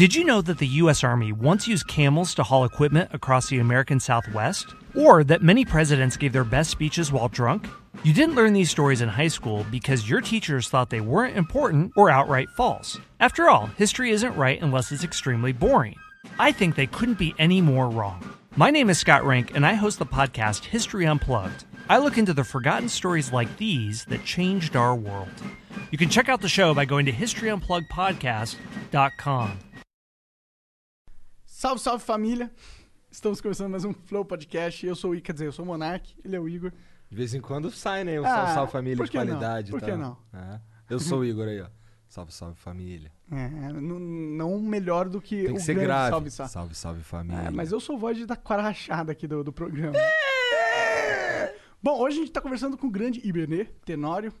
Did you know that the U.S. Army once used camels to haul equipment across the American Southwest? Or that many presidents gave their best speeches while drunk? You didn't learn these stories in high school because your teachers thought they weren't important or outright false. After all, history isn't right unless it's extremely boring. I think they couldn't be any more wrong. My name is Scott Rank, and I host the podcast History Unplugged. I look into the forgotten stories like these that changed our world. You can check out the show by going to historyunpluggedpodcast.com. Salve, salve família! Estamos começando mais um Flow Podcast. Eu sou o I, quer dizer, eu sou o Monark, ele é o Igor. De vez em quando sai, né? Um Ah, salve, salve família de que não? qualidade Por que tal. não? É. Eu sou o Igor aí, ó. Salve, salve família. É, não, não melhor do que Tem o que ser grande grave. salve, salve. salve, salve família. É, mas eu sou voz de dar rachada aqui do, do programa. Bom, hoje a gente tá conversando com o grande Iberê, Tenório.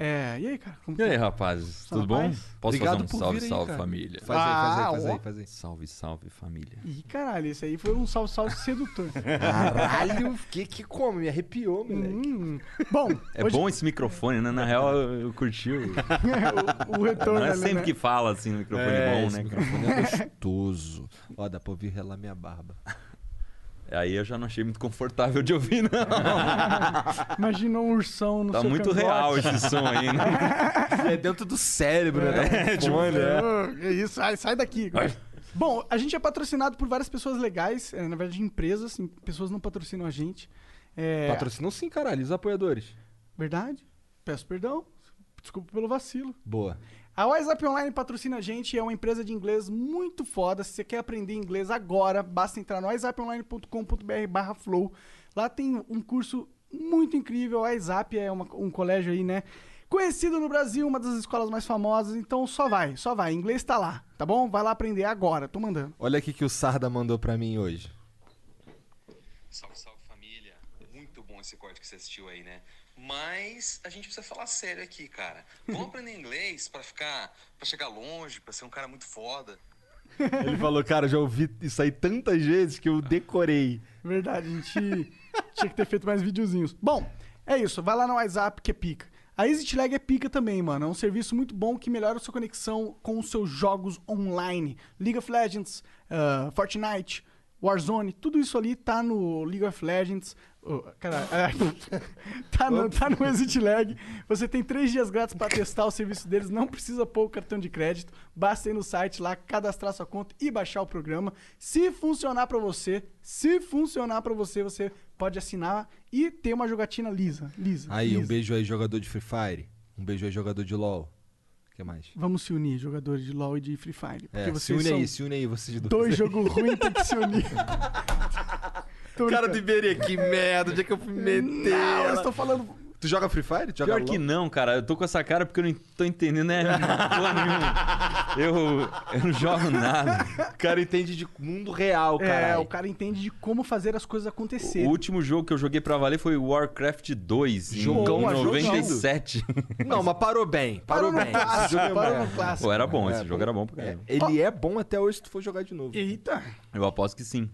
É, e aí, cara? Como E aí, tá? rapazes, tudo bom? Posso Obrigado fazer um salve, aí, salve cara. família? Faz aí, faz aí, Ah, faz aí, faz aí. Salve, salve família. Ih, caralho, esse aí foi um salve, salve sedutor. Caralho, que, que como? Me arrepiou, moleque. Hum, bom, É hoje- bom esse microfone, né? Na real, eu, curti. o- o, o retorno Não é ali, sempre né? que fala assim no microfone bom, esse né? microfone é gostoso. Ó, dá pra ouvir relar minha barba. Aí eu já não achei muito confortável de ouvir, não. Imagina um ursão no Tá seu muito cangote. real esse som aí, né? É dentro do cérebro, né? É, tipo, Ô, que isso, sai, sai daqui. Bom, a gente é patrocinado por várias pessoas legais, é, na verdade empresas, em- pessoas não patrocinam a gente. É, Patrocinam sim, caralho. Os apoiadores. Verdade? Peço perdão. Desculpa pelo vacilo. Boa. A WhatsApp Online patrocina a gente, é uma empresa de inglês muito foda. Se você quer aprender inglês agora, basta entrar no whatsapponline.com.br barra flow. Lá tem um curso muito incrível. A WhatsApp é uma- um colégio aí, né? Conhecido no Brasil, uma das escolas mais famosas. Então só vai, só vai. Inglês tá lá, tá bom? Vai lá aprender agora. Tô mandando. Olha aqui que o Sarda mandou pra mim hoje. Salve, salve família. Muito bom esse corte que você assistiu aí, né? Mas a gente precisa falar sério aqui, cara. Vamos aprender inglês pra ficar, para chegar longe, pra ser um cara muito foda. Ele falou, cara, já ouvi isso aí tantas vezes que eu decorei. Verdade, a gente tinha que ter feito mais videozinhos. Bom, é isso. Vai lá no WhatsApp que é pica. A ExitLag é pica também, mano. É um serviço muito bom que melhora a sua conexão com os seus jogos online. League of Legends, ah, Fortnite, Warzone, tudo isso ali tá no League of Legends. Oh, cara, tá no, tá no ExitLag. Você tem três dias grátis para testar o serviço deles. Não precisa pôr o cartão de crédito. Basta ir no site lá, cadastrar sua conta e baixar o programa. Se funcionar para você, se funcionar para você, você pode assinar e ter uma jogatina lisa. Lisa. Aí, um lisa. beijo aí, jogador de Free Fire. Um beijo aí, jogador de LoL. Que mais? Vamos se unir, jogadores de LoL e de Free Fire. Porque É, se une aí, se une aí, vocês dois. dois jogos ruins tem que se unir. Cara do. Iberê, que merda, onde é que eu fui meter? Não, eu estou falando Tu joga Free Fire? Tu joga Pior que LoL? não, cara. Eu tô com essa cara porque eu não tô entendendo né, porra nenhuma. Eu, eu não jogo nada. O cara entende de mundo real, cara. É, o cara entende de como fazer as coisas O acontecerem. último jogo que eu joguei pra valer foi Warcraft 2, Jogão, em mas jogão. 97. Não, mas parou bem. Parou, Parou no bem. clássico, Esse jogo é parou bom. no clássico. Pô, era bom, esse É, jogo era bom pra É, caramba. ele é bom até hoje se tu for jogar de novo. Eita. Eu aposto que sim.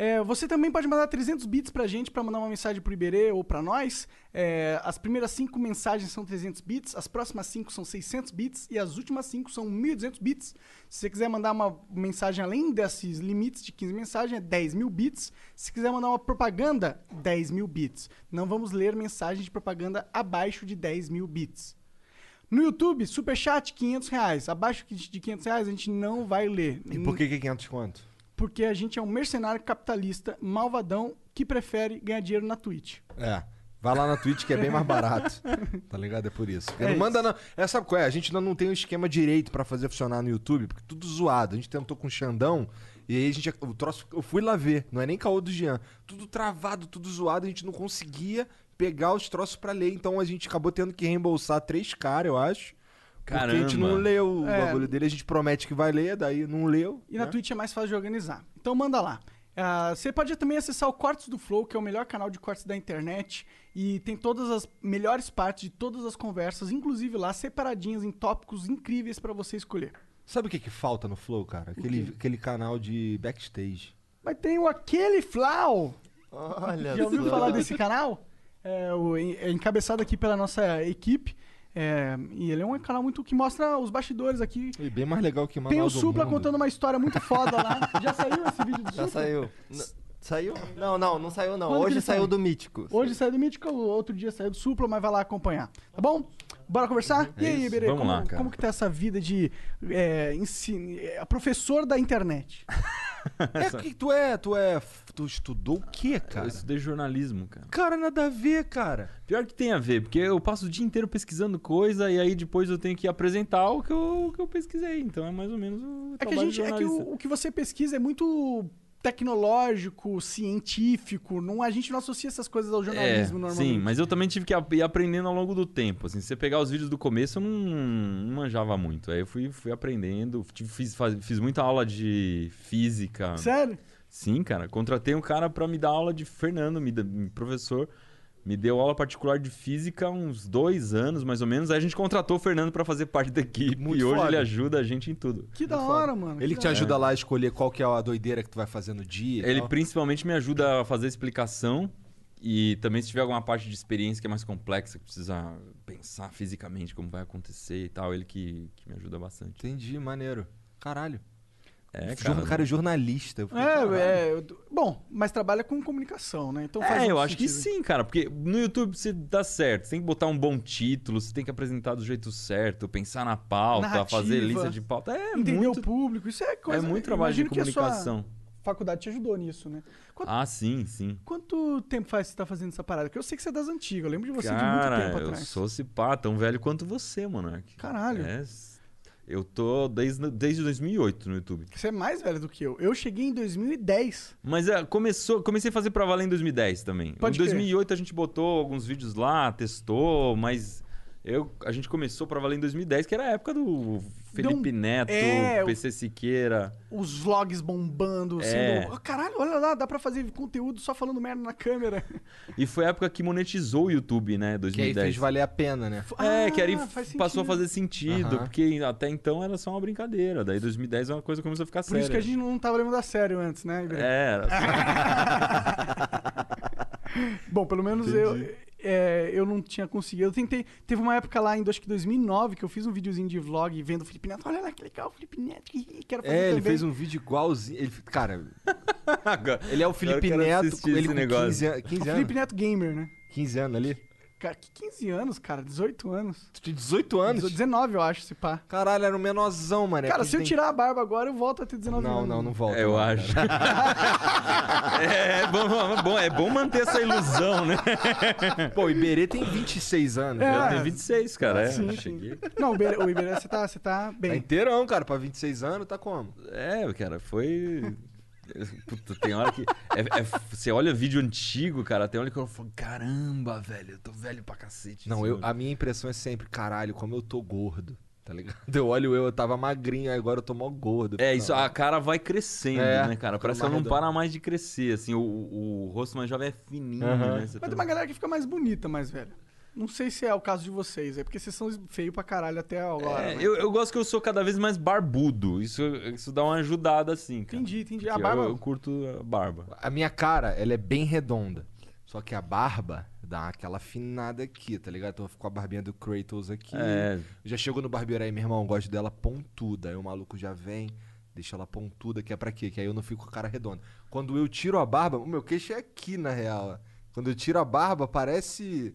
É, você também pode mandar 300 bits pra gente pra mandar uma mensagem pro Iberê ou pra nós. É, as primeiras 5 mensagens são 300 bits, as próximas 5 são 600 bits e as últimas 5 são 1.200 bits. Se você quiser mandar uma mensagem além desses limites de 15 mensagens, é 10 mil bits. Se quiser mandar uma propaganda, 10 mil bits. Não vamos ler mensagens de propaganda abaixo de 10 mil bits. No YouTube, superchat, 500 reais. Abaixo de 500 reais a gente não vai ler. E por que que é 500 quanto? Porque a gente é um mercenário capitalista, malvadão, que prefere ganhar dinheiro na Twitch. É. Vai lá na Twitch que é bem mais barato. tá ligado? É por isso. É não manda isso. não. É, sabe qual é? A gente ainda não tem um esquema direito pra fazer funcionar no YouTube, porque tudo zoado. A gente tentou com o Xandão e aí a gente. O troço, eu fui lá ver, não é nem caô do Jean. Tudo travado, tudo zoado, a gente não conseguia pegar os troços pra ler. Então a gente acabou tendo que reembolsar três caras, eu acho. Porque a gente não Caramba. leu o É. bagulho dele, a gente promete que vai ler, daí não leu. E na né? Twitch é mais fácil de organizar. Então manda lá. Ah, você pode também acessar o Cortes do Flow, que é o melhor canal de cortes da internet. E tem todas as melhores partes de todas as conversas, inclusive lá separadinhas em tópicos incríveis pra você escolher. Sabe o que, que falta no Flow, cara? Aquele, aquele canal de backstage. Mas tem o Aquele Flau. Olha Já ouviu falar desse canal? É, o- é encabeçado aqui pela nossa equipe. É, e ele é um canal muito que mostra os bastidores aqui. E bem mais legal que Manual Tem o do Supla Mundo. contando uma história muito foda lá. Já saiu esse vídeo do Já Supla? saiu. N- saiu? Não, não, não saiu não. Quando que Hoje ele saiu sai? do Mítico. Hoje saiu do Mítico, outro dia saiu do Supla, mas vai lá acompanhar. Tá bom? Bora conversar? e aí, isso. Iberê, Vamos como, lá, cara. como que tá essa vida de é, ensin... é, professor da internet? É porque tu é, tu é. Tu estudou o quê, Eu cara? estudei jornalismo, cara. Cara, nada a ver, cara. Pior que tem a ver, porque eu passo o dia inteiro pesquisando coisa e aí depois eu tenho que apresentar o que eu, o que eu pesquisei. Então é mais ou menos o É que, a gente, de é que o, o que você pesquisa é muito tecnológico, científico. Não, a gente não associa essas coisas ao jornalismo é, normalmente. Sim, mas eu também tive que ir aprendendo ao longo do tempo. Assim, se você pegar os vídeos do começo, eu não, não manjava muito. Aí eu fui, fui aprendendo, tive- fiz, faz- fiz muita aula de física. Sério? Sim, cara. Contratei um cara pra me dar aula de Fernando, me, me- professor. Me deu aula particular de física há uns dois anos, mais ou menos. Aí a gente contratou o Fernando pra fazer parte da equipe. Muito e hoje foda. ele ajuda a gente em tudo. Que da hora, mano. Ele que te hora. ajuda lá a escolher qual que é a doideira que tu vai fazer no dia. e Ele tal. principalmente me ajuda a fazer a explicação. E também se tiver alguma parte de experiência que é mais complexa, que precisa pensar fisicamente como vai acontecer e tal, ele que, que me ajuda bastante. Entendi, maneiro. Caralho. É, cara. cara é jornalista. Eu. É, é, eu- bom, mas trabalha com comunicação, né? Então faz É, eu acho que sim, cara, porque no YouTube você dá certo, você tem que botar um bom título, você tem que apresentar do jeito certo, pensar na pauta, Narrativa. fazer lista de pauta. É Entender muito, o público, isso é coisa... é muito trabalho de comunicação. faculdade te ajudou nisso, né? Quanto, Ah, sim, sim. quanto tempo faz que você tá fazendo essa parada? Porque eu sei que você é das antigas, eu lembro de você de muito Cara, tempo eu atrás. sou cipá, tão velho quanto você, Monark. Caralho. É, eu tô desde, desde 2008 no YouTube. Você é mais velho do que eu. Eu cheguei em 2010. Mas é, começou, comecei a fazer pra valer em 2010 também. Pode em crer. 2008 a gente botou alguns vídeos lá, testou, mas eu, a gente começou pra valer em 2010, que era a época do Felipe Neto, é, PC Siqueira. Os vlogs bombando, É. sendo... "Ah, caralho, olha lá, dá pra fazer conteúdo só falando merda na câmera. E foi a época que monetizou o YouTube, né? Que aí 2010. fez valer a pena, né? É, Ah, que aí faz passou a fazer sentido, porque até então era só uma brincadeira. Daí 2010 uma coisa começou a ficar Por séria. isso que a gente não tava levando a sério antes, né? É, era só... Bom, pelo menos eu, é, eu não tinha conseguido. Eu tentei. Teve uma época lá em acho que 2009 que eu fiz um videozinho de vlog vendo o Felipe Neto. Olha lá que legal, o Felipe Neto. Quero fazer É, ele também. fez um vídeo igualzinho. Ele, cara, ele é o Felipe Neto, ele com negócio. 15, an- O 15 anos. Felipe Neto Gamer, né? 15 anos ali. Cara, que 15 anos, cara? 18 anos. Tu tinha 18 anos? 19, eu acho, se pá. Caralho, era um menorzão, mano. cara, se eu tem- tirar a barba agora, eu volto a ter 19 Não, anos. não, não volta. É, eu não, acho. cara. é, bom, é bom, é bom manter essa ilusão, né? Pô, o Iberê tem 26 anos. É. né? Eu tenho 26, cara. é, Sim, cheguei. Não, o Iberê, o Iberê, você tá, você tá Tá bem. inteirão, cara. Pra 26 anos, tá como? É, cara, foi. Puta, tem hora que. é- é- você olha vídeo antigo, cara, tem hora que eu falo, caramba, velho, eu tô velho pra cacete. Não, eu, mano." a minha impressão é sempre, caralho, como eu tô gordo. Tá ligado? Eu olho eu, eu tava magrinho, agora eu tô mó gordo. É, Não. isso, a cara vai crescendo, É, né, cara? Parece que ela não redonda. para mais de crescer, assim, o, o rosto mais jovem é fininho, Aham. né? Você Mas tá- tem uma galera que fica mais bonita, mais velha. Não sei se é o caso de vocês, é porque vocês são feios pra caralho até agora. É, mas- eu, eu gosto que eu sou cada vez mais barbudo. Isso, isso dá uma ajudada, assim, cara. Entendi, entendi. A barba. Eu, eu curto a barba. A minha cara, ela é bem redonda. Só que a barba dá aquela afinada aqui, tá ligado? Então eu fico com a barbinha do Kratos aqui. É, Já chegou no barbeiro aí, meu irmão, gosto dela pontuda. Aí o maluco já vem, deixa ela pontuda, que é pra quê? Que aí eu não fico com a cara redonda. Quando eu tiro a barba, o meu queixo é aqui, na real. Quando eu tiro a barba, parece.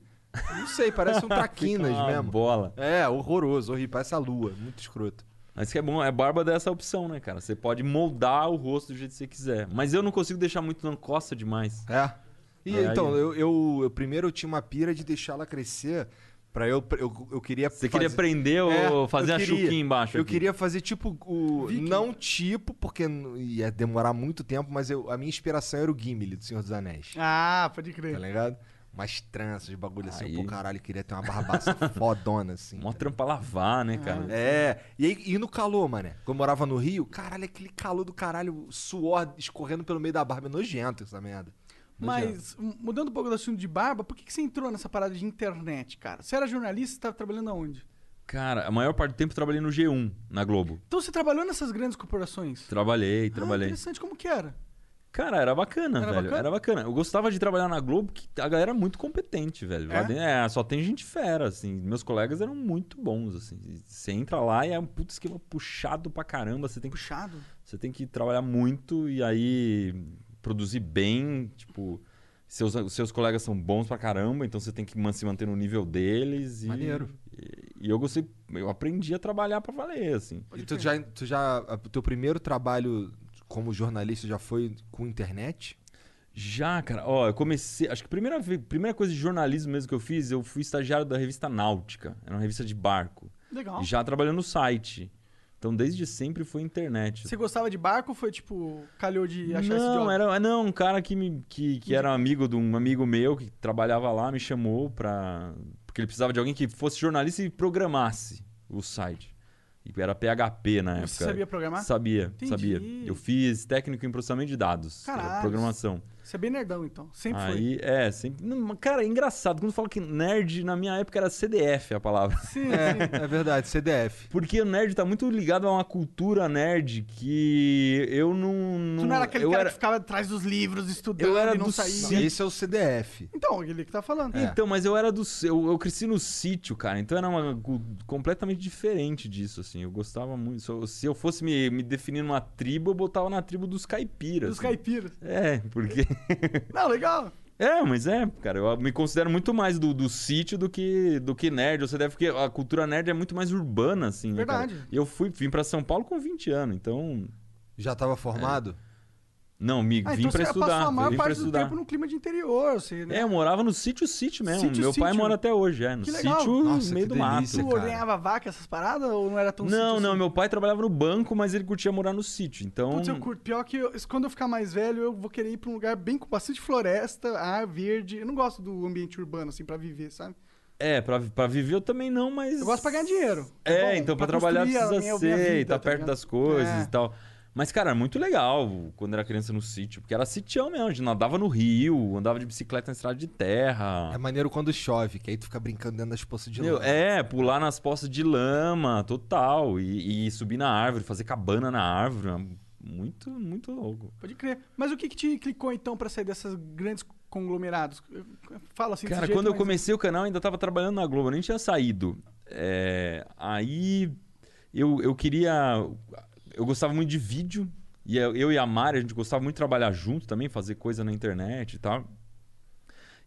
Não sei, parece um traquinas mesmo. bola. É, horroroso, horrível, parece a lua, muito escroto. Mas que é bom, é barba dessa opção, né, cara? Você pode moldar o rosto do jeito que você quiser. Mas eu não consigo deixar muito, não costa demais. É. E É, então, aí- eu, eu, eu primeiro eu tinha uma pira de deixar ela crescer pra eu. Eu, eu queria. Você queria fazer- prender É, ou fazer eu a queria. chuquinha embaixo? Eu aqui? queria fazer tipo o. Viking. Não tipo, porque ia demorar muito tempo, mas eu, a minha inspiração era o Gimli do Senhor dos Anéis. Ah, pode Tá crer. ligado? Umas tranças, de bagulho assim, Aí- pô, caralho, queria ter uma barbaça fodona, assim. Mó tá trampa lavar, né, cara? É, e aí e no calor, mané. Quando eu morava no Rio, caralho, aquele calor do caralho, suor escorrendo pelo meio da barba. É nojento essa merda. Mas, mudando um pouco do assunto de barba, por que, que você entrou nessa parada de internet, cara? Você era jornalista, você tava trabalhando aonde? Cara, a maior parte do tempo eu trabalhei no G1, na Globo. Então você trabalhou nessas grandes corporações? Trabalhei, Ah, trabalhei. interessante, como que era? Cara, era bacana, Era velho. bacana? Era bacana. Eu gostava de trabalhar na Globo, que a galera é muito competente, velho. É? dentro- É, só tem gente fera, assim. Meus colegas eram muito bons, assim. Você entra lá e é um puto esquema puxado pra caramba. Você tem que, Puxado. você tem que trabalhar muito e aí produzir bem, tipo... Seus, seus colegas são bons pra caramba, então você tem que se manter no nível deles. E, Maneiro. E, e eu gostei... Eu aprendi a trabalhar pra valer, assim. E tu já, tu já. O teu primeiro trabalho como jornalista já foi com internet? Já, cara, ó, eu comecei. Acho que a primeira, primeira coisa de jornalismo mesmo que eu fiz, eu fui estagiário da revista Náutica. Era uma revista de barco. Legal. E já trabalhando no site. Então, desde sempre foi internet. Você gostava de barco ou foi tipo, calhou de achar esse não, job? era não, um cara que, me, que, que era amigo de um amigo meu que trabalhava lá, me chamou pra. Porque ele precisava de alguém que fosse jornalista e programasse o site. E era PHP na época. Você sabia programar? Sabia, Entendi. sabia. Eu fiz técnico em processamento de dados. Caralho. programação. Você é bem nerdão, então. Sempre foi. Aí, é, sempre. não, Cara, é engraçado. Quando fala que nerd, na minha época era CDF a palavra. Sim, sim. É, é verdade, CDF. Porque o nerd tá muito ligado a uma cultura nerd que eu não. Tu não era aquele eu cara era... que ficava atrás dos livros, estudando Eu era e não do saía. Esse é o CDF. Então, ele que tá falando. Então, mas eu era do. Eu, eu cresci no sítio, cara. Então era uma, completamente diferente disso, assim. Eu gostava muito. Se eu, se eu fosse me, me definir numa tribo, eu botava na tribo dos caipiras. Dos assim. caipiras. É, porque. Não, legal. É, mas é, cara, eu me considero muito mais do, do sítio do que, do que nerd. Você deve porque a cultura nerd é muito mais urbana, assim. né? Verdade. E eu fui, vim pra São Paulo com 20 anos, então. Já tava formado? Não, me Ah, vim então pra você estudar. passou a maior vim pra parte do tempo no clima de interior, você, né? É, eu morava no sítio, sítio mesmo. Sítio, Meu pai sítio. mora até hoje, é. No sítio, Nossa, no meio que do mato. delícia, Tu cara. ordenhava vaca, essas paradas, ou não era tão Não, sítio não, assim? meu pai trabalhava no banco, mas ele curtia morar no sítio. Então. Putz, eu curto. Pior que eu- quando eu ficar mais velho, eu vou querer ir pra um lugar bem com bastante floresta, ar verde. Eu não gosto do ambiente urbano, assim, pra viver, sabe? É, pra, pra viver eu também não, mas. Eu gosto pra ganhar dinheiro. É, bom, então pra, trabalhar construir a precisa minha- ser, minha vida, e tá tá perto ligado? das coisas É. e tal. Mas, cara, é muito legal quando era criança no sítio, porque era sitião mesmo, a gente nadava no rio, andava de bicicleta na estrada de terra. É maneiro quando chove, que aí tu fica brincando dentro das poças de Meu, lama. é, pular nas poças de lama, total. E, e subir na árvore, fazer cabana na árvore. Muito, muito louco. Pode crer. Mas o que que te clicou, então, pra sair desses grandes conglomerados? Fala assim, Cara, desse jeito, quando eu mas- comecei o canal, eu ainda tava trabalhando na Globo, eu nem tinha saído. É, aí eu, eu queria. Eu gostava muito de vídeo. E eu, e a Mari, a gente gostava muito de trabalhar junto também, fazer coisa na internet e tal.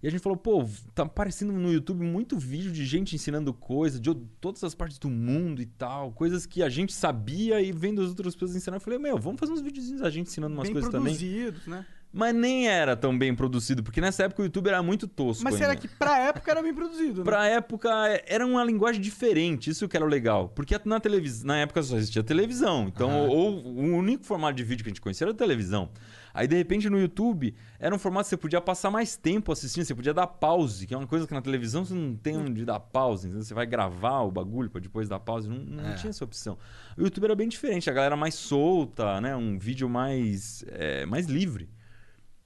E a gente falou, pô, tá aparecendo no YouTube muito vídeo de gente ensinando coisa, de todas as partes do mundo e tal, coisas que a gente sabia e vendo as outras pessoas ensinando. Eu falei, meu, vamos fazer uns videozinhos a gente ensinando umas bem coisas também. produzidos, né? Mas nem era tão bem produzido, porque nessa época o YouTube era muito tosco. Mas ainda. será que pra época era bem produzido, né? Pra época era uma linguagem diferente, isso que era o legal. Porque na, televis... na época só existia televisão. Então, ou, o único formato de vídeo que a gente conhecia era a televisão. Aí, de repente, no YouTube, era um formato que você podia passar mais tempo assistindo, você podia dar pause, que é uma coisa que na televisão você não tem onde dar pause. Então, você vai gravar o bagulho pra depois dar pause. Não, não É. tinha essa opção. O YouTube era bem diferente, a galera mais solta, né? Um vídeo mais, é, mais livre.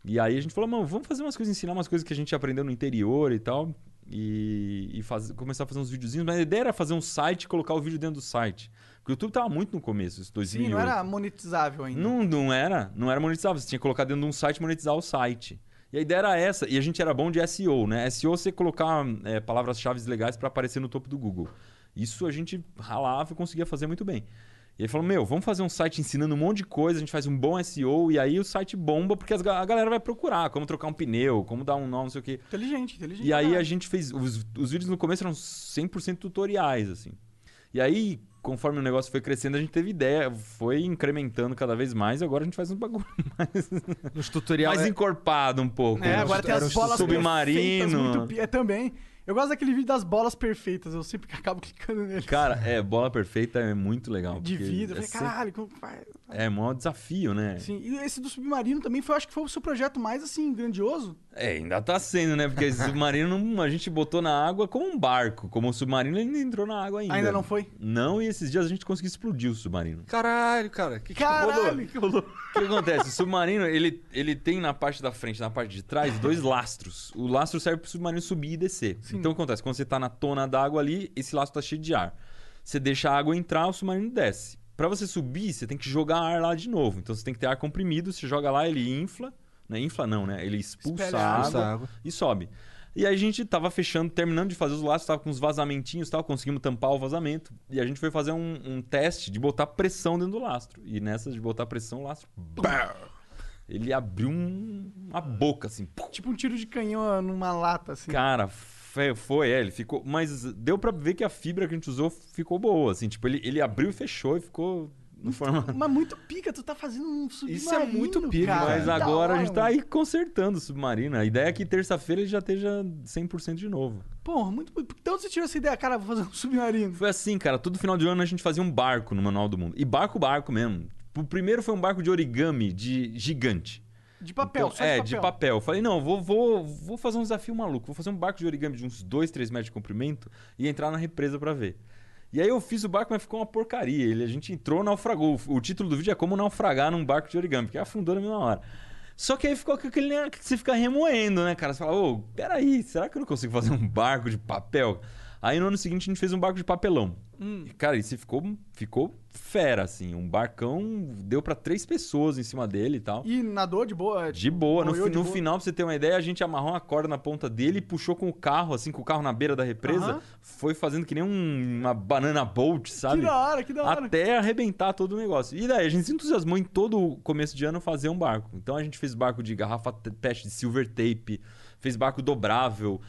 E aí a gente falou, mano, vamos fazer umas coisas, ensinar umas coisas que a gente aprendeu no interior e tal. E, e faz- começar a fazer uns videozinhos. Mas a ideia era fazer um site e colocar o vídeo dentro do site. Porque o YouTube tava muito no começo, isso 2008. Sim, não era monetizável ainda. Não, não era. Não era monetizável. Você tinha que colocar dentro de um site e monetizar o site. E a ideia era essa. E a gente era bom de SEO, né? SEO você colocar é, palavras-chave legais para aparecer no topo do Google. Isso a gente ralava e conseguia fazer muito bem. E ele falou: Meu, vamos fazer um site ensinando um monte de coisa, a gente faz um bom SEO, e aí o site bomba, porque as a galera vai procurar como trocar um pneu, como dar um nó, não sei o quê. Inteligente, inteligente. E aí a gente fez. Os, os vídeos no começo eram 100% tutoriais, assim. E aí, conforme o negócio foi crescendo, a gente teve ideia, foi incrementando cada vez mais, e agora a gente faz um bagulho mais, Nos tutoriais. mais encorpado um pouco. É, né? agora tem as bolas submarino. muito É, também. Eu gosto daquele vídeo das bolas perfeitas, eu sempre acabo clicando nele. Cara, é, bola perfeita é muito legal. de. Eu É, falei, caralho, como faz? é um desafio, né? Sim, e esse do submarino também foi, acho que foi o seu projeto mais, assim, grandioso. É, ainda tá sendo, né? Porque esse submarino não- a gente botou na água como um barco. Como um submarino, ele não entrou na água ainda. Ainda não foi? Não, e esses dias a gente conseguiu explodir o submarino. Caralho, cara. Que que rolou? Caralho, que rolou. O que acontece? O submarino, ele, ele tem na parte da frente e na parte de trás dois lastros. O lastro serve para o submarino subir e descer. Sim. Então o que acontece? Quando você tá na tona d'água ali, esse lastro tá cheio de ar. Você deixa a água entrar, o submarino desce. Pra você subir, você tem que jogar ar lá de novo. Então você tem que ter ar comprimido, você joga lá, ele infla. Não é infla não, né? Ele expulsa a água, a água. e sobe. E aí a gente tava fechando, terminando de fazer os laços, tava com uns vazamentinhos e tal, conseguimos tampar o vazamento. E a gente foi fazer um, um teste de botar pressão dentro do lastro. E nessa de botar pressão, o lastro. Ele abriu um- uma boca, assim. Tipo um tiro de canhão numa lata, assim. Cara, foi, foi, é, ele ficou. Mas deu pra ver que a fibra que a gente usou ficou boa, assim. Tipo, ele, ele abriu e fechou e ficou Mas muito pica, tu tá fazendo um submarino, Isso é muito pica, cara. Mas agora a gente tá aí consertando o submarino. A ideia é que terça-feira ele já esteja 100% de novo. Porra, muito... Então você tirou essa ideia, cara, vou fazer um submarino. Foi assim, cara. Todo final de ano a gente fazia um barco no Manual do Mundo. E barco, barco mesmo. O primeiro foi um barco de origami, de gigante. De papel, Então, só é, de papel. de papel. Eu falei, não, vou, vou, vou fazer um desafio maluco. Vou fazer um barco de origami de uns 2, 3 metros de comprimento e entrar na represa pra ver. E aí eu fiz o barco, mas ficou uma porcaria. Ele, a gente entrou, naufragou. O título do vídeo é como naufragar num barco de origami, porque afundou na mesma hora. Só que aí ficou aquele que você fica remoendo, né, cara? Você fala, ô, peraí, será que eu não consigo fazer um barco de papel? Aí no ano seguinte a gente fez um barco de papelão. Hum. E, Cara, isso ficou, ficou fera, assim. Um barcão deu pra três pessoas em cima dele e tal. E nadou de boa. De boa. No, de no boa. final, pra você ter uma ideia, a gente amarrou uma corda na ponta dele e puxou com o carro, assim, com o carro na beira da represa. Foi fazendo que nem um- uma banana boat, sabe? Que da hora, que da hora. Até arrebentar todo o negócio. E daí, a gente se entusiasmou em todo o começo de ano fazer um barco. Então a gente fez barco de garrafa pet de silver tape, fez barco dobrável.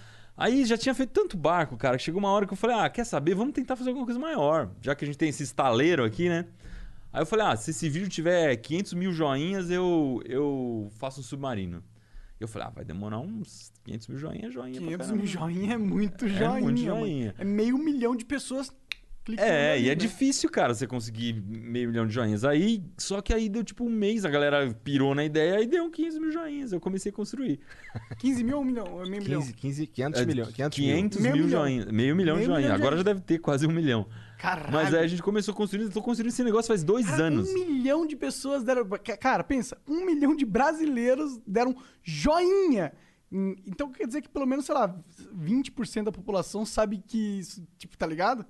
Aí já tinha feito tanto barco, cara, que chegou uma hora que eu falei: ah, quer saber? Vamos tentar fazer alguma coisa maior. Já que a gente tem esse estaleiro aqui, né? Aí eu falei: ah, se esse vídeo tiver 500 mil joinhas, eu, eu faço um submarino. E eu falei: ah, vai demorar uns 500 mil joinhas, joinha. pra 500 caramba. mil joinha é muito joinha, muito mano. joinha. É meio milhão de pessoas clicando É, ali, e é né? difícil, cara, você conseguir meio milhão de joinhas. Aí, só que aí deu tipo um mês, a galera pirou na ideia e deu 15 mil joinhas. Eu comecei a construir. 15 mil ou um milhão? Meio milhão? 15, 15, 500 É, milhões. 500 mil. 500 Meio mil milhão. joinhas. Meio milhão Meio de joinhas. Agora já deve ter quase um milhão. Caralho. Mas aí a gente começou construindo, tô construindo esse negócio faz dois Cara, anos. Um milhão de pessoas deram. Ca- Cara, pensa, um milhão de brasileiros deram joinha. Então quer dizer que pelo menos, sei lá, 20% da população sabe que isso, tipo, tá ligado?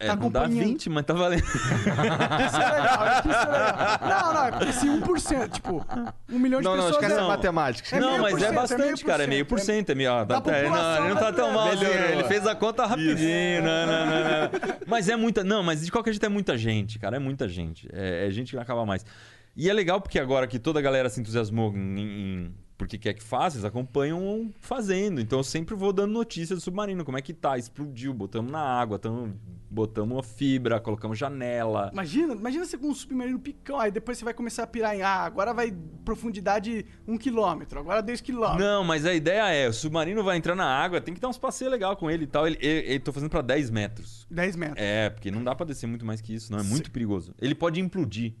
É, tá não dá acompanhando. 20, mas tá valendo. Isso é legal, acho que isso é legal. Não, não, é porque se 1%, tipo, um milhão de Não, não, pessoas. esquece é- a matemática. É não, mas é é bastante, por cara. É meio por é- cento. É meio, ó, tá- é, não, ele não tá tão mal. assim, Ele fez a conta rapidinho. Não, não, não, não. Mas é muita. Não, mas de qualquer jeito é muita gente, cara. É muita gente. É, é gente que não acaba mais. E é legal porque agora que toda a galera se entusiasmou em. em porque quer que faça, eles acompanham fazendo. Então eu sempre vou dando notícia do submarino. Como é que tá? Explodiu, botamos na água, tamo, botamos uma fibra, colocamos janela. Imagina, imagina você com um submarino picão, aí depois você vai começar a pirar em, ah, agora vai profundidade 1 km, agora 10 km. Não, mas a ideia é, o submarino vai entrar na água, tem que dar uns passeios legal com ele e tal. Ele, ele, ele- tô fazendo pra 10 metros. 10 metros. É, porque não dá pra descer muito mais que isso, não. É muito perigoso. Ele pode implodir.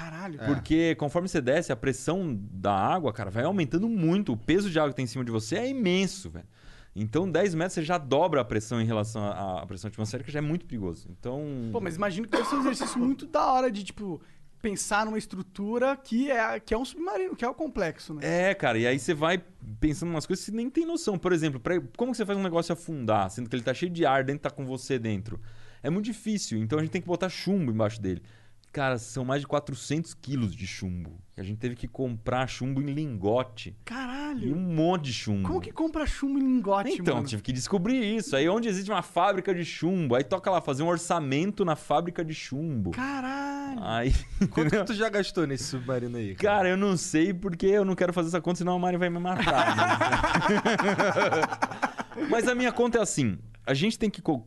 Caralho. Porque conforme você desce, a pressão da água, cara, vai aumentando muito. O peso de água que tem em cima de você é imenso, velho. Então, 10 metros você já dobra a pressão em relação à pressão atmosférica, já é muito perigoso. Então. Pô, mas imagino que deve ser um exercício muito da hora de, tipo, pensar numa estrutura que é, que é um submarino, que é o complexo, né? É, cara, e aí você vai pensando em umas coisas que você nem tem noção. Por exemplo, pra- como que você faz um negócio afundar, sendo que ele tá cheio de ar dentro, tá com você dentro? É muito difícil, então a gente tem que botar chumbo embaixo dele. Cara, são mais de 400 quilos de chumbo. A gente teve que comprar chumbo em lingote. E Caralho. um monte de chumbo. Como que compra chumbo em lingote, Então, mano? tive que descobrir isso. Aí onde existe uma fábrica de chumbo, aí toca lá fazer um orçamento na fábrica de chumbo. Caralho. Aí, Quanto que tu já gastou nesse submarino aí? Cara, eu não sei porque eu não quero fazer essa conta, senão a Mari vai me matar. Mas, Mas a minha conta é assim: a gente tem que. co-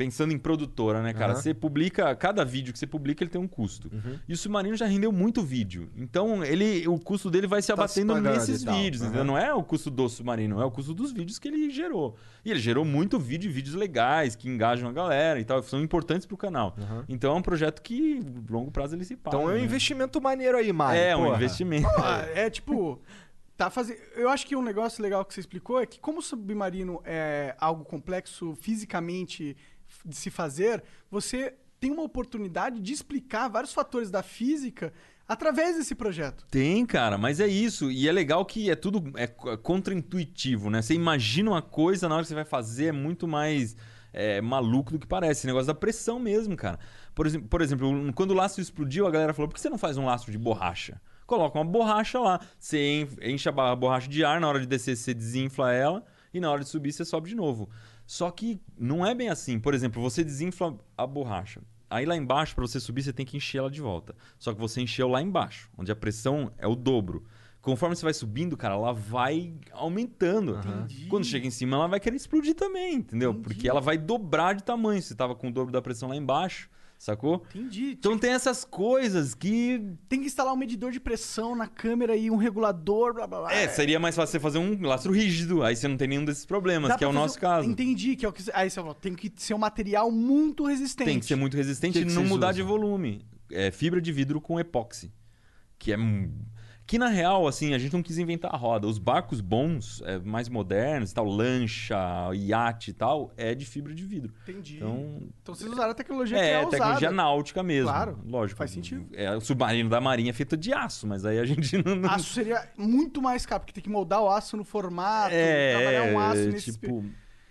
Pensando em produtora, né, cara? Aham. Você publica. Cada vídeo que você publica, ele tem um custo. Uhum. E o Submarino já rendeu muito vídeo. Então, ele, o custo dele vai se Tá se abatendo pagando nesses vídeos. Entendeu? Não é o custo do Submarino, é o custo dos vídeos que ele gerou. E ele gerou muito vídeo, vídeos legais, que engajam a galera e tal. São importantes pro canal. Então é um projeto que, longo prazo, ele se paga. Então é um né? investimento maneiro aí, Mário. É, um porra. investimento. Ah, é tipo. Tá fazendo. Eu acho que um negócio legal que você explicou é que, como o submarino é algo complexo fisicamente de se fazer, você tem uma oportunidade de explicar vários fatores da física através desse projeto. Tem, cara, mas é isso. E é legal que é tudo é co- contraintuitivo, né? Você imagina uma coisa, na hora que você vai fazer, é muito mais. é, maluco do que parece. Esse negócio da pressão mesmo, cara. Por, exemplo, por exemplo, quando o lastro explodiu, a galera falou: por que você não faz um lastro de borracha? Coloca uma borracha lá. Você en- enche a borracha de ar, na hora de descer, você desinfla ela, e na hora de subir, você sobe de novo. Só que não é bem assim. Por exemplo, você desinfla a borracha. Aí lá embaixo, para você subir, você tem que encher ela de volta. Só que você encheu lá embaixo, onde a pressão é o dobro. Conforme você vai subindo, cara, ela vai aumentando. Quando chega em cima, ela vai querer explodir também, entendeu? Porque ela vai dobrar de tamanho. Você tava com o dobro da pressão lá embaixo, sacou? Entendi. Então tem essas coisas que. Tem que instalar um medidor de pressão na câmera e um regulador, blá blá blá. É, seria mais fácil você fazer um lastro rígido. Aí você não tem nenhum desses problemas, Dá que é o nosso um- caso. Entendi, que é o que. Aí você falou, tem que ser um material muito resistente. Tem que ser muito resistente Que e que não mudar usam? de volume. É fibra de vidro com epóxi. Que é. Que na real, assim, a gente não quis inventar a roda. Os barcos bons, é, mais modernos, tal, lancha, iate e tal, é de fibra de vidro. Entendi. Então, Então vocês usaram a tecnologia que é, é, usada. tecnologia náutica mesmo. Claro, Lógico. faz sentido. É, o submarino da marinha é feito de aço, mas aí a gente não. não- Aço seria muito mais caro, porque tem que moldar o aço no formato, é, trabalhar um aço é, nesse... tipo.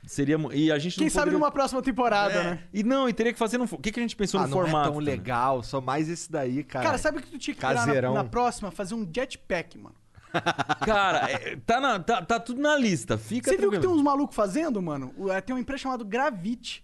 Seria. E a gente Quem não sabe poderia... numa próxima temporada, É, né? E não, e teria que fazer no. fo- O que, que a gente pensou Ah, no não formato? é tão também? legal, só mais esse daí, cara. Cara, sabe o que tu tinha que criar na, na próxima? Fazer um jetpack, mano. Cara, é, tá, na- tá, tá tudo na lista. Fica Você viu que tem uns malucos fazendo, mano? É, Tem uma empresa chamada Gravit.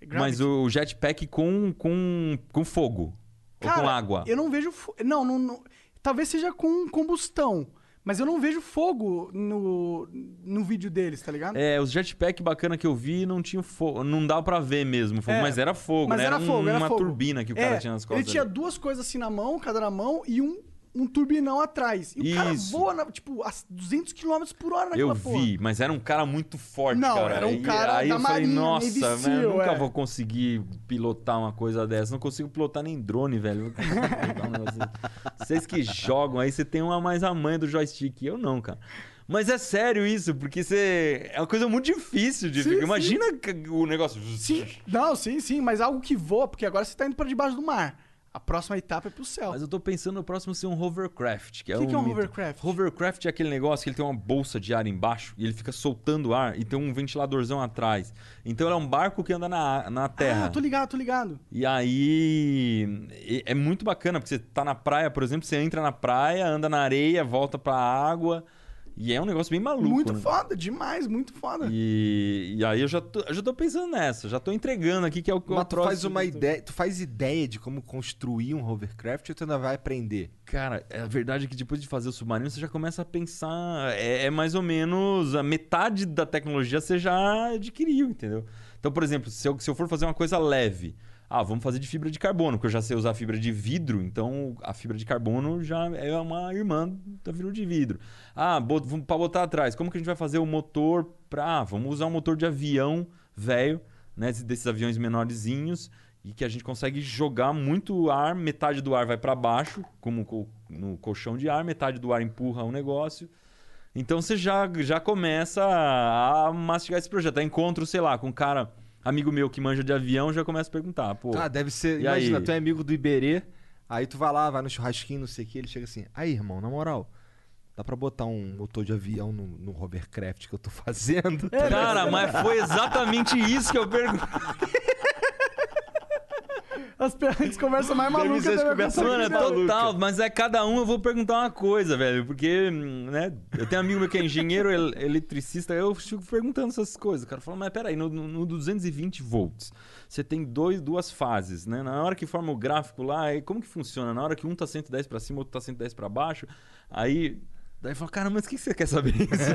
Gravit. Mas o jetpack com, com, com fogo. ou com Cara, água. Eu não vejo. fo- Não, não, não- talvez seja com combustão. Mas eu não vejo fogo no, no vídeo deles, tá ligado? É, os jetpack bacana que eu vi não tinha fogo. Não dava pra ver mesmo fogo, É, mas era fogo, Mas né? era um- fogo, era uma fogo. turbina que o É, cara tinha nas costas. Ele tinha ali. duas coisas assim na mão, cada na mão, e um, um turbinão atrás. E o cara Isso. voa, na- tipo, a 200 km por hora Eu naquela porra. vi, mas era um cara muito forte, Não, cara. era um E cara aí da eu falei, Marinha, nossa, velho, eu nunca é. vou conseguir pilotar uma coisa dessa. Não consigo pilotar nem drone, velho. Eu não consigo pilotar um negócio desse. Vocês que jogam aí, você tem uma mais a mãe do joystick. Eu não, cara. Mas é sério isso, porque você. É uma coisa muito difícil de Sim, ficar. sim. Imagina o negócio. Sim, não, sim, sim, mas algo que voa, porque agora você tá indo pra debaixo do mar. A próxima etapa é pro céu. Mas eu tô pensando no próximo ser um hovercraft. Que é Que que é um mito. hovercraft? Hovercraft é aquele negócio que ele tem uma bolsa de ar embaixo e ele fica soltando ar e tem um ventiladorzão atrás. Então ele é um barco que anda na, na terra. Ah, tô ligado, tô ligado. E aí é muito bacana, porque você tá na praia, por exemplo, você entra na praia, anda na areia, volta pra água. E é um negócio bem maluco. muito né? foda, demais, muito foda. E, e aí eu já, tô, eu já tô pensando nessa, já tô entregando aqui que é o que Mas tu faz uma ideia. Tu faz ideia de como construir um hovercraft ou tu ainda vai aprender? Cara, a verdade é que depois de fazer o submarino, você já começa a pensar. É, é mais ou menos a metade da tecnologia você já adquiriu, entendeu? Então, por exemplo, se eu, se eu for fazer uma coisa leve, ah, vamos fazer de fibra de carbono, porque eu já sei usar fibra de vidro, então a fibra de carbono já é uma irmã da fibra de vidro. Ah, para botar atrás, como que a gente vai fazer o motor para. Ah, vamos usar um motor de avião velho, né, desses aviões menorzinhos e que a gente consegue jogar muito ar, metade do ar vai para baixo, como co- no colchão de ar, metade do ar empurra o negócio. Então você já, já começa a mastigar esse projeto. Aí encontro, sei lá, com um cara, amigo meu que manja de avião, já começa a perguntar, pô. Ah, deve ser. E imagina, aí? tu é amigo do Iberê, aí tu vai lá, vai no churrasquinho, não sei o que, ele chega assim, aí, irmão, na moral, dá pra botar um motor de avião no, no hovercraft que eu tô fazendo? Cara, mas foi exatamente isso que eu perguntei. As perguntas conversam mais malucas da minha conversas conta. Mano, é total, mas é cada um eu vou perguntar uma coisa, velho. Porque, né? Eu tenho um amigo meu que é engenheiro el- eletricista, eu fico perguntando essas coisas. O cara fala, mas peraí, no, no no 220 volts, você tem dois, duas fases, né? Na hora que forma o gráfico lá, aí como que funciona? Na hora que um tá 110 pra cima, outro tá 110 pra baixo, aí. Daí fala, cara, mas o que você quer saber isso?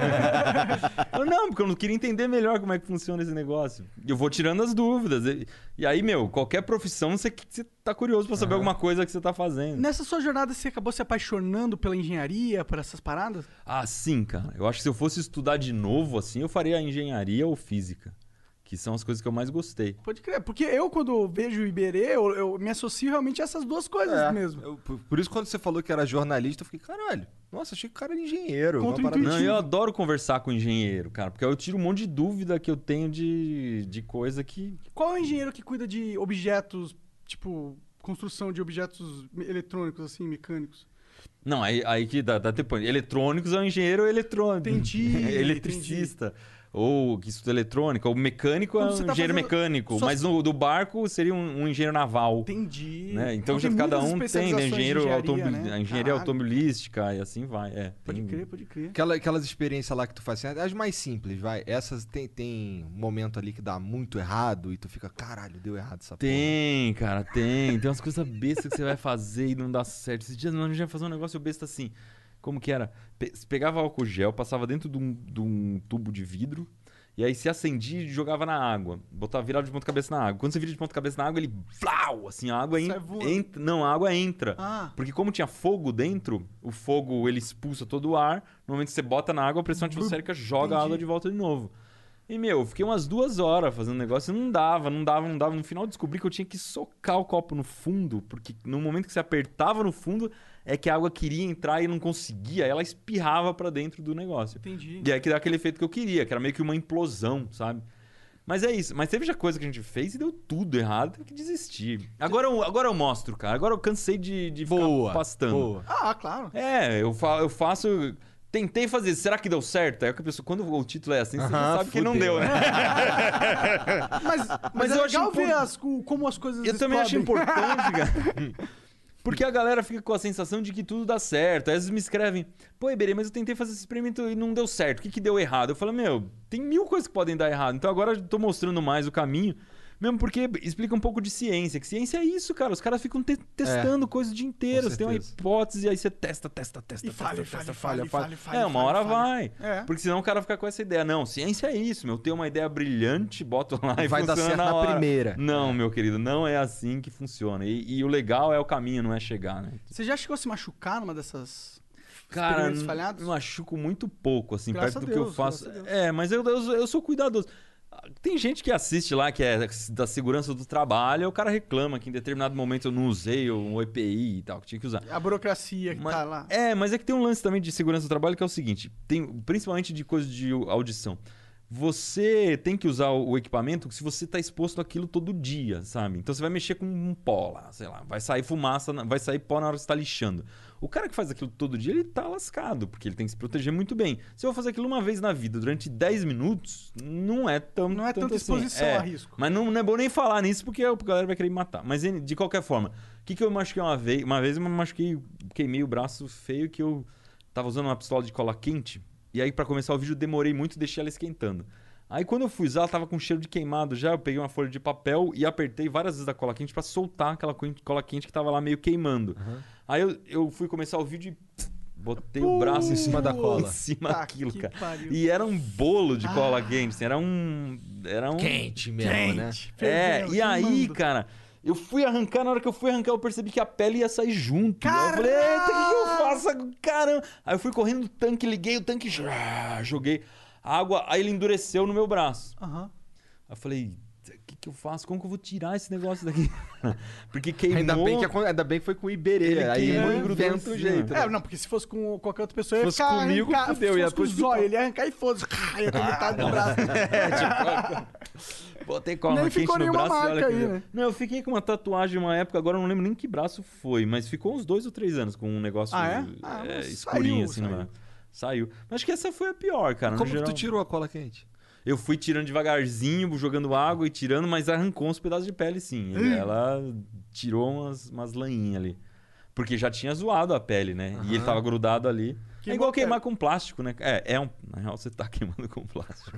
eu, não, porque eu não queria entender melhor como é que funciona esse negócio. E Eu vou tirando as dúvidas. E, e aí, meu, qualquer profissão, você, você tá curioso pra saber alguma coisa que você tá fazendo. Nessa sua jornada, você acabou se apaixonando pela engenharia, por essas paradas? Ah, sim, cara. Eu acho que se eu fosse estudar de novo, assim, eu faria engenharia ou física. Que são as coisas que eu mais gostei. Pode crer. Porque eu, quando vejo o Iberê, eu, eu me associo realmente a essas duas coisas É, mesmo. eu- por, por isso, quando você falou que era jornalista, eu fiquei, caralho, nossa, achei que o cara era engenheiro. Não, eu adoro conversar com engenheiro, cara, porque eu tiro um monte de dúvida que eu tenho de, de coisa que. Qual é o engenheiro que cuida de objetos, tipo, construção de objetos eletrônicos, assim, mecânicos? Não, aí, aí que dá, dá tempo. Eletrônicos é um engenheiro eletrônico. Entendi, Eletricista. Ou que estuda eletrônica, ou mecânico é um tá engenheiro mecânico, suas- mas no, do barco seria um, um engenheiro naval. Entendi. Né? Então já tem cada um tem, né? Engenheiro engenharia, automobil- né? a engenharia automobilística e assim vai. É, Pode tem- crer, pode crer. Aquela, aquelas experiências lá que tu faz, assim, as mais simples, vai. Essas tem, tem um momento ali que dá muito errado e tu fica, caralho, deu errado essa Tem, cara, tem. Tem umas coisas bestas que você vai fazer e não dá certo. Esses dias nós já fazer um negócio besta assim. Como que era? Pe- você pegava álcool gel, passava dentro de um, de um tubo de vidro, e aí se acendia e jogava na água. Botava virado de ponta cabeça na água. Quando você vira de ponta cabeça na água, ele. Flau! Assim, a água entra. Não, a água entra. Ah, Porque como tinha fogo dentro, o fogo ele expulsa todo o ar. No momento que você bota na água, a pressão atmosférica joga a entendi. água de volta de novo. E, meu, eu fiquei umas duas horas fazendo negócio e não dava, não dava, não dava. No final eu descobri que eu tinha que socar o copo no fundo, porque no momento que você apertava no fundo, é que a água queria entrar e não conseguia, ela espirrava pra dentro do negócio. entendi. E aí que dá aquele efeito que eu queria, que era meio que uma implosão, sabe? Mas é isso. Mas teve já coisa que a gente fez e deu tudo errado, tem que desistir. Agora eu, agora eu mostro, cara. Agora eu cansei de, de Boa, ficar pastando. boa. Ah, claro. É, eu, fa eu faço. Tentei fazer, será que deu certo? Aí a pessoa, quando o título é assim, você já sabe que não fudeu. deu, né? Mas, mas, eu é acho legal ver impor- as- o- como as coisas Eu também acho explodem. importante, cara. Porque a galera fica com a sensação de que tudo dá certo. Às vezes me escrevem, pô, Iberê, mas eu tentei fazer esse experimento e não deu certo. O que, que deu errado? Eu falo, meu, tem mil coisas que podem dar errado. Então agora eu tô mostrando mais o caminho. Mesmo porque explica um pouco de ciência. Que ciência é isso, cara. Os caras ficam te- testando coisas o dia inteiro. Você tem uma hipótese, aí você testa, testa, testa, E testa, falha, testa, falha, falha, falha, falha. falha, É, uma falha, hora falha. vai. É. Porque senão o cara fica com essa ideia. Não, ciência é isso, meu. Ter uma ideia brilhante, boto lá e Vai dar certo na na hora. primeira. Não, meu querido, não é assim que funciona. E, e o legal é o caminho, não é chegar, né? Você já chegou a se machucar numa dessas Cara, me machuco muito pouco, assim, Graças perto do que eu Deus, faço. Deus. É, mas eu, eu, eu sou cuidadoso. Tem gente que assiste lá, que é da segurança do trabalho, e o cara reclama que em determinado momento eu não usei um EPI e tal, que tinha que usar. A burocracia que Mas- tá lá. É, mas é que tem um lance também de segurança do trabalho que é o seguinte: tem, principalmente de coisa de audição. Você tem que usar o equipamento se você está exposto àquilo todo dia, sabe? Então você vai mexer com um pó lá, sei lá, vai sair fumaça, vai sair pó na hora que você está lixando. O cara que faz aquilo todo dia, ele tá lascado, porque ele tem que se proteger muito bem. Se eu fazer aquilo uma vez na vida durante 10 minutos, não é tão Não é tanta assim. exposição É, a risco. Mas não, não é bom nem falar nisso, porque a galera vai querer me matar. Mas de qualquer forma, o que, que eu machuquei uma vez? Uma vez eu machuquei, queimei o braço feio que eu tava usando uma pistola de cola quente. E aí, pra começar o vídeo, eu demorei muito e deixei ela esquentando. Aí, quando eu fui usar, ela tava com cheiro de queimado já. Eu peguei uma folha de papel e apertei várias vezes a cola quente pra soltar aquela co- cola quente que tava lá meio queimando. Aí eu, eu fui começar o vídeo e botei o braço em cima da cola. Em cima Tá daquilo, cara. pariu. E era um bolo de cola Ah. quente, assim, era um. Era um. Quente mesmo, né? Gente, É, fervendo, e aí, queimando. cara, eu fui arrancar, na hora que eu fui arrancar, eu percebi que a pele ia sair junto. Aí Eu falei, eita, o que, que eu faço? Caramba! Aí eu fui correndo no tanque, liguei o tanque, joguei água, aí ele endureceu no meu braço. Aham. Aí eu falei, o que, que eu faço? Como que eu vou tirar esse negócio daqui? Porque queimou. Ainda bem, que, ainda bem que foi com o Iberê. Aí inventa um jeito. né? É, não, porque se fosse com qualquer outra pessoa, ia Fosse ficar comigo, arrancar, fudeu, se ia fosse com o zóio, ele ia arrancar e foda-se. ia ter metade do braço. Botei cola Nem quente ficou no nenhuma braço e olha marca que aí, né? Não, eu fiquei com uma tatuagem uma época, agora eu não lembro nem que braço foi, mas ficou uns dois ou três anos com um negócio Ah, é? Ah, é, escurinho saiu, assim saiu. braço. Saiu. Mas acho que essa foi a pior, cara. no Como que geral. tu tirou a cola quente? Eu fui tirando devagarzinho, jogando água e tirando, mas arrancou uns pedaços de pele sim. Ele- Ela tirou umas, umas lanhinhas ali. Porque já tinha zoado a pele, né? E ele tava grudado ali. é Queimou igual pele. queimar com plástico, né? É, é um. Na real, você tá queimando com plástico.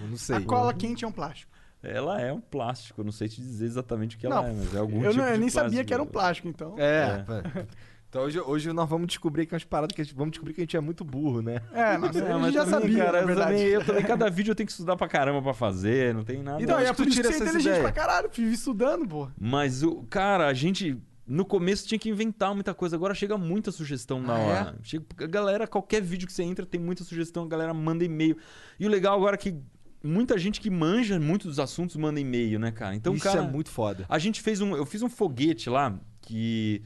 Eu não sei. A cola quente é um plástico. Ela é um plástico, eu não sei te dizer exatamente o que ela Não, é, mas é algum eu, tipo não- eu de nem sabia plástico. que era um plástico, então. É, pô. Então hoje, hoje nós vamos descobrir que é umas paradas que a gente, vamos descobrir que a gente é muito burro, né? É, nossa, É, a mas gente já também, sabia, cara, na eu verdade. também, eu também, cada vídeo eu tenho que estudar pra caramba pra fazer, não tem nada. Então, é por isso que você é inteligente ideias? pra caralho, vive estudando, pô. Mas o cara, a gente no começo tinha que inventar muita coisa, agora chega muita sugestão na Ah, é? hora. Chega, a galera, qualquer vídeo que você entra tem muita sugestão, a galera manda e-mail. E o legal agora é que muita gente que manja muito dos assuntos manda e-mail, né, cara? Então, Isso cara, é muito foda. A gente fez um. Eu fiz um foguete lá que.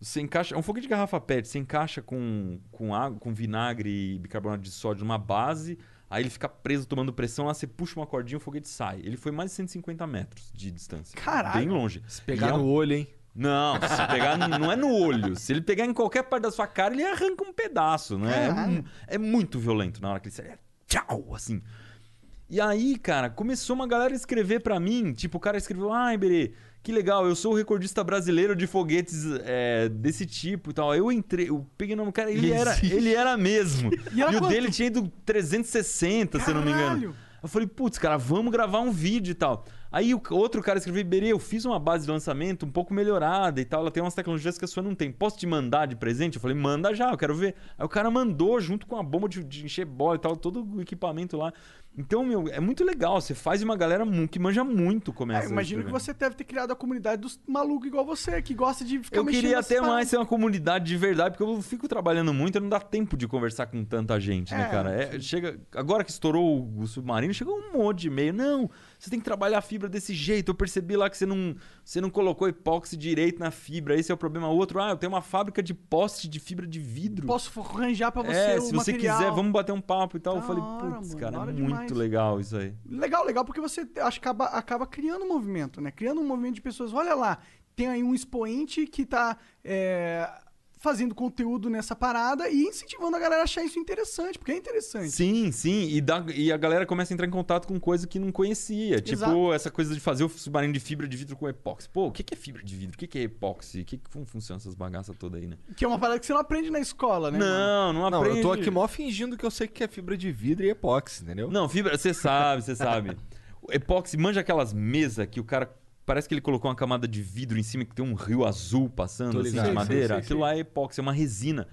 Você encaixa. É um foguete de garrafa PET. Você encaixa com, com água, com vinagre e bicarbonato de sódio numa base. Aí ele fica preso tomando pressão. Lá você puxa uma cordinha e o foguete sai. Ele foi mais de 150 metros de distância. Caralho. Bem longe. Se pegar é um- no olho, hein? Não, se pegar. não é no olho. Se ele pegar em qualquer parte da sua cara, ele arranca um pedaço, né? É, é muito violento na hora que ele sai. É tchau, assim. E aí, cara, começou uma galera a escrever pra mim. Tipo, o cara escreveu: Ah, Iberê, que legal, eu sou o recordista brasileiro de foguetes é, desse tipo e tal. Aí eu entrei, eu peguei o nome do cara, ele era, ele era mesmo. E era o dele tinha ido 360, se eu não me engano. Caralho! Eu falei, putz, cara, vamos gravar um vídeo e tal. Aí o outro cara escreveu, Iberê, eu fiz uma base de lançamento um pouco melhorada e tal. Ela tem umas tecnologias que a sua não tem. Posso te mandar de presente? Eu falei, manda já, eu quero ver. Aí o cara mandou junto com a bomba de, de encher bola e tal, todo o equipamento lá. Então, meu, é muito legal. Você faz uma galera que manja muito começa. É, imagino que você deve ter criado a comunidade dos malucos igual você, que gosta de ficar Eu mexendo queria até mais ser uma comunidade de verdade, porque eu fico trabalhando muito e não dá tempo de conversar com tanta gente, né, É, cara? É, chega, agora que estourou o, submarino, chegou um monte de e-mail. Não, você tem que trabalhar a fibra desse jeito. Eu percebi lá que você não, você não colocou epóxi direito na fibra. Esse é o problema. Outro, ah, eu tenho uma fábrica de poste de fibra de vidro. Posso arranjar pra você é, se você material. quiser, vamos bater um papo e tal. Da eu falei, putz, cara, hora muito demais. Legal isso aí. Legal, legal, porque você acho que acaba, acaba criando um movimento, né? Criando um movimento de pessoas. Olha lá, tem aí um expoente que tá é, fazendo conteúdo nessa parada e incentivando a galera a achar isso interessante, porque é interessante. Sim, sim. E, dá- e a galera começa a entrar em contato com coisa que não conhecia. Tipo, Exato. essa coisa de fazer o submarino de fibra de vidro com epóxi. Pô, o que que é fibra de vidro? O que que é epóxi? O que que, como funciona essas bagaças todas aí, né? Que é uma parada que você não aprende na escola, né? mano? não, não Não, aprende. eu tô aqui mó fingindo que eu sei que é fibra de vidro e epóxi, entendeu? Não, fibra, você sabe, você sabe. Epóxi, manja aquelas mesas que o cara... Parece que ele colocou uma camada de vidro em cima que tem um rio azul passando, assim, de madeira. sei, sei, Aquilo sei. lá é epóxi, é uma resina.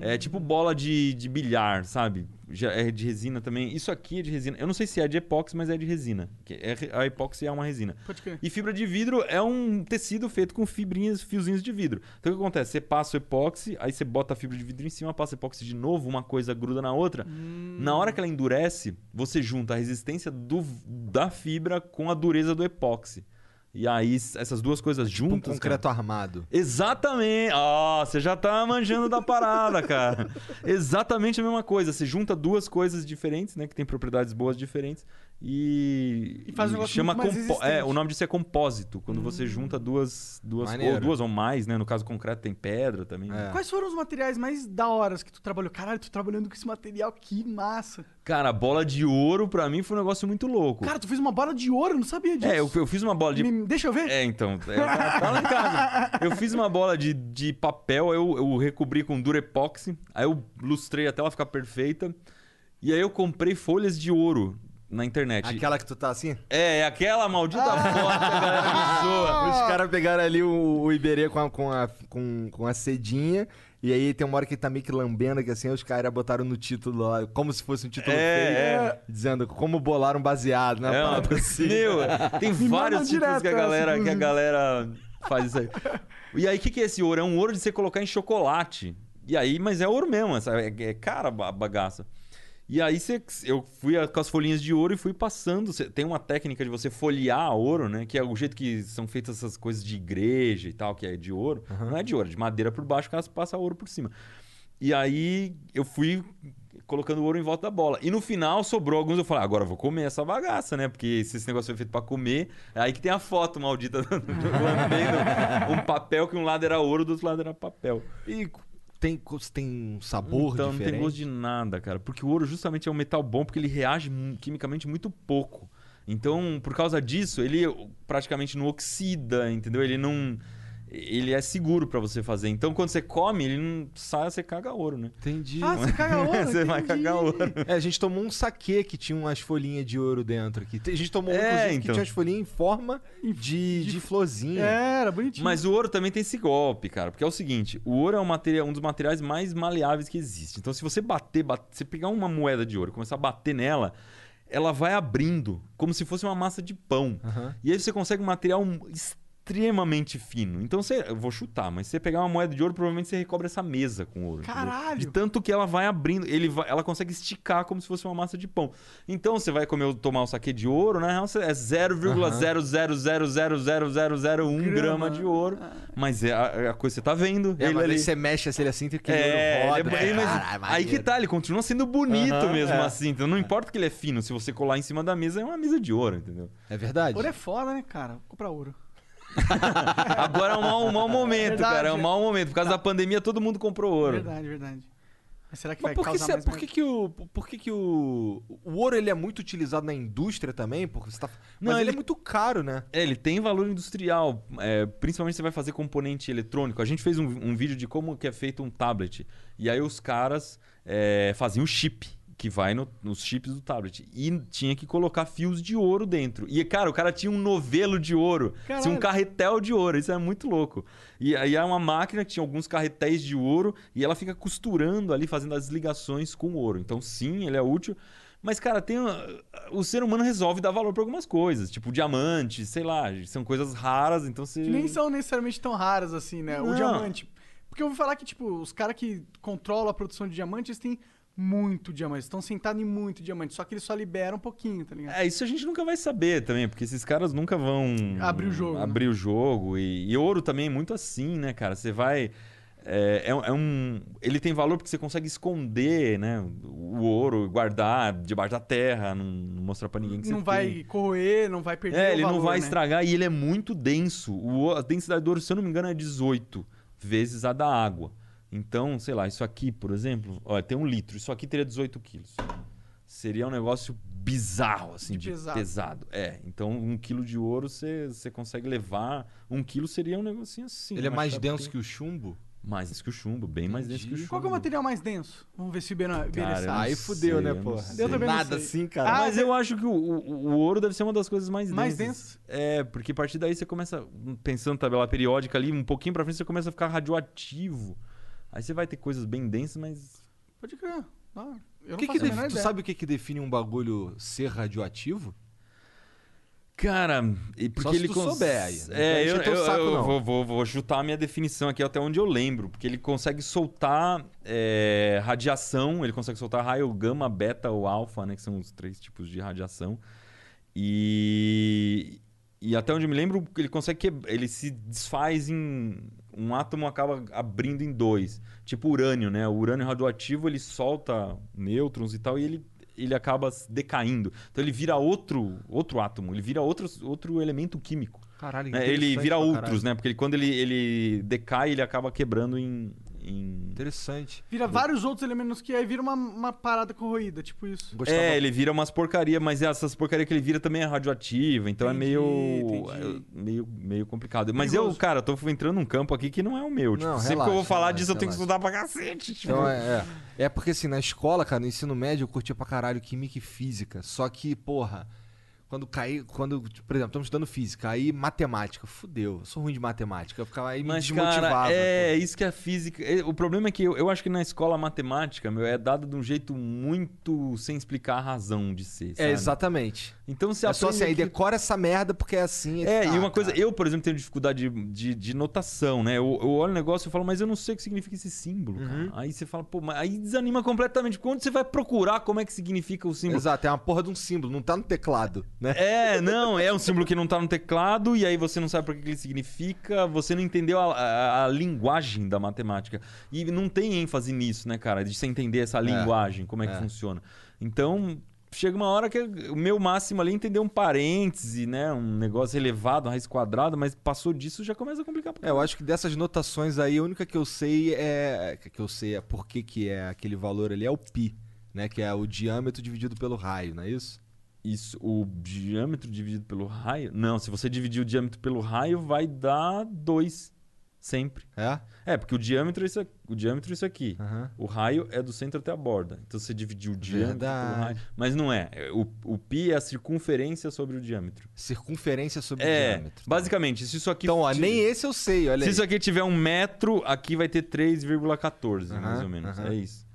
É tipo bola de, de bilhar, sabe? Já é de resina também. Isso aqui é de resina. Eu não sei se é de epóxi, mas é de resina. Que é a epóxi é uma resina. Pode crer. E fibra de vidro é um tecido feito com fibrinhas, fiozinhos de vidro. Então o que acontece? Você passa o epóxi, aí você bota a fibra de vidro em cima, passa epóxi de novo, uma coisa gruda na outra. Na hora que ela endurece, você junta a resistência do, da fibra com a dureza do epóxi. E aí essas duas coisas Tipo um juntas. concreto armado. Exatamente. Ah, você já tá manjando da parada, cara. Exatamente a mesma coisa. Você junta duas coisas diferentes, né? Que tem propriedades boas diferentes. E. E faz um negócio chama muito compo-. É, o nome disso é compósito. Quando você junta duas. duas Maneiro. ou duas ou mais, né? No caso concreto tem pedra também. É. Quais foram os materiais mais da horas que tu trabalhou? Caralho, tu trabalhando com esse material, que massa. Cara, bola de ouro pra mim foi um negócio muito louco. Cara, tu fez uma bola de ouro, eu não sabia disso. é, eu, eu fiz uma bola de. Me- Deixa eu ver. É, então. É, tá, tá lá em casa. Eu fiz uma bola de, de papel, eu, eu recobri com Durepoxy, aí eu lustrei até ela ficar perfeita. E aí eu comprei folhas de ouro na internet. Aquela que tu tá assim? É, é aquela maldita foto que a galera me zoa. Os caras pegaram ali o, o Iberê com a, com, a, com, com a cedinha. E aí tem uma hora que ele tá meio que lambendo, que assim, os caras botaram no título lá, como se fosse um título É, feio, dizendo como bolar um baseado, né? É, Uma assim. Meu, tem vários títulos direto que a galera, que a galera faz isso aí. E aí, o que, que é esse ouro? É um ouro de você colocar em chocolate. E aí, mas é ouro mesmo, sabe? É, é cara a bagaça. E aí você, eu fui com as folhinhas de ouro e fui passando. Tem uma técnica de você folhear ouro, né? Que é o jeito que são feitas essas coisas de igreja e tal, que é de ouro. Não é de ouro, é de madeira por baixo, o cara passa ouro por cima. E aí eu fui colocando ouro em volta da bola. E no final sobrou alguns, eu falei, "Ah, agora eu vou comer essa bagaça, né? Porque se esse negócio foi feito pra comer, é aí que tem a foto maldita do, do, do- um papel que um lado era ouro, do outro lado era papel. E tem, tem um sabor então diferente. não tem gosto de nada, cara. Porque o ouro justamente é um metal bom porque ele reage quimicamente muito pouco. Então, por causa disso, ele praticamente não oxida, entendeu? Ele não. Ele é seguro pra você fazer. Então, quando você come, ele não sai, você caga ouro, né? Entendi. Ah, você caga ouro, Você vai entendi. cagar ouro. É, a gente tomou um saquê que tinha umas folhinhas de ouro dentro aqui. A gente tomou um, É, inclusive, que então. tinha umas folhinhas em forma de, de, florzinha. É, era bonitinho. Mas o ouro também tem esse golpe, cara. Porque é o seguinte: o ouro é um, material, um dos materiais mais maleáveis que existe. Então, se você bater, bater, você pegar uma moeda de ouro e começar a bater nela, ela vai abrindo, como se fosse uma massa de pão. Aham. E aí você consegue um material extremamente fino. Então você, eu vou chutar, mas se você pegar uma moeda de ouro, provavelmente você recobre essa mesa com ouro. entendeu? Caralho! De tanto que ela vai abrindo, ele vai- ela consegue esticar como se fosse uma massa de pão. Então você vai comer, tomar o saque de ouro, na real você- é 0,000000001 Grama. grama de ouro, mas é a, a coisa que você tá vendo. É, ele mas ali. você mexe assim, ele assim, tem que É, roda. ele é mas Caralho, aí que tá, ele continua sendo bonito Aham, mesmo é. assim. Então não importa que ele é fino, se você colar em cima da mesa, é uma mesa de ouro, entendeu? É verdade. Ouro é foda, né, cara? Vou comprar ouro. Agora é um mau, um mau momento, Verdade. cara. É um mau momento. Por causa da pandemia, todo mundo comprou ouro. Verdade, verdade. Mas será que Mas vai por que, causar será- mais por que, que o. Por que, que o. O ouro ele é muito utilizado na indústria também? Porque você tá, Não, mas ele... ele- é muito caro, né? É, ele tem valor industrial, é, principalmente você vai fazer componente eletrônico. A gente fez um, um vídeo de como que é feito um tablet. E aí os caras é, faziam chip, que vai no- nos chips do tablet. E tinha que colocar fios de ouro dentro. E, cara, o cara tinha um novelo de ouro. Caralho. Tinha um carretel de ouro. Isso é muito louco. E aí é uma máquina que tinha alguns carretéis de ouro e ela fica costurando ali, fazendo as ligações com o ouro. Então, sim, ele é útil. Mas, cara, tem uma- o ser humano resolve dar valor para algumas coisas, tipo diamante, sei lá, são coisas raras, então você. Que nem são necessariamente tão raras assim, né? O Não. diamante. Porque eu ouvi falar que, tipo, os caras que controlam a produção de diamantes têm muito diamante. Estão sentados em muito diamante. Só que eles só liberam um pouquinho, tá ligado? É, isso a gente nunca vai saber também, porque esses caras nunca vão Abrir o jogo, né? Abrir o jogo. E, e ouro também é muito assim, né, cara? Você vai. É, é um- é um. Ele tem valor porque você consegue esconder, né? O ouro, guardar debaixo da terra, não, não mostrar pra ninguém que você não vai tem. corroer, não vai perder É, ele não valor, vai né? estragar e ele é muito denso. O- a densidade do ouro, se eu não me engano, é 18 vezes a da água. Então, sei lá, isso aqui, por exemplo, olha, tem um litro. Isso aqui teria 18 quilos. Seria um negócio bizarro, assim, De de, pesado. pesado. É, então um quilo de ouro você consegue levar. Um quilo seria um negocinho assim. ele é mais chapinha. denso que o chumbo? Mais denso que o chumbo, bem mais denso que o Entendi. chumbo. Qual que é o material mais denso? Vamos ver se o Bena, eu Aí fudeu, sei, né, eu não porra? sei. Eu não Nada sei. assim, cara. Ah, Mas eu acho que o, o- o ouro deve ser uma das coisas mais, Mais densas. densas? É, porque a partir daí você começa, pensando tabela periódica ali, um pouquinho pra frente você começa a ficar radioativo. Aí você vai ter coisas bem densas, mas. Pode crer. Ah, eu O que não que faço menor tu sabe o que, que define um bagulho ser radioativo? Cara, e porque se ele tu cons- souber aí, não É, eu, teu eu- saco, eu vou, vou- vou chutar a minha definição aqui até onde eu lembro. Porque ele consegue soltar é, radiação, ele consegue soltar raio gama, beta ou alfa, né? Que são os três tipos de radiação. E, e até onde eu me lembro, ele consegue que ele se desfaz em um átomo acaba abrindo em dois, tipo urânio, né? O urânio radioativo ele solta nêutrons e tal e ele ele acaba decaindo. Então ele vira outro outro átomo, ele vira outro, outro elemento químico. Caralho, né? Ele vira outros, né? Porque ele- quando ele, ele decai, ele acaba quebrando em, em Interessante. Vira vários outros elementos que aí vira uma, uma parada corroída, tipo isso. Gostava... É, ele vira umas porcaria, mas essas porcaria que ele vira também é radioativa, então Entendi, é meio, entendi. é meio meio complicado. Mas eu, Perigoso. cara, tô entrando num campo aqui que não é o meu. Tipo, Não, sempre que eu relaxa, vou falar relaxa, disso, eu tenho que relaxa. estudar pra cacete. Tipo. Então, é, é. É porque assim, na escola, cara, no ensino médio, eu curtia pra caralho química e física. Só que, porra, quando caí, quando, por exemplo, estamos estudando física, aí matemática, fudeu. Eu sou ruim de matemática, eu ficava aí me Mas, desmotivava. cara, é pô. isso que a física. é, O problema é que eu, eu acho que na escola a matemática, meu, é dada de um jeito muito sem explicar a razão de ser. É, sabe? exatamente. Então você É só assim, aí aquilo- decora essa merda porque é assim. É, tá, e uma coisa, cara. eu, por exemplo, tenho dificuldade de, de, de notação, né? Eu, eu olho o negócio e falo, mas eu não sei o que significa esse símbolo, Uhum. cara. Aí você fala, pô, mas aí desanima completamente. Quando você vai procurar como é que significa o símbolo? Exato, é uma porra de um símbolo, não tá no teclado, né? É, não, é um símbolo que não tá no teclado, e aí você não sabe por que que ele significa, você não entendeu a, a- a linguagem da matemática. E não tem ênfase nisso, né, cara? De você entender essa linguagem, como é que é. funciona. Então, chega uma hora que o meu máximo ali é entender um parêntese, né? Um negócio elevado, uma raiz quadrada, mas passou disso já começa a complicar. É, eu acho que dessas notações aí, a única que eu sei é. Que eu sei é por que, que é aquele valor ali é o pi, né? Que é o diâmetro dividido pelo raio, não é isso? Isso, o diâmetro dividido pelo raio. Não, se você dividir o diâmetro pelo raio, vai dar 2. Sempre. É? É, porque o diâmetro é isso aqui. O diâmetro é isso aqui. Aham. O raio é do centro até a borda. Então você dividiu o diâmetro Verdade. pelo raio. Mas não é. É, O, o pi é a circunferência sobre o diâmetro. Circunferência sobre o É, diâmetro. basicamente, se isso aqui. Então, ó, nem esse eu sei, olha Se aí. isso aqui tiver um metro, aqui vai ter 3,14, mais Aham, ou menos. aham. É isso.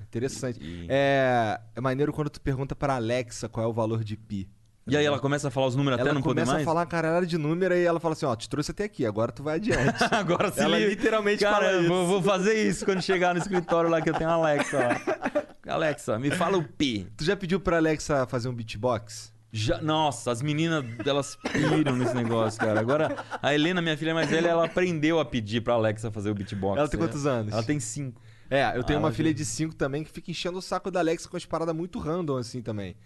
Interessante. E, É, é maneiro quando tu pergunta pra Alexa qual é o valor de pi. E aí ela começa a falar os números até Ela não poder começa mais? a falar uma caralhada de número e ela fala assim, ó, te trouxe até aqui, agora tu vai adiante. Agora se ela literalmente Cara, fala isso. vou, vou fazer isso quando chegar no escritório lá que eu tenho a Alexa lá. Alexa, me fala o pi. Tu já pediu pra Alexa fazer um beatbox? Já, nossa, as meninas, elas piram nesse negócio, cara. Agora, a Helena, minha filha mais velha, ela aprendeu a pedir pra Alexa fazer o beatbox. Ela tem É. quantos anos? Ela tem cinco. É, eu tenho Ah, uma ela filha de 5 também que fica enchendo o saco da Alexa com as paradas muito random assim também.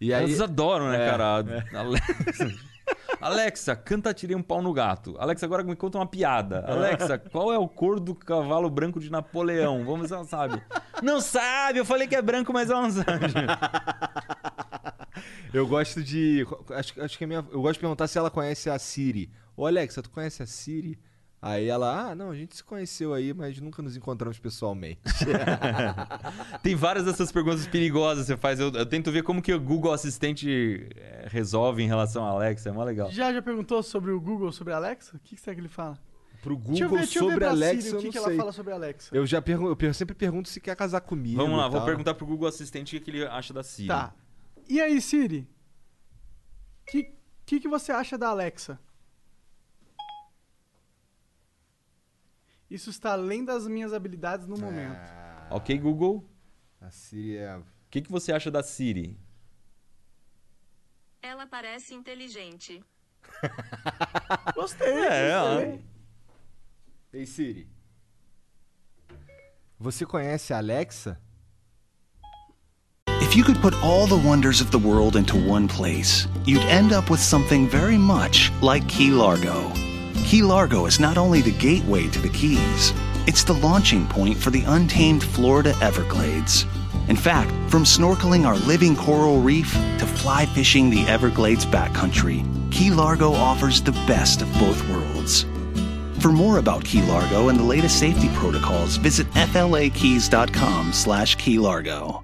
E aí, Elas adoram, né, É, cara? A Alexa. Alexa, canta Tirei um Pau no Gato. Alexa, agora me conta uma piada. Alexa, qual é o cor do cavalo branco de Napoleão? Vamos ver se ela sabe. Não sabe, eu falei que é branco, mas ela não sabe. Eu gosto de. Acho, acho que a minha, eu gosto de perguntar se ela conhece a Siri. Ô Alexa, tu conhece a Siri? Aí ela, ah, não, a gente se conheceu aí, mas nunca nos encontramos pessoalmente. Tem várias dessas perguntas perigosas que você faz. Eu, eu tento ver como que o Google Assistente eh, resolve em relação à Alexa. É mó legal. Já já perguntou sobre o Google, sobre a Alexa? O que, que será que ele fala? Pro Google ver, sobre pra Alexa, Siri eu o que, não que sei. ela fala sobre a Alexa. Eu já pergunto, eu sempre pergunto se quer casar comigo. Vamos lá, vou perguntar pro Google Assistente o que que ele acha da Siri. Tá. E aí, Siri? O que, que, que você acha da Alexa? Isso está além das minhas habilidades no momento. Ah, Ok, Google. a Siri é. O que, que você acha da Siri? Ela parece inteligente. Gostei. É, gostei. Ei, Siri. Você conhece a Alexa? If you could put all the wonders of the world into one place, you'd end up with something very much like Key Largo. Key Largo is not only the gateway to the Keys, it's the launching point for the untamed Florida Everglades. In fact, from snorkeling our living coral reef to fly fishing the Everglades backcountry, Key Largo offers the best of both worlds. For more about Key Largo and the latest safety protocols, visit flakeys.com slash Key Largo.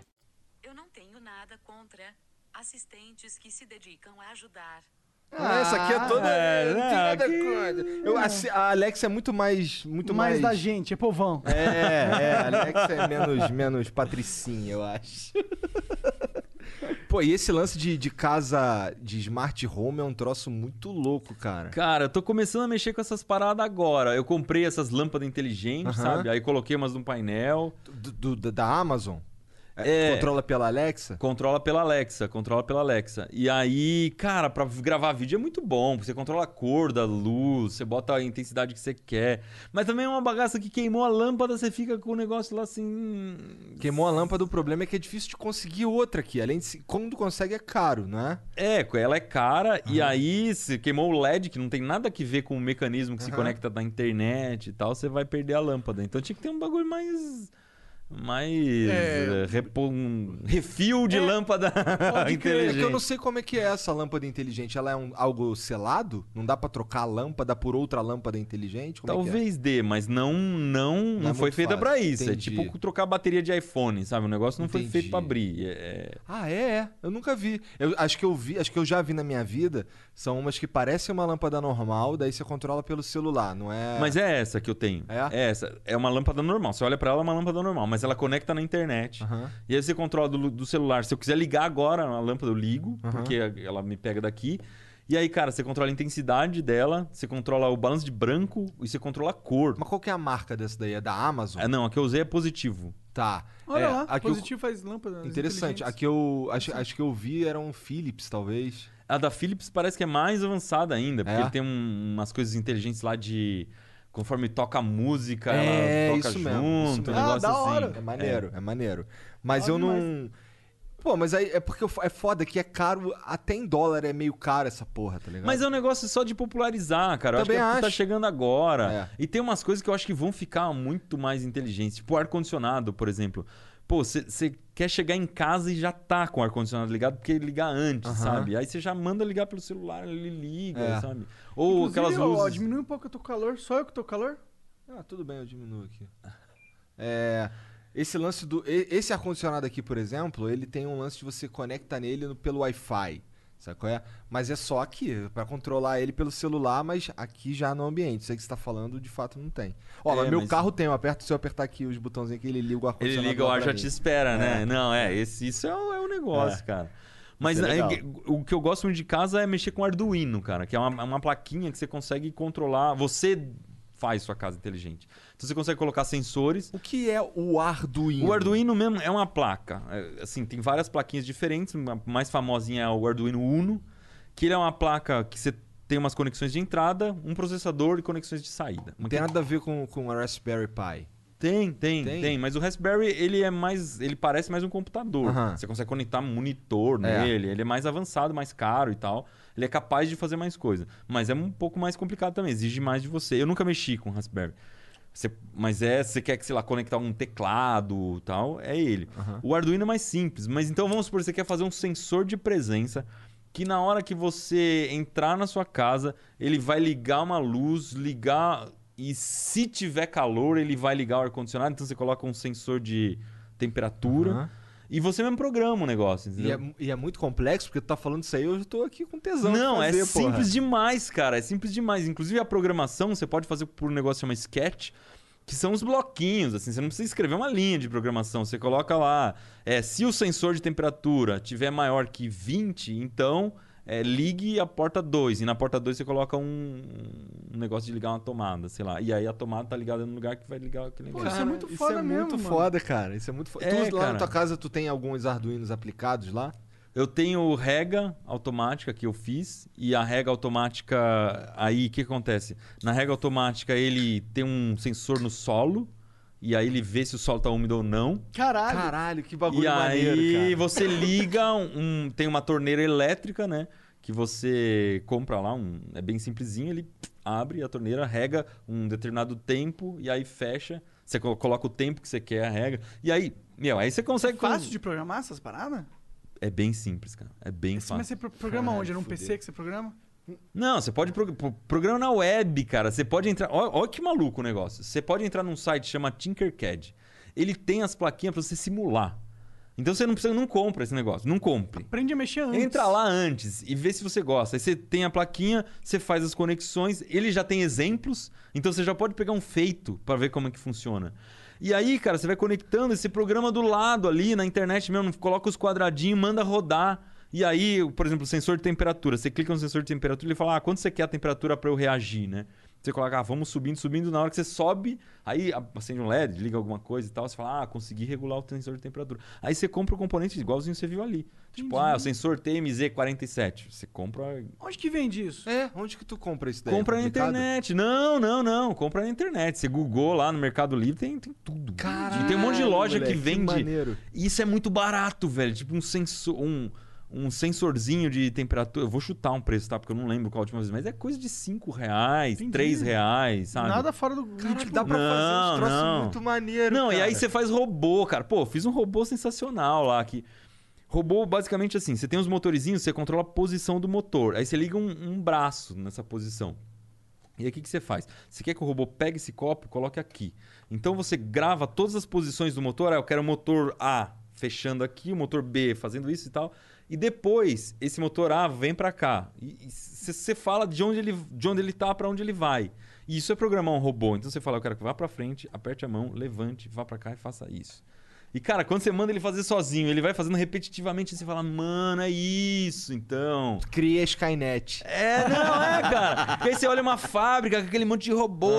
Nada contra assistentes que se dedicam a ajudar. Ah, essa aqui é toda. é, não, nada que-. Eu, a, a Alexa é muito mais. Muito Mais mais. da gente, é povão. É, é, a Alexa é menos, menos patricinha, eu acho. Pô, e esse lance de, de casa de smart home é um troço muito louco, cara. Cara, eu tô começando a mexer com essas paradas agora. Eu comprei essas lâmpadas inteligentes, Aham. sabe? Aí coloquei umas no painel. Do, do- da Amazon? É, É. Controla pela Alexa? Controla pela Alexa, controla pela Alexa. E aí, cara, pra gravar vídeo é muito bom. Você controla a cor da luz, você bota a intensidade que você quer. Mas também é uma bagaça que queimou a lâmpada, você fica com o negócio lá assim. Queimou a lâmpada, o problema é que é difícil de conseguir outra aqui. Além de. se- Quando consegue é caro, não é? Ela é cara, e aí se queimou o LED, que não tem nada que ver com o mecanismo que se Aham. conecta na internet e tal, você vai perder a lâmpada. Então tinha que ter um bagulho mais. Mais. É. eh, repo- um refil de É, lâmpada é inteligente. que eu não sei como é que é essa lâmpada inteligente. Ela é um, algo selado? Não dá pra trocar a lâmpada por outra lâmpada inteligente? Como é é? Talvez dê, mas não não não, Não é foi muito feita pra isso. entendi. É tipo trocar a bateria de iPhone, sabe? O negócio não foi Entendi. feito pra abrir. É- Ah, é, é. Eu nunca vi. Eu acho que eu vi, acho que eu já vi na minha vida. São umas que parecem uma lâmpada normal, daí você controla pelo celular, não é? Mas é essa que eu tenho. É? essa. É uma lâmpada normal. Você olha pra ela, é uma lâmpada normal, mas ela conecta na internet. Aham. E aí você controla do, do celular. Se eu quiser ligar agora a lâmpada, eu ligo, Aham. porque ela me pega daqui. E aí, cara, você controla a intensidade dela, você controla o balanço de branco e você controla a cor. Mas qual que é a marca dessa daí? É da Amazon? Ah, não, a que eu usei é positivo. Tá. Olha É, lá, a que eu- positivo faz lâmpada. Interessante. A que eu acho, acho que eu vi era um Philips, talvez. A da Philips parece que é mais avançada ainda, porque É? ele tem um- umas coisas inteligentes lá de. Conforme toca a música, É, ela toca isso junto, mesmo, isso um mesmo. negócio Ah, da assim. hora. É maneiro, é, maneiro. Mas eu não. Pô, mas aí é porque é foda que é caro, até em dólar é meio caro essa porra, tá ligado? Mas é um negócio só de popularizar, cara. Eu Também acho que é tá acho. chegando agora. É. E tem umas coisas que eu acho que vão ficar muito mais inteligentes. Tipo o ar-condicionado, por exemplo. Pô, você quer chegar em casa e já tá com o ar-condicionado ligado, porque ligar antes, Aham. sabe? Aí você já manda ligar pelo celular, ele liga, É. sabe? Ou Inclusive, aquelas ó, luzes. diminui um pouco, eu tô com calor. Só eu que tô calor? Ah, tudo bem, eu diminuo aqui. É, esse lance do. Esse ar-condicionado aqui, por exemplo, ele tem um lance de você conecta nele pelo Wi-Fi. Sabe é? Mas é só aqui, pra controlar ele pelo celular, mas aqui já no ambiente. Aí que você tá falando, de fato, não tem. Ó, É, mas meu mas- carro tem, eu aperto, se eu apertar aqui os botãozinhos aqui, ele liga o Ele ar-condicionado. liga o ar já te espera, né? É. Não, é, esse, isso é o, é o negócio, É. cara. Mas é é, o que eu gosto muito de casa é mexer com Arduino, cara, que é uma, uma plaquinha que você consegue controlar. Você faz sua casa inteligente. Então você consegue colocar sensores. O que é o Arduino? O Arduino mesmo é uma placa. É, Assim, tem várias plaquinhas diferentes. A mais famosinha é o Arduino Uno, que ele é uma placa que você tem umas conexões de entrada, um processador e conexões de saída. Não tem nada a ver com, com a Raspberry Pi. Tem, tem, Tem? tem, Mas o Raspberry, ele é mais. Ele parece mais um computador. Você consegue conectar monitor É. nele. Ele é mais avançado, mais caro e tal. Ele é capaz de fazer mais coisa. Mas é um pouco mais complicado também, exige mais de você. Eu nunca mexi com Raspberry. Você- mas é, você quer que, sei lá, conectar um teclado e tal, é ele. O Arduino é mais simples. Mas então vamos supor, você quer fazer um sensor de presença que na hora que você entrar na sua casa, ele vai ligar uma luz, ligar. E se tiver calor, ele vai ligar o ar-condicionado. Então você coloca um sensor de temperatura. Aham. E você mesmo programa o negócio, E entendeu? é, mu- e é muito complexo, porque tu tá falando isso aí, eu tô aqui com tesão. Não, fazer, é porra. simples demais, cara. É simples demais. Inclusive a programação você pode fazer por um negócio que chama Sketch, que são os bloquinhos, assim. Você não precisa escrever uma linha de programação. Você coloca lá, é, se o sensor de temperatura tiver maior que 20, então é, ligue a porta 2. E na porta 2 você coloca um, um negócio de ligar uma tomada, sei lá. E aí a tomada tá ligada no lugar que vai ligar aquele negócio. isso é muito foda Isso é muito mesmo, foda, cara. Isso é muito foda. É, tu, lá cara. na tua casa, tu tem alguns Arduinos aplicados lá? Eu tenho rega automática que eu fiz e a rega automática aí o que acontece? Na rega automática ele tem um sensor no solo e aí ele vê se o solo tá úmido ou não. Caralho. Caralho, que bagulho e maneiro, aí cara. você liga um, tem uma torneira elétrica, né? Que você compra lá, um, é bem simplesinho, ele abre a torneira, rega um determinado tempo e aí fecha. Você co- coloca o tempo que você quer a rega. E aí, meu, aí você É consegue. com- fácil de programar essas paradas? É bem simples, cara. É bem Mas fácil. você pro- programa Caralho, onde? É num fudeu. PC que você programa? Não, você pode pro, pro- programa na web, cara. Você pode entrar. Olha, que maluco o negócio. Você pode entrar num site que chama Tinkercad. Ele tem as plaquinhas pra você simular. Então você não precisa, não compra esse negócio. Não compre. Aprende a mexer antes. Entra lá antes e vê se você gosta. Aí você tem a plaquinha, você faz as conexões, ele já tem exemplos, então você já pode pegar um feito pra ver como é que funciona. E aí, cara, você vai conectando esse programa do lado ali na internet mesmo, coloca os quadradinhos, manda rodar. E aí, por exemplo, o sensor de temperatura. Você clica no sensor de temperatura e ele fala: "Ah, quanto você quer a temperatura pra eu reagir, né?" Você coloca, ah, vamos subindo, subindo. Na hora que você sobe, aí acende um LED, liga alguma coisa e tal. Você fala, ah, consegui regular o sensor de temperatura. Aí você compra o componente igualzinho você viu ali. Tipo, ah, o sensor TMZ47. Você compra. Onde que vende isso? É, onde que tu compra isso daí? Compra na Complicado? internet. Não, não, não. Compra na internet. Você googou lá no Mercado Livre, tem, tem tudo. Caralho, tem um monte de loja moleque, que que vende. maneiro. E isso é muito barato, velho. Tipo um sensor. Um, um sensorzinho de temperatura. Eu vou chutar um preço, tá? Porque eu não lembro qual a última vez, mas é coisa de 5 reais, Entendi. 3 reais, sabe? Nada fora do. Caralho, tipo, dá pra fazer não, uns troços não. muito maneiro, Não, e cara. aí você faz robô, cara. Pô, fiz um robô sensacional lá que. Robô, basicamente assim, você tem os motorizinhos, você controla a posição do motor. Aí você liga um, um braço nessa posição. E aí o que, que você faz? Você quer que o robô pegue esse copo e coloque aqui. Então você grava todas as posições do motor. Ah, eu quero o motor A fechando aqui, o motor B fazendo isso e tal. E depois, esse motor A vem pra cá. E você fala de onde ele, de onde ele tá para onde ele vai. E isso é programar um robô. Então você fala, eu quero que vá pra frente, aperte a mão, levante, vá pra cá e faça isso. E cara, quando você manda ele fazer sozinho, ele vai fazendo repetitivamente, e você fala, mano, é isso, então. Cria Skynet. É, não, é, cara. E aí você olha uma fábrica com aquele monte de robô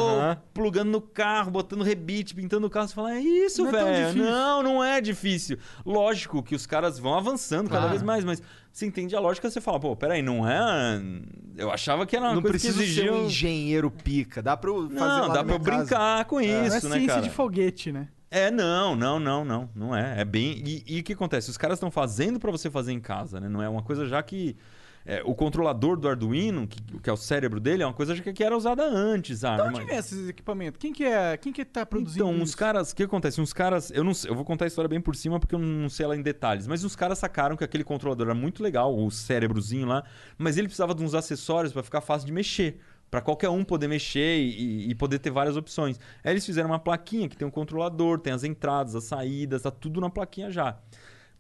plugando no carro, botando rebite, pintando o carro. Você fala, é isso, Não é velho. difícil. não, não é difícil. Lógico que os caras vão avançando cada Claro. vez mais, mas você entende a lógica, você fala, pô, peraí, não é. Eu achava que era uma não coisa que precisa exigia. ser um engenheiro pica. Dá pra eu fazer Não, lá dá na pra eu casa. brincar com não é isso, né, ciência cara? de foguete, né? É, não, não, não, não. Não é. É bem. E, e o que acontece? Os caras estão fazendo pra você fazer em casa, né? Não é uma coisa já que. é, o controlador do Arduino, que, que é o cérebro dele, é uma coisa já que, que era usada antes. Ah, De mas- onde vem esses equipamentos? Quem que é? Quem que tá produzindo Então, uns isso? caras. O que acontece? Uns caras. Eu não sei, eu vou contar a história bem por cima porque eu não sei ela em detalhes. Mas os caras sacaram que aquele controlador era muito legal, o cérebrozinho lá, mas ele precisava de uns acessórios pra ficar fácil de mexer. Pra qualquer um poder mexer e, e poder ter várias opções. Aí eles fizeram uma plaquinha que tem um controlador, tem as entradas, as saídas, tá tudo na plaquinha já.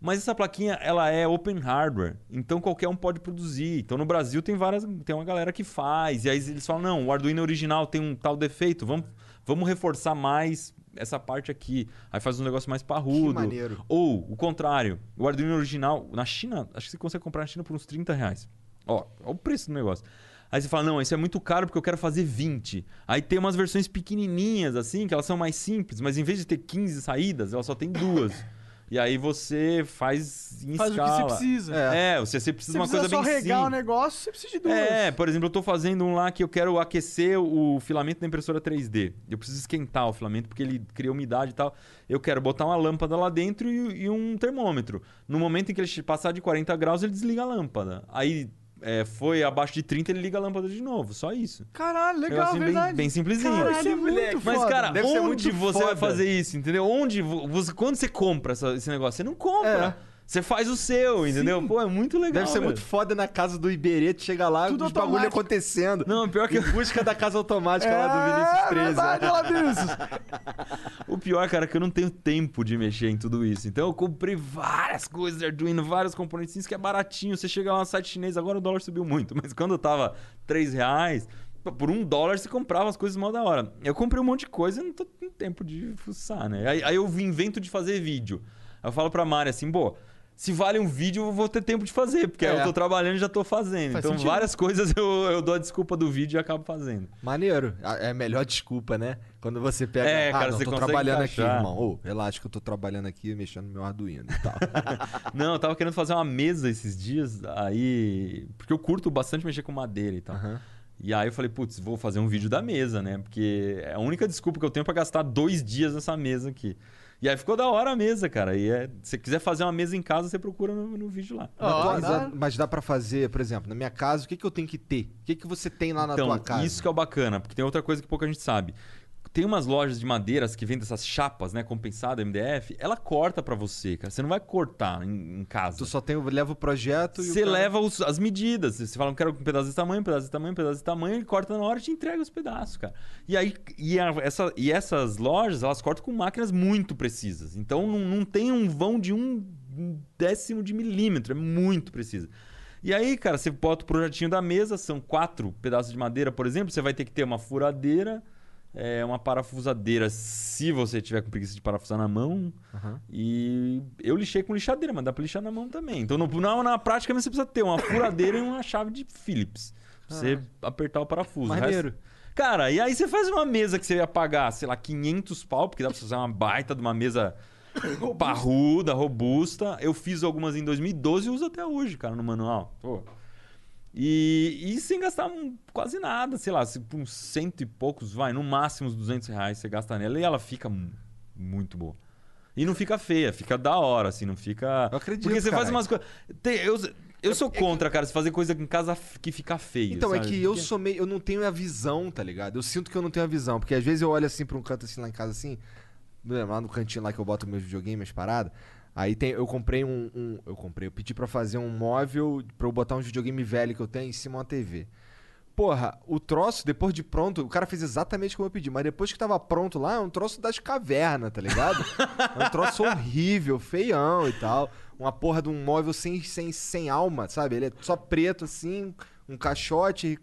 Mas essa plaquinha, ela é open hardware, então qualquer um pode produzir. Então no Brasil tem várias, tem uma galera que faz, e aí eles falam: "Não, o Arduino original tem um tal defeito, vamos Vamos reforçar mais essa parte aqui. Aí faz um negócio mais parrudo. Que maneiro. Ou, o contrário, o Arduino original, na China, acho que você consegue comprar na China por uns 30 reais. Ó, ó o preço do negócio. Aí você fala, não, isso é muito caro porque eu quero fazer 20. Aí tem umas versões pequenininhas, assim, que elas são mais simples, mas em vez de ter 15 saídas, ela só tem duas. E aí você faz em Faz o que escala. você precisa. É, você, você precisa Se de uma precisa coisa só bem regar simples. o negócio, você precisa de duas. É, por exemplo, eu tô fazendo um lá que eu quero aquecer o filamento da impressora 3D. Eu preciso esquentar o filamento porque ele cria umidade e tal. Eu quero botar uma lâmpada lá dentro e, e um termômetro. No momento em que ele passar de 40 graus, ele desliga a lâmpada. Aí é, foi abaixo de 30, ele liga a lâmpada de novo. Só isso. Caralho, legal, bem- verdade. Bem, simplesinho. Caralho, isso é muito Mas, foda. cara, Deve onde muito você vai foda. fazer isso, entendeu? Onde vo- você, quando você compra essa- esse negócio? Você não compra. Você faz o seu, entendeu? Pô, é muito legal. Deve ser velho. muito foda na casa do Iberê, tu chega lá, Tudo os bagulho acontecendo. Não, pior que Em busca da casa automática lá do Vinícius É 13. verdade, Vinícius. O pior, cara, é que eu não tenho tempo de mexer em tudo isso. Então eu comprei várias coisas de Arduino, vários componentes que é baratinho. Você chega lá no site chinês, agora o dólar subiu muito. Mas quando eu tava 3 reais, por um dólar você comprava as coisas mal da hora. Eu comprei um monte de coisa e não tô com tempo de fuçar, né? Aí, aí eu invento de fazer vídeo. Aí eu falo pra Mari assim, pô. Se vale um vídeo, eu vou ter tempo de fazer, porque É. eu tô trabalhando e já tô fazendo. Faz então, sentido. várias coisas eu, eu dou a desculpa do vídeo e acabo fazendo. Maneiro. É a melhor desculpa, né? Quando você pega. É, ah, cara, não, você tô trabalhando aqui, encaixar. irmão. Ô, relaxa que eu tô trabalhando aqui mexendo no meu Arduino e tal. Não, eu tava querendo fazer uma mesa esses dias, aí. Porque eu curto bastante mexer com madeira e tal. E aí eu falei, putz, vou fazer um vídeo da mesa, né? Porque é a única desculpa que eu tenho pra gastar dois dias nessa mesa aqui. E aí ficou da hora a mesa, cara. E é, se você quiser fazer uma mesa em casa, você procura no, no vídeo lá. mas, dá, mas dá pra fazer, por exemplo, na minha casa, o que, que eu tenho que ter? O que, que você tem lá na então, tua casa? isso que é o bacana, porque tem outra coisa que pouca gente sabe. Tem umas lojas de madeiras que vendem essas chapas, né, compensada MDF, ela corta pra você, cara. Você não vai cortar em, em casa. Tu só tem, leva o projeto e Você cara- leva os- as medidas. Você fala, quero um pedaço desse tamanho, um pedaço desse tamanho, um pedaço desse tamanho, ele corta na hora e te entrega os pedaços, cara. E aí, e, a- essa, e essas lojas, elas cortam com máquinas muito precisas. Então não, não tem um vão de um décimo de milímetro, é muito preciso. E aí, cara, você bota o projetinho da mesa, são quatro pedaços de madeira, por exemplo, você vai ter que ter uma furadeira, é, uma parafusadeira, se você tiver com preguiça de parafusar na mão. Aham. E eu lixei com lixadeira, mas dá pra lixar na mão também. Então, no, na, na prática, você precisa ter uma furadeira e uma chave de Phillips. Pra você apertar o parafuso. O Maneiro. resto- Cara, e aí você faz uma mesa que você ia pagar, sei lá, 500 pau, porque dá pra você fazer uma baita de uma mesa parruda, robusta. Eu fiz algumas em 2012 e uso até hoje, cara, no manual. Pô. E, e sem gastar um- quase nada, sei lá, se por uns cento e poucos, vai, no máximo uns 200 reais você gasta nela e ela fica mu- muito boa. E não fica feia, fica da hora, assim, não fica. Eu acredito, Porque você faz caralho. umas coisas. Eu, eu sou contra, cara, se fazer coisa em casa que fica feio. Então, é sabe? que eu sou meio. Eu não tenho a visão, tá ligado? Eu sinto que eu não tenho a visão. Porque às vezes eu olho assim pra um canto assim lá em casa assim. Lá no cantinho lá que eu boto meus videogames, minhas paradas. Aí tem, eu comprei um, um- Eu comprei, eu pedi pra fazer um móvel pra eu botar um videogame velho que eu tenho em cima de uma TV. Porra, o troço, depois de pronto, o cara fez exatamente como eu pedi, mas depois que tava pronto lá, é um troço das cavernas, tá ligado? é um troço horrível, feião e tal. Uma porra de um móvel sem, sem, sem alma, sabe? Ele é só preto assim, um caixote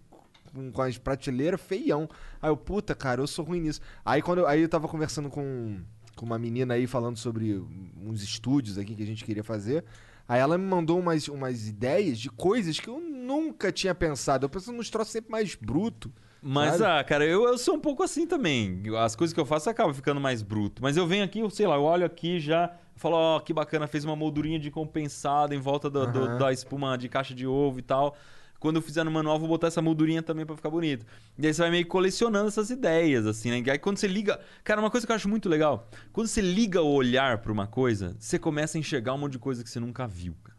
com, com as prateleiras, feião. Aí eu, puta, cara, eu sou ruim nisso. Aí quando eu, aí eu tava conversando com, com uma menina aí falando sobre uns estúdios aqui que a gente queria fazer. Aí ela me mandou umas, umas ideias de coisas que eu nunca tinha pensado. Eu penso nos troços sempre mais bruto. Mas, sabe? ah, cara, eu, eu sou um pouco assim também. As coisas que eu faço acabam ficando mais bruto. Mas eu venho aqui, eu sei lá, eu olho aqui já, falo, ó, que bacana, fez uma moldurinha de compensado em volta do- do- Aham. da espuma de caixa de ovo e tal. Quando eu fizer no manual, vou botar essa moldurinha também pra ficar bonito. E aí você vai meio colecionando essas ideias, assim, né? E aí quando você liga. Cara, uma coisa que eu acho muito legal. Quando você liga o olhar pra uma coisa, você começa a enxergar um monte de coisa que você nunca viu, cara.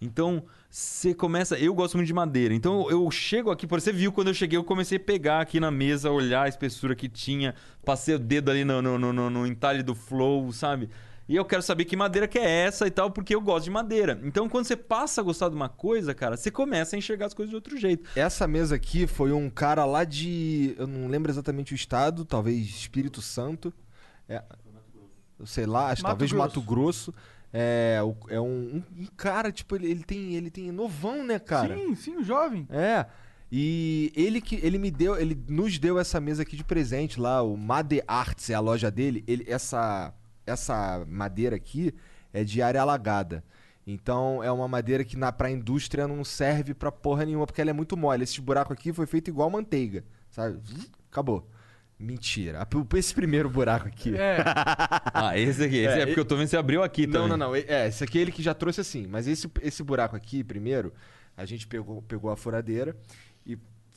Então, você começa. Eu gosto muito de madeira. Então, eu chego aqui, por você viu quando eu cheguei, eu comecei a pegar aqui na mesa, olhar a espessura que tinha, passei o dedo ali no, no, no- no entalhe do flow, sabe? E eu quero saber que madeira que é essa e tal, porque eu gosto de madeira. Então, quando você passa a gostar de uma coisa, cara, você começa a enxergar as coisas de outro jeito. Essa mesa aqui foi um cara lá de. Eu não lembro exatamente o estado, talvez Espírito Santo. É, eu sei lá, acho que Mato talvez Grosso. Mato Grosso. É, é um, um- um cara, tipo, ele, ele tem. Ele tem novão, né, cara? Sim, sim, o jovem. É. E ele que ele me deu, ele nos deu essa mesa aqui de presente lá, o Made Arts é a loja dele. Ele, essa essa madeira aqui é de área alagada. Então é uma madeira que na pra indústria não serve pra porra nenhuma, porque ela é muito mole. Esse buraco aqui foi feito igual manteiga, sabe? Acabou. Mentira. Esse primeiro buraco aqui. É. Ah, esse aqui. Esse é, É, porque eu tô vendo que você abriu aqui Não, também. não, não. É, esse aqui é ele que já trouxe assim. Mas esse, esse buraco aqui, primeiro, a gente pegou, pegou a furadeira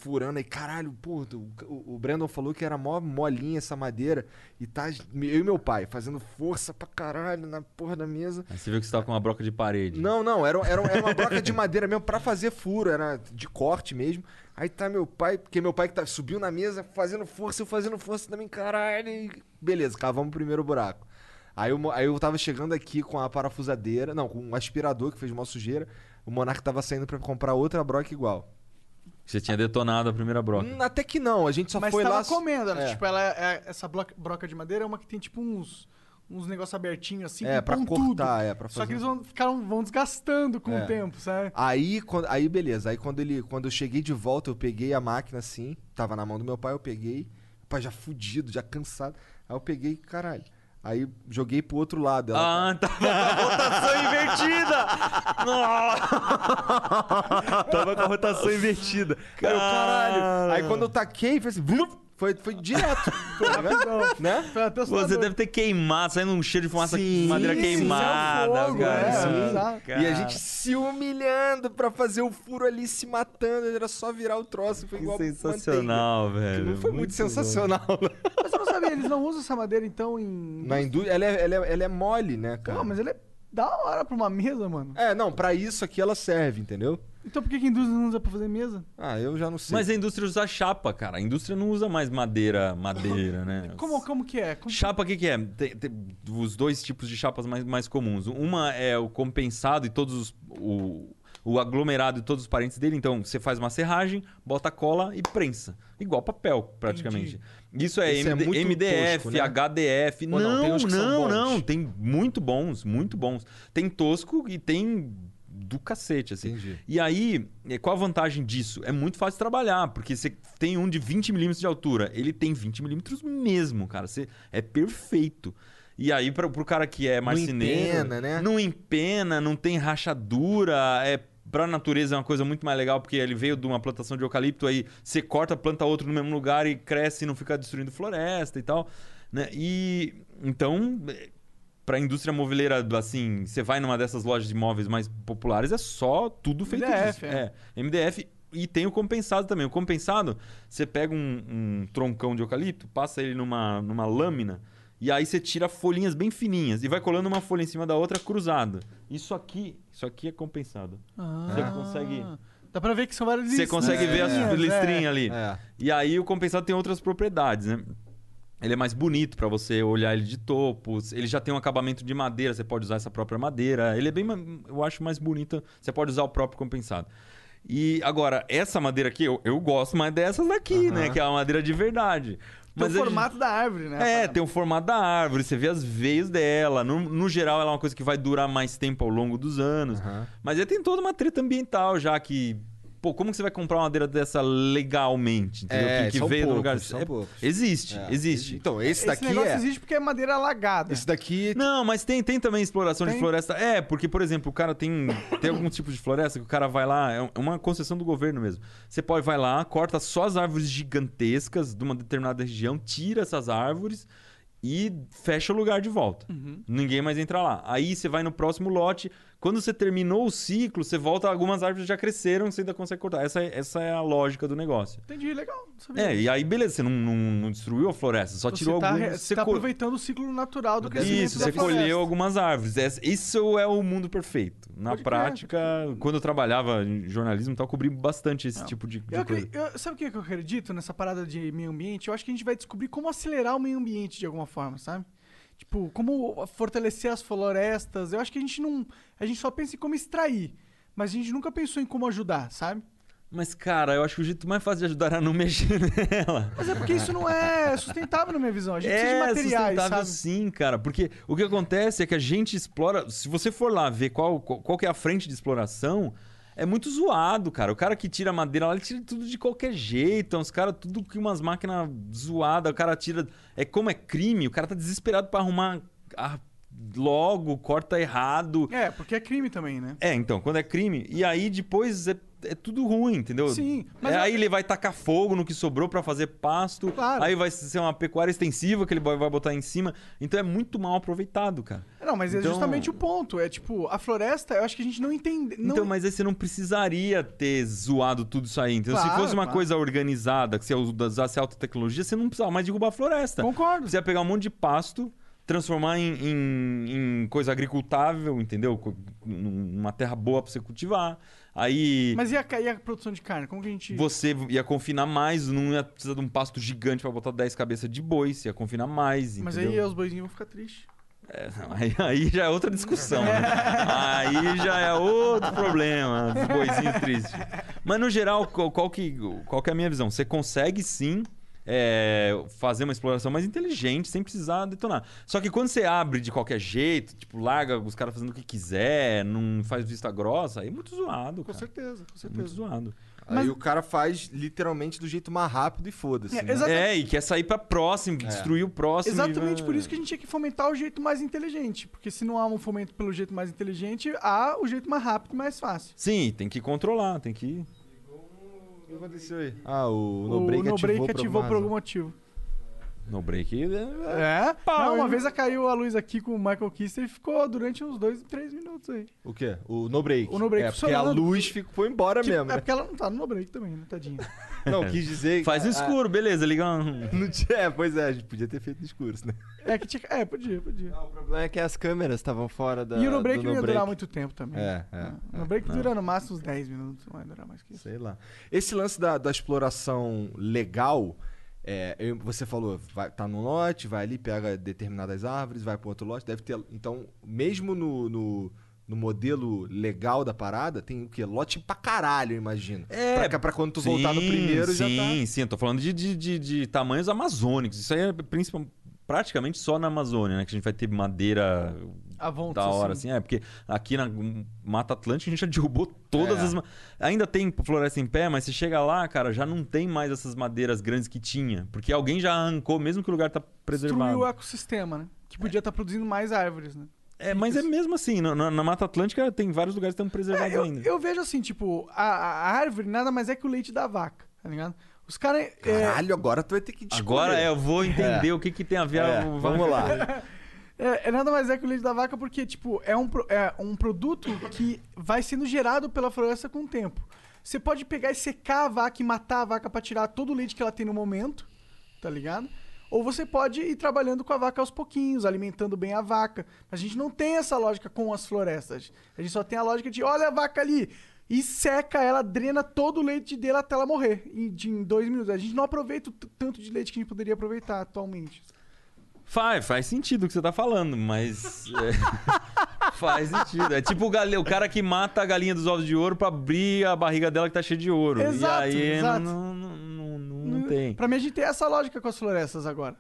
furando aí, caralho, pô, o, o Brandon falou que era mó molinha essa madeira. E tá eu e meu pai fazendo força pra caralho na porra da mesa. Aí você viu que você tava com uma broca de parede. Não, não, era, era, era uma broca de madeira mesmo pra fazer furo, era de corte mesmo. Aí tá meu pai, porque meu pai que tá, subiu na mesa fazendo força, eu fazendo força também, caralho. e beleza, cavamos o primeiro buraco. Aí eu, aí eu tava chegando aqui com a parafusadeira, não, com um aspirador que fez uma sujeira. O Monark tava saindo pra comprar outra broca igual. Você tinha detonado a primeira broca. Hum, até que não, a gente só Mas foi tava lá. comendo, ela, É. tipo, ela é- essa bloca- broca de madeira é uma que tem tipo uns uns negócios abertinhos assim, É, com pra pontudo. cortar, é, pra Só fazer que eles vão, ficaram, vão desgastando com É. o tempo, sabe? Aí, quando, aí beleza. Aí quando ele, quando eu cheguei de volta, eu peguei a máquina assim, tava na mão do meu pai, eu peguei, pai já fudido, já cansado. Aí eu peguei, caralho. Aí joguei pro outro lado. Ela, Ah, tava com a rotação invertida! tava com a rotação invertida. Eu, caralho. Aí quando eu taquei, foi assim, foi, foi direto. Foi, né? Foi até Você deve ter queimado, saindo um cheiro de fumaça Sim, madeira sim, queimada, é o fogo, cara. é, Sim. E a gente se humilhando pra fazer o furo ali, se matando. Era só virar o troço. Foi igual sensacional, manteiga. velho. Não foi muito, sensacional. né? Mas eu não sabia, eles não usam essa madeira então em. Na indústria, ela é, ela, é, ela é mole, né, cara? Pô, mas ela é da hora pra uma mesa, mano. É, não, pra isso aqui ela serve, entendeu? Então por que, que a indústria não usa pra fazer mesa? Ah, eu já não sei. Mas a indústria usa chapa, cara. A indústria não usa mais madeira, madeira, né? Como, como que é? Como- Chapa, o que, que é? Tem, tem os dois tipos de chapas mais, mais comuns. Uma é o compensado e todos os. O, o aglomerado e todos os parentes dele. Então, você faz uma serragem, bota cola e prensa. Igual papel, praticamente. Isso é, é MD- muito MDF, tosco, né? HDF. Ou não, Não, tem não, uns que são não. Tem muito bons, muito bons. Tem tosco e tem do cacete, assim. Entendi. E aí, eh, qual a vantagem disso? É muito fácil de trabalhar, porque você tem um de 20 milímetros de altura. Ele tem 20 milímetros mesmo, cara. Você, é perfeito. E aí, pra, pro cara que é marceneiro... empena, né? Não empena, não tem rachadura, é... Pra natureza é uma coisa muito mais legal, porque ele veio de uma plantação de eucalipto, aí você corta, planta outro no mesmo lugar e cresce e não fica destruindo floresta e tal. Né? E então, pra indústria moveleira, assim, você vai numa dessas lojas de imóveis mais populares, é só tudo feito MDF, disso. é. É, MDF e tem o compensado também. O compensado, você pega um, um troncão de eucalipto, passa ele numa, numa lâmina e aí você tira folhinhas bem fininhas e vai colando uma folha em cima da outra cruzada. Isso aqui, isso aqui é compensado. Você consegue Dá pra ver que são vários você consegue ver as listrinhas, listrinhas é. ali. É. E aí o compensado tem outras propriedades, né? Ele é mais bonito pra você olhar ele de topo. Ele já tem um acabamento de madeira, você pode usar essa própria madeira. Ele é bem, eu acho mais bonita. Você pode usar o próprio compensado. E agora, essa madeira aqui, eu, eu gosto mais dessas daqui, né? Que é a madeira de verdade. Tem o formato da árvore, né? é, tem o formato da árvore, você vê as veias dela. No, no geral, ela é uma coisa que vai durar mais tempo ao longo dos anos. Mas aí tem toda uma treta ambiental já que. Pô, como que você vai comprar uma madeira dessa legalmente? Entendeu? É, que que veio do poucos, lugar. são É- poucos. Existe, É. existe. Então, esse Esse daqui negócio é. existe porque é madeira alagada. Esse daqui. Não, mas tem, tem também exploração Tem? de floresta. É, porque, por exemplo, o cara tem, tem algum tipo de floresta que o cara vai lá, é uma concessão do governo mesmo. Você pode vai lá, corta só as árvores gigantescas de uma determinada região, tira essas árvores e fecha o lugar de volta. Ninguém mais entra lá. Aí você vai no próximo lote. Quando você terminou o ciclo, você volta, algumas árvores já cresceram, você ainda consegue cortar. Essa é, essa é a lógica do negócio. Entendi, legal. não sabia É, e aí beleza, você não, não- não destruiu a floresta, só Você tirou tá, algumas. você tá co- aproveitando o ciclo natural do crescimento isso, você floresta. colheu algumas árvores. Isso é o mundo perfeito. Na Pode prática, quando eu trabalhava em jornalismo, e tal, eu cobri bastante esse tipo de, de Eu, coisa. eu- sabe o que eu acredito nessa parada de meio ambiente? Eu acho que a gente vai descobrir como acelerar o meio ambiente de alguma forma, sabe? Tipo, como fortalecer as florestas. Eu acho que a gente não. A gente só pensa em como extrair. Mas a gente nunca pensou em como ajudar, sabe? Mas, cara, eu acho que o jeito mais fácil de ajudar é não mexer nela. Mas é porque isso não é sustentável na minha visão. A gente precisa de É materiais, sustentável sabe? sim, cara. Porque o que acontece é que a gente explora... Se você for lá ver qual, qual, qual que é a frente de exploração, É muito zoado, cara. O cara que tira madeira lá, ele tira tudo de qualquer jeito. É uns caras, tudo com umas máquinas zoadas. O cara tira. É como é crime, o cara tá desesperado pra arrumar a- logo, corta errado. É, porque é crime também, né? É, então, quando é crime. E aí depois é, é tudo ruim, entendeu? Sim, mas É, eu- Aí ele vai tacar fogo no que sobrou pra fazer pasto. Claro. Aí vai ser uma pecuária extensiva que ele vai botar em cima. Então é muito mal aproveitado, cara. Não, mas é Então- justamente o ponto. É tipo, a floresta, eu acho que a gente não entende. Não... Então, mas aí você não precisaria ter zoado tudo isso aí. Então, se Claro, fosse uma claro. coisa organizada, que você usasse alta tecnologia, você não precisava mais derrubar a floresta. Concordo. Você ia pegar um monte de pasto, transformar em, em- em coisa agricultável, entendeu? Numa terra boa pra você cultivar. Aí Mas e a, e a produção de carne? Como que a gente. você ia confinar mais, não ia precisar de um pasto gigante pra botar 10 cabeças de boi, você ia confinar mais, Mas entendeu? aí os boizinhos vão ficar tristes. É, não, aí, aí já é outra discussão. né? Aí já é outro problema, os boizinhos tristes. Mas no geral, qual, qual que, qual que é a minha visão? Você consegue sim é, fazer uma exploração mais inteligente sem precisar detonar. Só que quando você abre de qualquer jeito, tipo, larga os caras fazendo o que quiser, não faz vista grossa, aí é muito zoado. Com cara. certeza, com É certeza. muito zoado. Aí o cara faz literalmente do jeito mais rápido e foda-se. É, né? exatamente. É, e quer sair pra próximo, destruir o próximo. Exatamente vai- por isso que a gente tinha que fomentar o jeito mais inteligente. Porque se não há um fomento pelo jeito mais inteligente, há o jeito mais rápido e mais fácil. Sim, tem que controlar, tem que. O que aconteceu aí? Ah, o o No Break no ativou, por ativou por algum motivo. No break. É? Pau, não, uma vez caiu a luz aqui com o Michael Kister e ficou durante uns dois, três minutos aí. O quê? O No Break. O no break É, porque a luz ficou, foi embora Tipo, mesmo. É né? porque ela não tá no break também, né, tadinha. Não, quis dizer... Faz no a- escuro, beleza, liga um. Não tinha, é, pois é, a gente podia ter feito no escuro, né? É que tinha. É, podia, podia. O problema é que as câmeras estavam fora da. e o no break não ia no durar muito tempo também. É, é, Ah, é. No break Não. dura no máximo uns 10 minutos, não vai durar mais que isso. Sei lá. Esse lance da, da exploração legal, é, eu- você falou, vai, tá num lote, vai ali, pega determinadas árvores, vai para outro lote, deve ter. Então, mesmo no, no, no modelo legal da parada, tem o quê? Lote pra caralho, eu imagino. É, pra, pra quando tu voltar no sim, primeiro já Sim, tá. sim, eu tô falando de, de, de, de tamanhos amazônicos. Isso aí é principal, praticamente só na Amazônia, né? Que a gente vai ter madeira À vontade, da hora, sim. assim. É, porque aqui na Mata Atlântica a gente já derrubou todas É. as. ma- Ainda tem floresta em pé, mas você chega lá, cara, já não tem mais essas madeiras grandes que tinha. Porque alguém já arrancou, mesmo que o lugar tá preservado. Destruiu o ecossistema, né? Que podia estar produzindo mais árvores, né? É, mas é mesmo assim, na, na- na Mata Atlântica tem vários lugares que estão preservados É, eu, ainda. eu vejo assim, tipo, a, a árvore nada mais é que o leite da vaca, tá ligado? Os caras. É, Caralho, agora tu vai ter que descobrir. Agora é, eu vou entender o que, que tem a ver É, a- vamos lá. é, é nada mais é que o leite da vaca porque, tipo, é um, é um produto que vai sendo gerado pela floresta com o tempo. Você pode pegar e secar a vaca e matar a vaca pra tirar todo o leite que ela tem no momento, tá ligado? Ou você pode ir trabalhando com a vaca aos pouquinhos, alimentando bem a vaca. A gente não tem essa lógica com as florestas. A gente só tem a lógica de, olha a vaca ali, e seca ela, drena todo o leite dela até ela morrer em, de- em dois minutos. A gente não aproveita o tanto de leite que a gente poderia aproveitar atualmente. Faz, faz sentido o que você tá falando, mas. é, faz sentido. É tipo o, gale- o cara que mata a galinha dos ovos de ouro pra abrir a barriga dela que tá cheia de ouro. Exato, e aí exato. Não, não, não, não, não tem. Pra mim, a gente tem essa lógica com as florestas agora.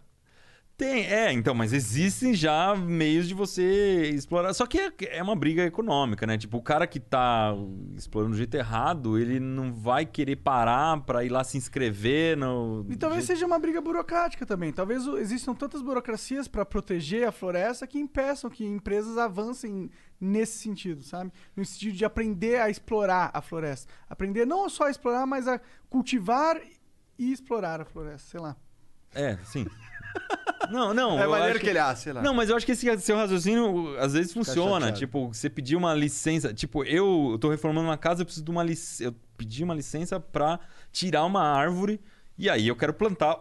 Tem, é, então, mas existem já meios de você explorar. Só que é, é uma briga econômica, né? Tipo, o cara que tá explorando do jeito errado, ele não vai querer parar pra ir lá se inscrever no. E talvez jeito- seja uma briga burocrática também. Talvez existam tantas burocracias pra proteger a floresta que impeçam que empresas avancem nesse sentido, sabe? No sentido de aprender a explorar a floresta. Aprender não só a explorar, mas a cultivar e explorar a floresta, sei lá. É, sim. Não, não. É maneiro acho que ele, ah, sei lá. Não, mas eu acho que esse seu raciocínio às vezes funciona. Tipo, você pedir uma licença. Tipo, eu tô reformando uma casa, eu preciso de uma licença. Eu pedi uma licença pra tirar uma árvore e aí eu quero plantar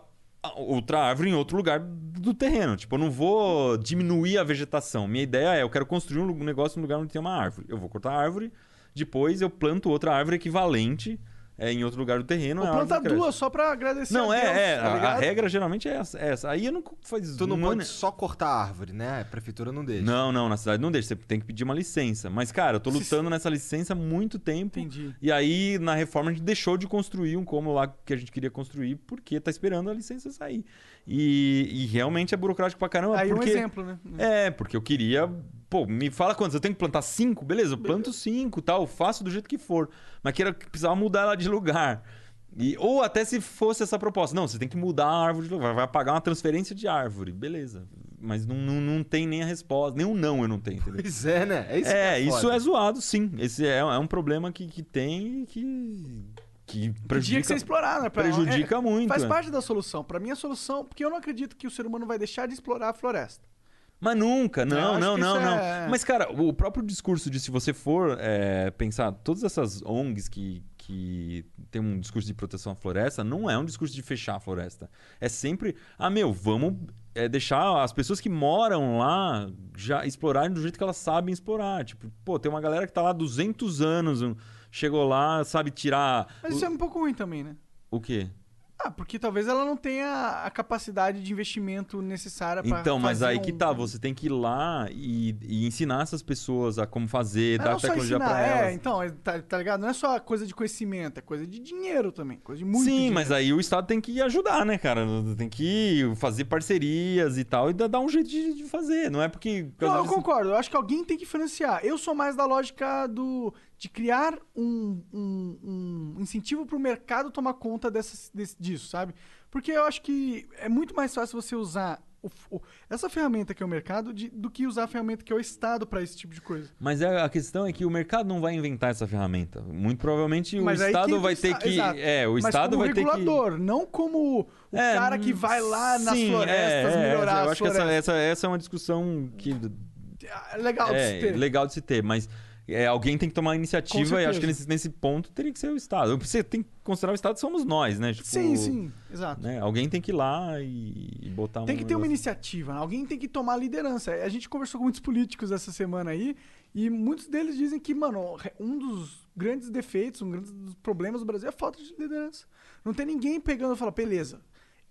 outra árvore em outro lugar do terreno. Tipo, eu não vou diminuir a vegetação. Minha ideia é, eu quero construir um negócio num lugar onde tem uma árvore. Eu vou cortar a árvore, depois eu planto outra árvore equivalente é, em outro lugar do terreno. Ou árvore planta duas só pra agradecer Não, a é, Deus, é. tá a- regra geralmente é essa. é essa. Aí eu não faz Tu não um pode só cortar a árvore, né? A prefeitura não deixa. Não, não, na cidade não deixa. Você tem que pedir uma licença. Mas, cara, eu tô lutando nessa licença há muito tempo. Entendi. E aí, na reforma, a gente deixou de construir um cômodo lá que a gente queria construir porque tá esperando a licença sair. E, e realmente é burocrático pra caramba. Aí um porque... exemplo, né? É, porque eu queria Pô, me fala quantos? Eu tenho que plantar cinco? Beleza, eu planto cinco, tal, faço do jeito que for. Mas queira precisava mudar ela de lugar. E, ou até se fosse essa proposta. Não, você tem que mudar a árvore de lugar. Vai pagar uma transferência de árvore. Beleza. Mas não, não, não tem nem a resposta. Nem um não eu não tenho, entendeu? Pois é, né? É isso que É, é isso é zoado, sim. Esse é, é um problema que, que tem e que, que prejudica, Tinha que ser explorado, né? Prejudica é, muito. Faz é. parte da solução. Pra mim, a solução... Porque eu não acredito que o ser humano vai deixar de explorar a floresta. Mas nunca, não, não, não, não. é- Mas, cara, o próprio discurso de se você for é, pensar, todas essas ONGs que, que tem um discurso de proteção à floresta, não é um discurso de fechar a floresta. É sempre, ah, meu, vamos é, deixar as pessoas que moram lá já explorarem do jeito que elas sabem explorar. Tipo, pô, tem uma galera que tá lá há 200 anos, chegou lá, sabe tirar. Mas o, isso é um pouco ruim também, né? o quê? Ah, porque talvez ela não tenha a capacidade de investimento necessária pra Então, mas aí um- que tá, você tem que ir lá e, e ensinar essas pessoas a como fazer, É, dar tecnologia pra é, elas. então, é, tá, tá ligado? Não é só coisa de conhecimento, é coisa de dinheiro também, coisa de muito Sim, dinheiro. mas aí o Estado tem que ajudar, né, cara? Tem que fazer parcerias e tal, e dar dar um jeito de, de fazer. Não é porque. Não, eu concordo. Eu acho que alguém tem que financiar. Eu sou mais da lógica do de criar um, um, um incentivo para o mercado tomar conta dessas, desse- disso, sabe? Porque eu acho que é muito mais fácil você usar o- o- essa ferramenta que é o mercado de- do que usar a ferramenta que é o Estado para esse tipo de coisa. Mas é- a questão é que o mercado não vai inventar essa ferramenta. Muito provavelmente Mas o aí Estado vai ter que. Exato. É, o Mas Estado vai ter que. regulador, não como o É, cara que vai lá nas sim, florestas é, é, melhorar Eu acho que essa, essa, essa é uma discussão que. É legal de é, se ter. legal de se ter, mas é, alguém tem que tomar a iniciativa e acho que nesse, nesse ponto teria que ser o Estado. Você tem que considerar o Estado somos nós, né? Tipo, Sim, sim, exato. né? Alguém tem que ir lá e, e botar Tem um que ter uma iniciativa, né? alguém tem que tomar a liderança. A gente conversou com muitos políticos essa semana aí e muitos deles dizem que, mano, um dos grandes defeitos, um grande dos problemas do Brasil é a falta de liderança. Não tem ninguém pegando e falando, beleza,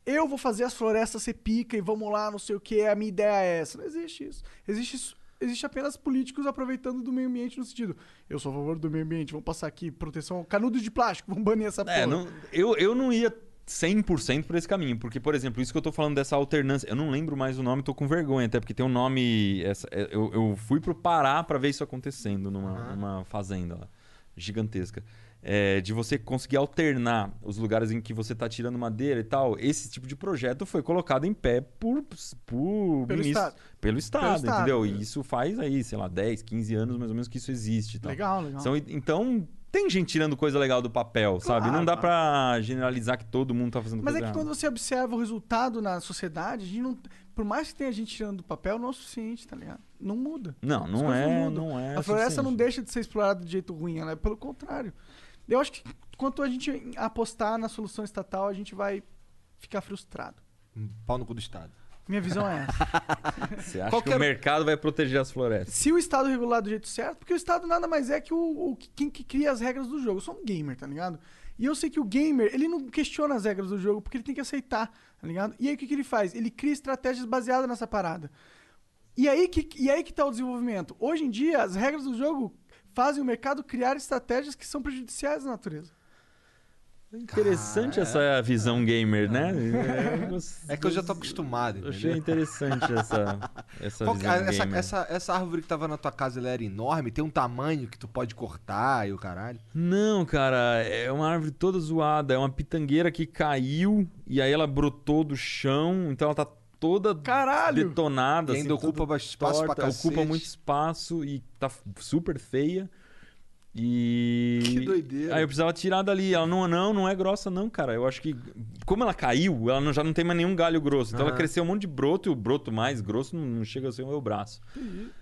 eu vou fazer as florestas ser pica e vamos lá, não sei o que, a minha ideia é essa. Não existe isso. Existe isso. Existe apenas políticos aproveitando do meio ambiente no sentido, eu sou a favor do meio ambiente, vamos passar aqui proteção, canudos de plástico, vamos banir essa porra. É, não- eu, eu não ia 100% por esse caminho, porque, por exemplo, isso que eu tô falando dessa alternância, eu não lembro mais o nome, tô com vergonha, até porque tem um nome. essa- é, eu, eu fui pro Pará pra ver isso acontecendo numa, numa fazenda lá, gigantesca. É, de você conseguir alternar os lugares em que você tá tirando madeira e tal. Esse tipo de projeto foi colocado em pé por, por Pelo ministro- Estado. Pelo Estado, Pelo Estado, entendeu? é. E isso faz aí, sei lá, 10, 15 anos mais ou menos que isso existe. tal. Legal, legal. São- então, tem gente tirando coisa legal do papel, sabe? Claro, Não dá pra generalizar que todo mundo tá fazendo Mas coisa é que errada. quando você observa o resultado na sociedade, a gente não, por mais que tenha gente tirando do papel, não é o suficiente, tá ligado? Não muda. Não, não é, mudam. não é A floresta não deixa de ser explorada de jeito ruim, ela é pelo contrário. Eu acho que quanto a gente apostar na solução estatal, a gente vai ficar frustrado. Pau no cu do Estado. Minha visão é essa. Você acha Qual que o mercado vai proteger as florestas? Se o Estado regular do jeito certo, porque o Estado nada mais é que o, o que- quem que cria as regras do jogo. Eu sou um gamer, tá ligado? E eu sei que o gamer, ele não questiona as regras do jogo porque ele tem que aceitar, tá ligado? E aí o que, que ele faz? Ele cria estratégias baseadas nessa parada. E aí, que, e aí que tá o desenvolvimento. Hoje em dia, as regras do jogo fazem o mercado criar estratégias que são prejudiciais à natureza. Interessante essa visão gamer, né? É que eu já tô acostumado. Eu achei entendeu? interessante essa, essa Qual visão essa, gamer. essa, essa árvore que tava na tua casa, ela era enorme? Tem um tamanho que tu pode cortar e o caralho? Não, cara, é uma árvore toda zoada. É uma pitangueira que caiu e aí ela brotou do chão, então ela tá toda detonada. E ainda assim, ocupa toda espaço pra torta, cacete. Ocupa muito espaço e tá super feia. E. Que doideira. Aí eu precisava tirar dali. Ela não, não, não é grossa, não, cara. Eu acho que. Como ela caiu, ela não- já não tem mais nenhum galho grosso. Então ela Aham. cresceu um monte de broto e o broto mais grosso não, não chega a ser o meu braço.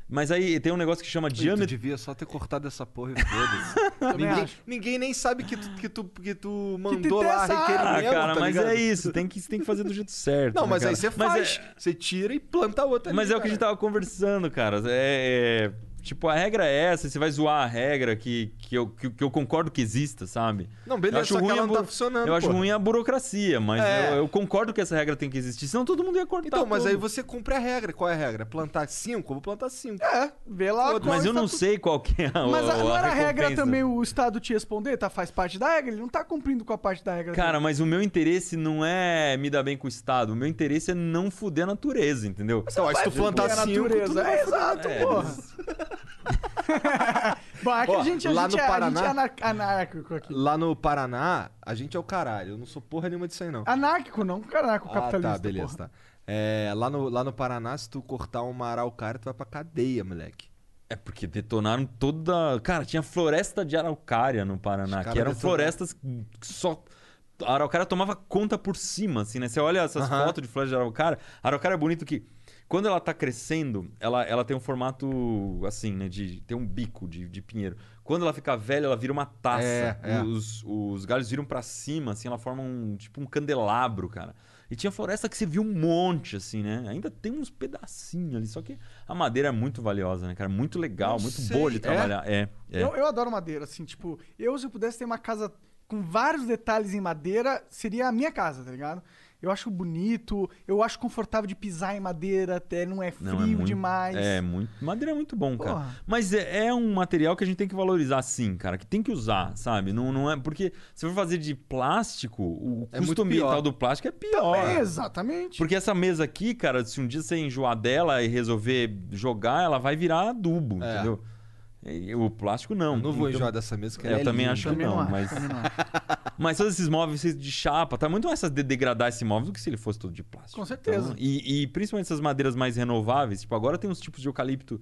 Mas aí tem um negócio que chama Tu diâmetro. devia só ter cortado essa porra e foda-se. Também ninguém, ninguém nem sabe que tu, que tu, que tu mandou tem lá árvore. Ah, requerimento, cara, tá mas ligado? é isso. Tem que, tem que fazer do jeito certo. Não, né, mas aí cara? você Mas faz. é- Você tira e planta outra Mas ali, é o que a gente cara. tava conversando, cara. É, é, Tipo, a regra é essa, você vai zoar a regra que, que, eu, que, que eu concordo que exista, sabe? Não, beleza, Eu acho só que ruim ela a não tá funcionando, Eu acho porra. ruim a burocracia, mas É. eu, eu concordo que essa regra tem que existir, senão todo mundo ia cortar Então, mas tudo. aí você cumpre a regra. Qual é a regra? Plantar cinco? Eu vou plantar cinco. É, vê lá qual Mas eu não estatuto. sei qual que é a, Mas a, a, não era a regra também o Estado te responder? Tá, faz parte da regra, ele não tá cumprindo com a parte da regra. Cara, dele. mas o meu interesse não é me dar bem com o Estado. O meu interesse é não fuder a natureza, entendeu? Então, aí se tu plantar a cinco, tu natureza. não vai É, fuder. exato, É, porra. Bom, aqui Ó, a gente, a lá gente no é, a Paraná- gente é anárquico aqui. Lá no Paraná, a gente é o caralho. Eu não sou porra nenhuma disso aí, não. Anárquico, não anarco-capitalista. Ah, tá, beleza, porra. tá. É, lá, no, lá no Paraná, se tu cortar uma araucária, tu vai pra cadeia, moleque. É porque detonaram toda. Cara, tinha floresta de araucária no Paraná, que eram detonaram. florestas que só. A araucária tomava conta por cima, assim, né? Você olha essas Aham. fotos de floresta de araucária. A araucária é bonito que. Quando ela tá crescendo, ela, ela tem um formato assim, né? De, tem um bico de, de pinheiro. Quando ela fica velha, ela vira uma taça. É, é. Os, os galhos viram pra cima, assim, ela forma um tipo um candelabro, cara. E tinha floresta que você viu um monte, assim, né? Ainda tem uns pedacinhos ali. Só que a madeira é muito valiosa, né, cara? Muito legal, muito sei, boa de é? trabalhar. É, é. Eu, eu adoro madeira, assim, tipo, eu se eu pudesse ter uma casa com vários detalhes em madeira, seria a minha casa, tá ligado? Eu acho bonito, eu acho confortável de pisar em madeira, até não é frio Não, é muito, demais. É, muito. Madeira é muito bom, cara. Porra. Mas é, é um material que a gente tem que valorizar sim, cara. Que tem que usar, sabe? Não, não é. Porque se for fazer de plástico, o É custo ambiental do plástico é pior. É, exatamente. Porque essa mesa aqui, cara, se um dia você enjoar dela e resolver jogar, ela vai virar adubo, É. entendeu? O plástico não. Eu não vou Então- enjoar dessa mesa, que É, eu é também linda. acho que não, não mas. não mas todos esses móveis de chapa, tá muito mais de degradar esse móvel do que se ele fosse todo de plástico. Com certeza. Então, e, e principalmente essas madeiras mais renováveis, tipo, agora tem uns tipos de eucalipto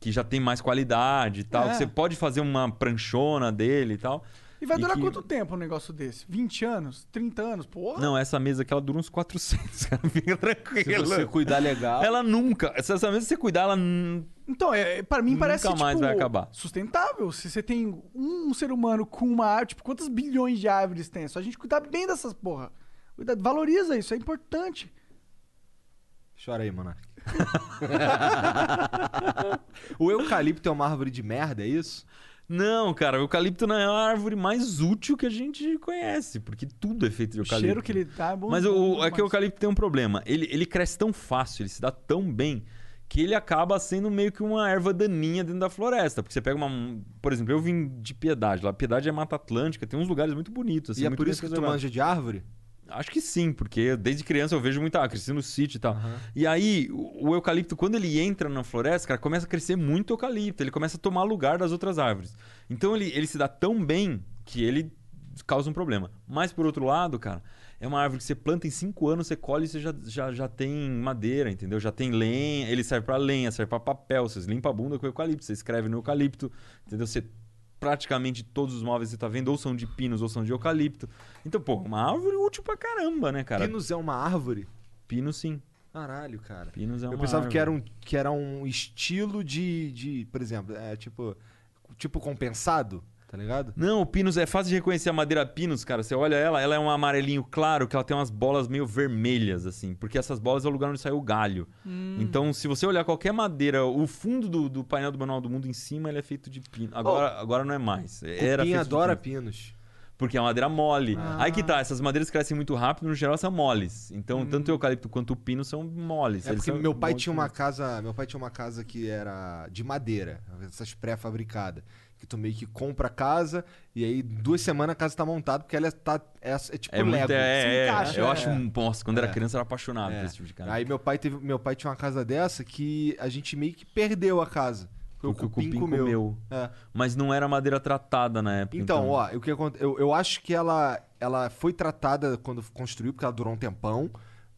que já tem mais qualidade e tal, É. que você pode fazer uma pranchona dele e tal. E vai E durar que- quanto tempo um negócio desse? 20 anos? 30 anos? Porra. Não, essa mesa aqui ela dura uns 400, cara. Fica Se tranquilo. você cuidar legal. Ela nunca. Se essa mesa você cuidar, ela. Então, é, para mim Nunca parece mais tipo, vai acabar. sustentável. Se você tem um, ser humano com uma árvore, tipo, quantos bilhões de árvores tem? É só a gente cuidar bem dessas porra. Cuida- Valoriza isso, é importante. Chora aí, Monark. o eucalipto é uma árvore de merda, é isso? Não, cara, o eucalipto não é a árvore mais útil que a gente conhece, porque tudo é feito de O eucalipto. cheiro que ele dá é bom. Mas o, é que o eucalipto tem um problema. Ele, ele cresce tão fácil, ele se dá tão bem, que ele acaba sendo meio que uma erva daninha dentro da floresta. Porque você pega uma. Por exemplo, eu vim de Piedade. Lá, Piedade é Mata Atlântica, tem uns lugares muito bonitos. assim, e é muito por isso que tu manja de árvore? Acho que sim, porque desde criança eu vejo muita. Ah, cresci no sítio e tal. E aí, o, o eucalipto, quando ele entra na floresta, cara, começa a crescer muito eucalipto. Ele começa a tomar lugar das outras árvores. Então ele, ele se dá tão bem que ele causa um problema. Mas por outro lado, cara, é uma árvore que você planta em cinco anos, você colhe e você já, já, já tem madeira, entendeu? Já tem lenha, ele serve pra lenha, serve pra papel, você limpa a bunda com eucalipto, você escreve no eucalipto, entendeu? Você praticamente todos os móveis que você tá vendo ou são de pinos ou são de eucalipto. Então, pô, uma árvore útil pra caramba, né, cara? Pinos é uma árvore? Pino sim. Caralho, cara. Pinos é Eu uma pensava que era, árvore. um, que era um estilo de, de. Por exemplo, é tipo. Tipo compensado, tá ligado? Não, o Pinus é fácil de reconhecer a madeira Pinus, cara. Você olha ela, ela é um amarelinho claro, que ela tem umas bolas meio vermelhas, assim. Porque essas bolas é o lugar onde saiu o galho. Hum. Então, se você olhar qualquer madeira, o fundo do, do painel do Manual do Mundo em cima, ele é feito de pino. Agora, agora não é mais. Era Cupim de adora pino. pinos. Porque é uma madeira mole. Ah. Aí que tá, essas madeiras crescem muito rápido, no geral são moles. Então, tanto o eucalipto quanto o pino são moles. É Eles porque meu pai tinha uma casa. Meu pai tinha uma casa que era de madeira, essas pré-fabricadas. Que tu meio que compra a casa e aí duas semanas a casa tá montada porque ela tá. É, é tipo É muito, Lego. é, Se é, encaixa, eu é. acho, um- nossa, quando era É. criança eu era apaixonado É. por esse tipo de casa. Aí meu pai teve, meu pai tinha uma casa dessa que a gente meio que perdeu a casa. Porque, Porque o cupim comeu. É. Mas não era madeira tratada na época. Então, ó, o que aconte- eu, eu acho que ela, ela foi tratada quando construiu, porque ela durou um tempão.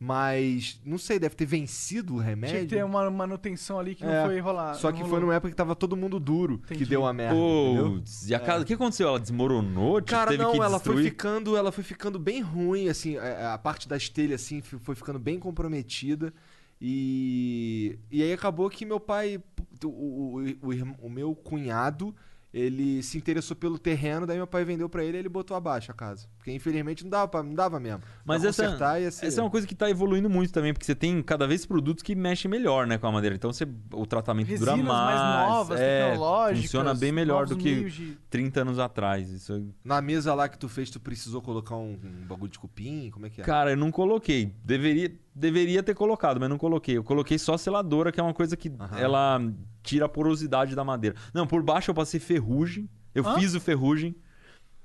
Mas, não sei, deve ter vencido o remédio. Tinha que ter uma manutenção ali que É, não foi rolar. Só que foi rolou. numa época que tava todo mundo duro que Entendi. deu a merda. Putz, e a casa, o que aconteceu? Ela desmoronou? Tipo, Cara, teve não, que ela foi ficando, ela foi ficando bem ruim, assim, a, a parte das telhas assim foi ficando bem comprometida e e aí acabou que meu pai, o, o, o, o meu cunhado ele se interessou pelo terreno, daí meu pai vendeu pra ele e ele botou abaixo a casa. Porque infelizmente não dava, pra, não dava mesmo. Mas essa, ser... essa é uma coisa que tá evoluindo muito também, porque você tem cada vez produtos que mexem melhor, né, com a madeira. Então você, o tratamento dura Resinas mais. mais novas, é, tecnológicas, Funciona bem melhor do que de- 30 anos atrás. Isso Na mesa lá que tu fez, tu precisou colocar um, um bagulho de cupim? Como é que é? Cara, eu não coloquei. Deveria, deveria ter colocado, mas não coloquei. Eu coloquei só seladora, que é uma coisa que ela tira a porosidade da madeira. Não, por baixo eu passei ferrugem. Eu Hã? fiz o ferrugem.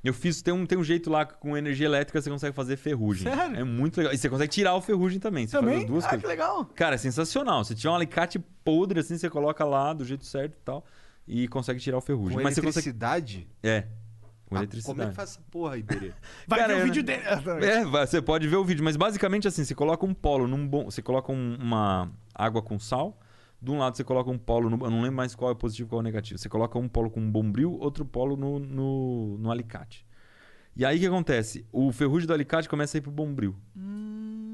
Eu fiz. Tem um, tem um jeito lá que com energia elétrica você consegue fazer ferrugem. Sério? É muito legal. E você consegue tirar o ferrugem também. Você faz Também? as duas Ah, coisas. que legal. Cara, é sensacional. Você tira um alicate podre assim, você coloca lá do jeito certo e tal. E consegue tirar o ferrugem. Com mas você eletricidade? consegue. É. Com Ah, eletricidade. Como é que faz essa porra aí, Berê? Vai Cara, ver o eu vídeo não- dele. É, vai- você pode ver o vídeo, mas basicamente assim, você coloca um polo num bom. Você coloca um- uma água com sal. De um lado você coloca um polo, no, eu não lembro mais qual é o positivo e qual é o negativo. Você coloca um polo com um bombril, outro polo no, no, no alicate. E aí o que acontece? O ferrugem do alicate começa a ir pro bombril.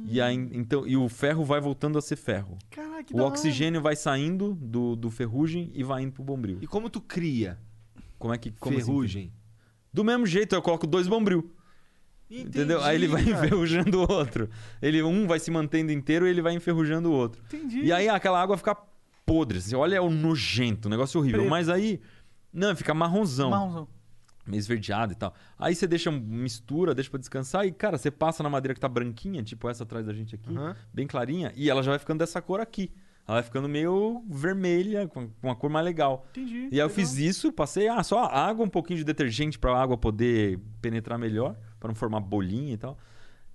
E, aí, então, e o ferro vai voltando a ser ferro. Caraca, que o oxigênio vai saindo do, do ferrugem e vai indo pro bombril. E como tu cria Como é que. Como assim? ferrugem? Do mesmo jeito, eu coloco dois bombril. Entendeu? Aí ele vai cara. enferrujando o outro. Ele, um vai se mantendo inteiro e ele vai enferrujando o outro. Entendi. E aí aquela água fica podre. Você olha, é um nojento, um negócio horrível. Preto. Mas aí. Não, fica marronzão. Marronzão. Meio esverdeado e tal. Aí você deixa, mistura, deixa pra descansar e, cara, você passa na madeira que tá branquinha, tipo essa atrás da gente aqui, Aham. bem clarinha, e ela já vai ficando dessa cor aqui. Ela vai ficando meio vermelha, com uma cor mais legal. Entendi. E aí eu fiz isso, passei ah, só água, um pouquinho de detergente pra água poder penetrar melhor, pra não formar bolinha e tal.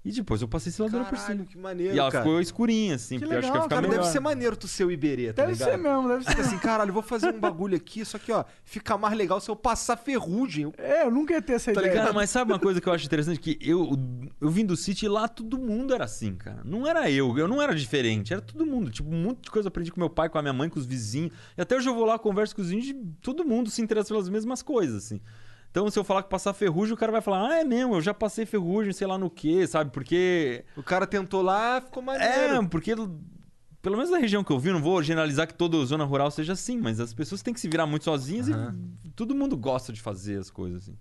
E depois eu passei seladora por cima. que maneiro, E ela cara. ficou escurinha, assim, Que porque eu acho que legal, vai ficar Cara, melhor. deve ser maneiro tu ser o Iberê, tá Deve ligado? ser mesmo, deve ser. Assim, caralho, eu vou fazer um bagulho aqui, só que, ó, fica mais legal se eu passar ferrugem. Eu- É, eu nunca ia ter essa Tá ideia. Cara, mas sabe uma coisa que eu acho interessante? Que eu, eu vim do City e lá todo mundo era assim, cara. Não era eu, eu não era diferente, era todo mundo. Tipo, um monte de coisa eu aprendi com meu pai, com a minha mãe, com os vizinhos. E até hoje eu vou lá, converso com os vizinhos e todo mundo se interessa pelas mesmas coisas, assim. Então, se eu falar que passar ferrugem, o cara vai falar, ah, é mesmo, eu já passei ferrugem, sei lá no que, sabe? Porque. O cara tentou lá, ficou É, maneiro. porque. Pelo menos na região que eu vi, não vou generalizar que toda zona rural seja assim, mas as pessoas têm que se virar muito sozinhas e todo mundo gosta de fazer as coisas assim.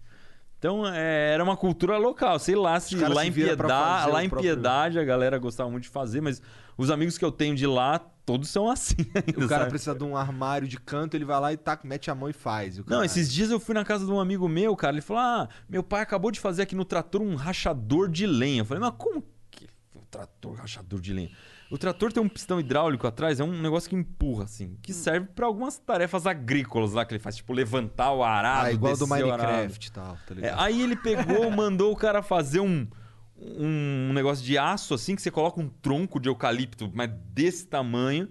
Então, é, era uma cultura local. Sei lá se lá se em Piedade, lá em próprio- Piedade a galera gostava muito de fazer, mas os amigos que eu tenho de lá, todos são assim. ainda, O cara sabe? precisa de um armário de canto, ele vai lá e taca, mete a mão e faz. Não, esses dias eu fui na casa de um amigo meu, cara. Ele falou: Ah, meu pai acabou de fazer aqui no trator um rachador de lenha. Eu falei, mas como que um trator rachador de lenha? O trator tem um pistão hidráulico atrás, é um negócio que empurra, assim, que serve pra algumas tarefas agrícolas lá que ele faz, tipo levantar o arado. Ah, igual do. Minecraft e tal, tá É, ligado? aí ele pegou, mandou o cara fazer um, um negócio de aço, assim, que você coloca um tronco de eucalipto, mas desse tamanho.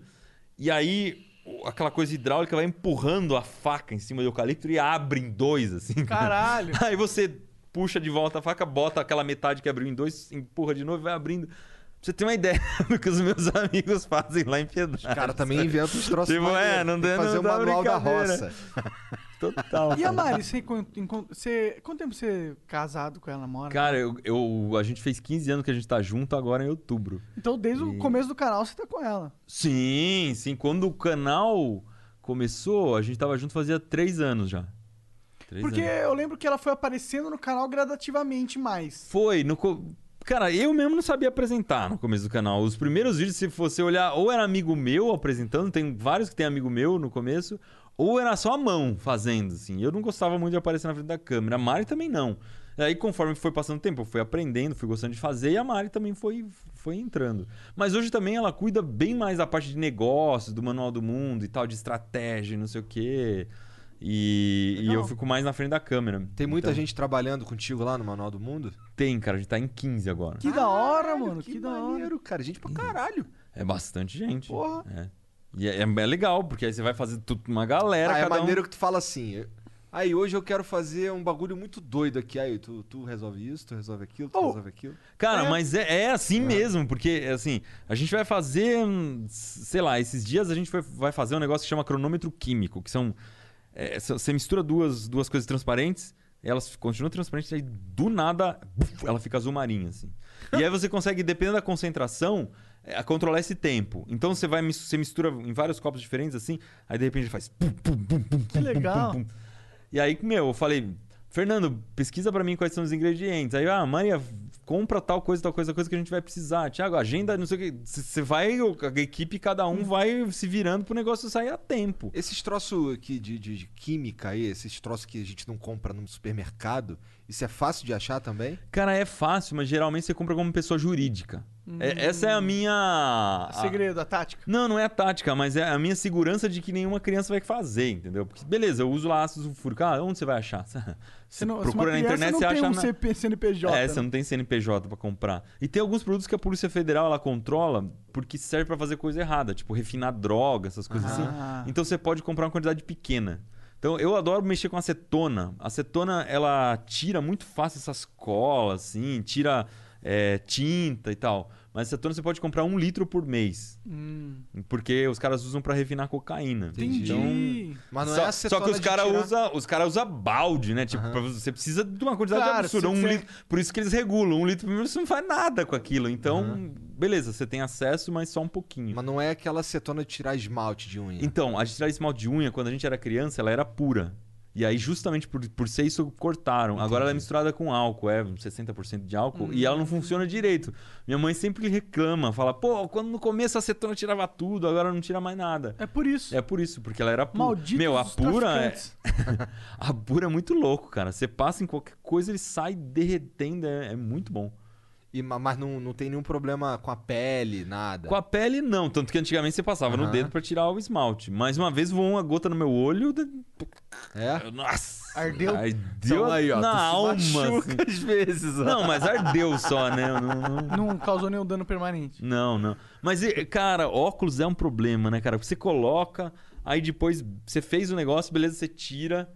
E aí aquela coisa hidráulica vai empurrando a faca em cima do eucalipto e abre em dois, assim. Caralho. Aí você puxa de volta a faca, bota aquela metade que abriu em dois, empurra de novo e vai abrindo. Você ter uma ideia do que os meus amigos fazem lá em Piedade. Os caras também inventam uns troços Tipo, é, não Tem fazer não o manual da roça. Total. E a. Mari, você, você, quanto tempo você é casado com ela, mora? Cara, eu, eu- a gente fez 15 anos que a gente tá junto agora em outubro. Então, desde o E- começo do canal, você tá com ela. Sim, sim. Quando o canal começou, a gente tava junto fazia três anos já. Três Porque anos. eu lembro que ela foi aparecendo no canal gradativamente mais. Foi, no Cara, eu mesmo não sabia apresentar no começo do canal. Os primeiros vídeos, se você olhar, ou era amigo meu apresentando, tem vários que tem amigo meu no começo, ou era só a mão fazendo, assim. Eu não gostava muito de aparecer na frente da câmera. A Mari também não. Aí, conforme foi passando o tempo, eu fui aprendendo, fui gostando de fazer, e a Mari também foi, foi entrando. Mas hoje também ela cuida bem mais da parte de negócios, do manual do mundo e tal, de estratégia, e não sei o quê. E, e eu fico mais na frente da câmera. Tem muita Então, gente trabalhando contigo lá no Manual do Mundo? Tem, cara. A gente tá em 15 agora. Que da hora, mano. Que, Que da hora. maneiro, cara. Gente pra caralho. É bastante gente. Porra. É. E é, é legal, porque aí você vai fazer tudo uma galera. Ah, é cada um- maneiro que tu fala assim. Aí hoje eu quero fazer um bagulho muito doido aqui. Aí tu, tu resolve isso, tu resolve aquilo, tu Oh. resolve aquilo. Cara, É. mas é, é assim mesmo, porque assim, a gente vai fazer, sei lá, esses dias a gente vai, vai fazer um negócio que chama cronômetro químico, que são. É, você mistura duas, duas coisas transparentes, elas continuam transparentes, aí do nada buf, ela fica azul marinha, assim. E aí você consegue, dependendo da concentração, é, controlar esse tempo. Então você vai você mistura em vários copos diferentes, assim, aí de repente faz. pum, pum, pum, pum, Que legal. E aí, meu, eu falei, Fernando, pesquisa pra mim quais são os ingredientes. Aí, ah, Maria, compra tal coisa, tal coisa, tal coisa que a gente vai precisar. Tiago, agenda, não sei o que. Você vai, a equipe, cada um vai se virando pro negócio sair a tempo. Esses troços aqui de, de- de química aí, esses troços que a gente não compra no supermercado, isso é fácil de achar também? Cara, é fácil, mas geralmente você compra como pessoa jurídica. É- essa é a minha. a- Segredo, a tática. Não, não é a tática, mas é a minha segurança de que nenhuma criança vai fazer, entendeu? Porque, beleza, eu uso lá ácido sulfúrico. Ah, onde você vai achar? Você, Você não, procura na internet, não você tem acha. um na- CP, CNPJ. É, né? você não tem CNPJ pra comprar. E tem alguns produtos que a Polícia Federal ela controla porque serve pra fazer coisa errada, tipo refinar droga, essas coisas Ah. assim. Então você pode comprar uma quantidade pequena. Então eu adoro mexer com acetona. A acetona ela tira muito fácil essas colas, assim, tira é, tinta e tal. Mas acetona você pode comprar um litro por mês. Hum. Porque os caras usam pra refinar cocaína. Entendi. Então, Mas não só, é só acetona que os caras tirar- usam os cara usa balde, né? Tipo, pra você precisa de uma quantidade Claro, absurda. Um litro, por isso que eles regulam. Um litro por minuto você não faz nada com aquilo. Então, beleza, você tem acesso, mas só um pouquinho. Mas não é aquela acetona de tirar esmalte de unha. Então, a de tirar esmalte de unha, quando a gente era criança, ela era pura. E aí, justamente por, por ser isso, cortaram. Agora ela é misturada com álcool, é 60% de álcool, e ela não funciona direito. Minha mãe sempre reclama, fala, pô, quando no começo a acetona tirava tudo, agora não tira mais nada. É por isso. É por isso, porque ela era pura. Malditos Meu, a pura é... a pura é muito louco, cara. Você passa em qualquer coisa, ele sai derretendo, é, é muito bom. E, ma- mas não, não tem nenhum problema com a pele, nada. Com a pele, não. Tanto que antigamente você passava no Aham. dedo pra tirar o esmalte. Mais uma vez voou uma gota no meu olho. de- É? Nossa! Ardeu? Ardeu Então aí, ó, na alma. machuca assim. às vezes, ó. Não, mas ardeu só, né? Não, não, Não causou nenhum dano permanente. não, não. Mas, cara, óculos é um problema, né, cara? Você coloca, aí depois você fez o negócio, beleza, você tira.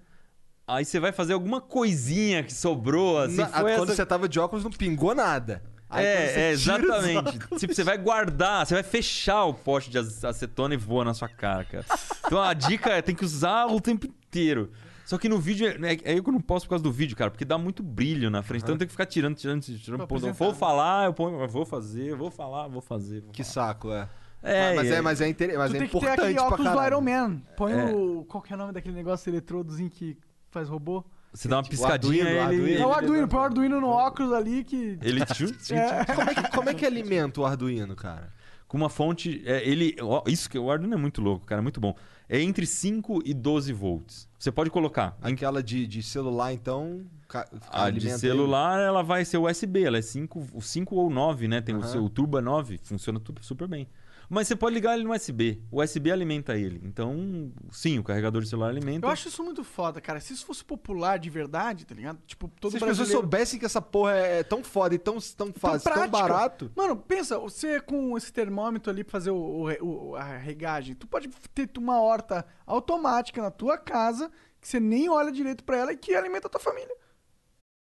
Aí você vai fazer alguma coisinha que sobrou, assim. Na- foi quando essa- você tava de óculos não pingou nada. Aí É, é, exatamente. Tipo, você vai guardar, você vai fechar o pote de ac- acetona e voa na sua cara, cara. Então a dica é tem que usar o tempo inteiro. Só que no vídeo, é, é eu que não posso por causa do vídeo, cara, porque dá muito brilho na frente. Então tem que ficar tirando, tirando, tirando. Pô, eu vou né? falar, eu ponho, eu vou fazer, eu vou falar, vou fazer. vou Que falar. saco, é. É, mas, é. é, mas é, inter... mas tu é tem que ter importante aquele óculos do. Iron Man. Põe É. o. Qual que é o nome daquele negócio eletrodozinho que faz robô? Você dá uma piscadinha, Arduino, ele, Arduino. É o Arduino, põe o Arduino no óculos ali que. ele É. Como é, que, como é que alimenta o Arduino, cara? com uma fonte. é, ele, ó, isso que o Arduino é muito louco, cara, é muito bom. É entre 5 e 12 volts. Você pode colocar. em Aquela de, de celular, então. ca- A de alimenta celular, ela vai ser USB, ela é 5, 5 ou 9, né? Tem o Aham. seu o Turbo é 9, funciona tu- super bem. Mas você pode ligar ele no USB. O USB alimenta ele. Então, sim, o carregador de celular alimenta. Eu acho isso muito foda, cara. Se isso fosse popular de verdade, tá ligado? Tipo, todo Se as pessoas soubessem que essa porra é tão foda e tão, tão fácil, tão, prática. barato. Mano, pensa, você com esse termômetro ali pra fazer o, o- o- a regagem, tu pode ter uma horta automática na tua casa que você nem olha direito pra ela e que alimenta a tua família.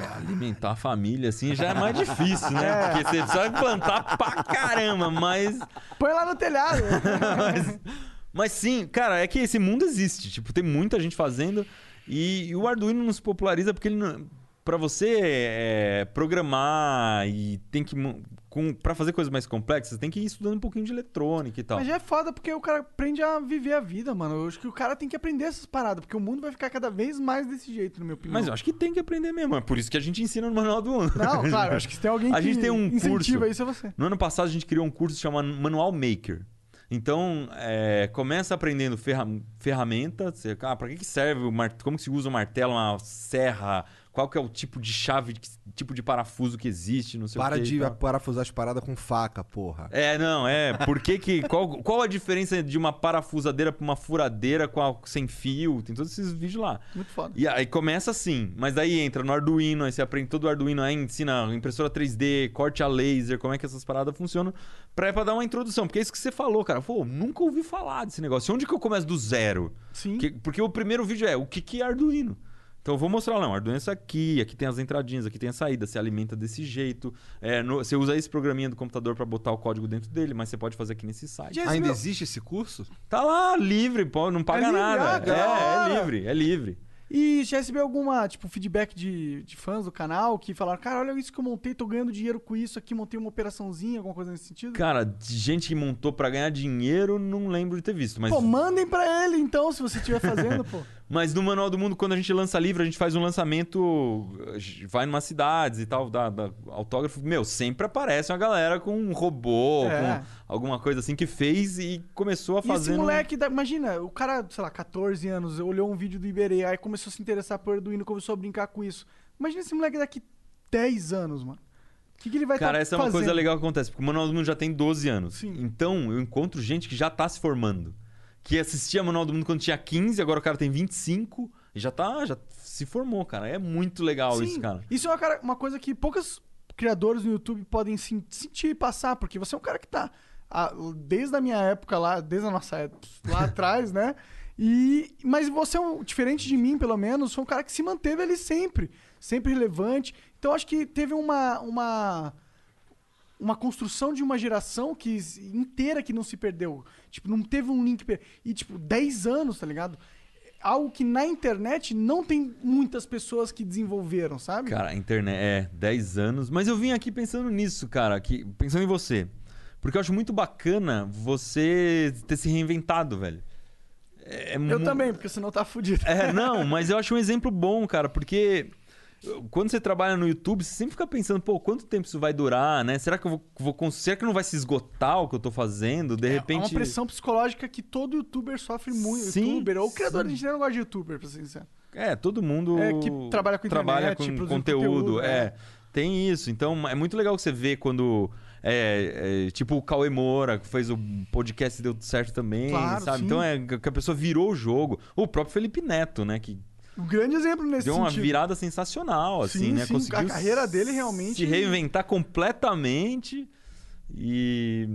É, alimentar a família, assim, já é mais difícil, né? Porque você precisa plantar pra caramba, mas. Põe lá no telhado. mas, mas sim, cara, é que esse mundo existe. Tipo, tem muita gente fazendo. E, e o Arduino não se populariza porque ele não. Pra você é, programar e tem que. Com, pra fazer coisas mais complexas, tem que ir estudando um pouquinho de eletrônica e tal. Mas já é foda porque o cara aprende a viver a vida, mano. Eu acho que o cara tem que aprender essas paradas, porque o mundo vai ficar cada vez mais desse jeito, na minha opinião. Mas eu acho que tem que aprender mesmo. É por isso que a gente ensina no Manual do Ano. Não, claro, acho que se tem alguém a que gente tem um incentiva curso. isso é você. No ano passado a gente criou um curso chamado Manual Maker. Então, é, começa aprendendo ferra ferramenta. Você, ah, que, que serve o martelo? Como que se usa o martelo, uma serra, qual que é o tipo de chave, que tipo de parafuso que existe, não sei Para o quê. e de tal. parafusar as paradas com faca, porra. É, não, é. Por que que. Qual, qual a diferença de uma parafusadeira pra uma furadeira com a- sem fio? Tem todos esses vídeos lá. Muito foda. E aí começa assim, mas aí entra no Arduino, aí você aprende todo o Arduino, aí ensina impressora 3D, corte a laser, como é que essas paradas funcionam, pra, pra dar uma introdução. Porque é isso que você falou, cara. Pô, nunca ouvi falar desse negócio. Onde que eu começo do zero? Sim. Que- porque o primeiro vídeo é o que, que é Arduino. Então eu vou mostrar lá, não, Arduino é isso aqui, aqui tem as entradinhas, aqui tem a saída, você alimenta desse jeito. É, no- você usa esse programinha do computador pra botar o código dentro dele, mas você pode fazer aqui nesse site. Já Ainda meu- existe esse curso? Tá lá, livre, pô, não paga livre? nada. Ah, da é, é livre, é livre. E já recebeu alguma, tipo, feedback de, de fãs do canal que falaram, cara, olha isso que eu montei, tô ganhando dinheiro com isso aqui, montei uma operaçãozinha, alguma coisa nesse sentido? Cara, de gente que montou pra ganhar dinheiro, não lembro de ter visto. Mas, Pô, mandem pra ele então, se você estiver fazendo, pô. mas no Manual do Mundo, quando a gente lança livro, a gente faz um lançamento, vai numa cidades e tal, dá, dá autógrafo. Meu, sempre aparece uma galera com um robô, É. com alguma coisa assim que fez e começou a esse fazer. no- moleque, da- imagina, o cara, sei lá, 14 anos, olhou um vídeo do Iberê, aí começou a se interessar por Arduino, começou a brincar com isso. Imagina esse moleque daqui 10 anos, mano. O que, que ele vai Cara, tá essa é uma fazendo? coisa legal que acontece, porque o Manual do Mundo já tem 12 anos. Sim. Então, eu encontro gente que já tá se formando. Que assistia Manual do Mundo quando tinha 15, agora o cara tem 25 e já tá, já se formou, cara. É muito legal Sim, isso, cara. Isso é uma, cara- uma coisa que poucos criadores no YouTube podem sen- sentir e passar, porque você é um cara que tá ah, desde a minha época lá, desde a nossa época lá atrás, né? E, mas você é um, diferente de mim, pelo menos, foi um cara que se manteve ali sempre, sempre relevante. Então acho que teve uma uma uma construção de uma geração que inteira que não se perdeu. Tipo, não teve um link e tipo 10 anos, tá ligado? Algo que na internet não tem muitas pessoas que desenvolveram, sabe? Cara, a internet é 10 anos. Mas eu vim aqui pensando nisso, cara, que, pensando em você. Porque eu acho muito bacana você ter se reinventado, velho. É, é Eu mu- também, porque senão tá fudido. É, não, mas eu acho um exemplo bom, cara, porque quando você trabalha no YouTube, você sempre fica pensando, pô, quanto tempo isso vai durar, né? Será que eu vou, vou será que não vai se esgotar o que eu tô fazendo? De É repente. uma pressão psicológica que todo youtuber sofre muito. Sim, youtuber ou criador, sim. a gente não gosta de youtuber, pra ser sincero. É, todo mundo É, que trabalha com trabalha internet, com conteúdo, conteúdo, é. é. Tem isso. Então é muito legal que você vê quando é, é, tipo o Cauê Moura, que fez o podcast e deu certo também, Claro, sabe? sim. Então é que a pessoa virou o jogo. O próprio Felipe Neto, né, que Um grande exemplo nesse deu uma sentido. virada sensacional, assim, Sim, né? sim, Conseguiu a carreira dele realmente- se reinventar completamente e,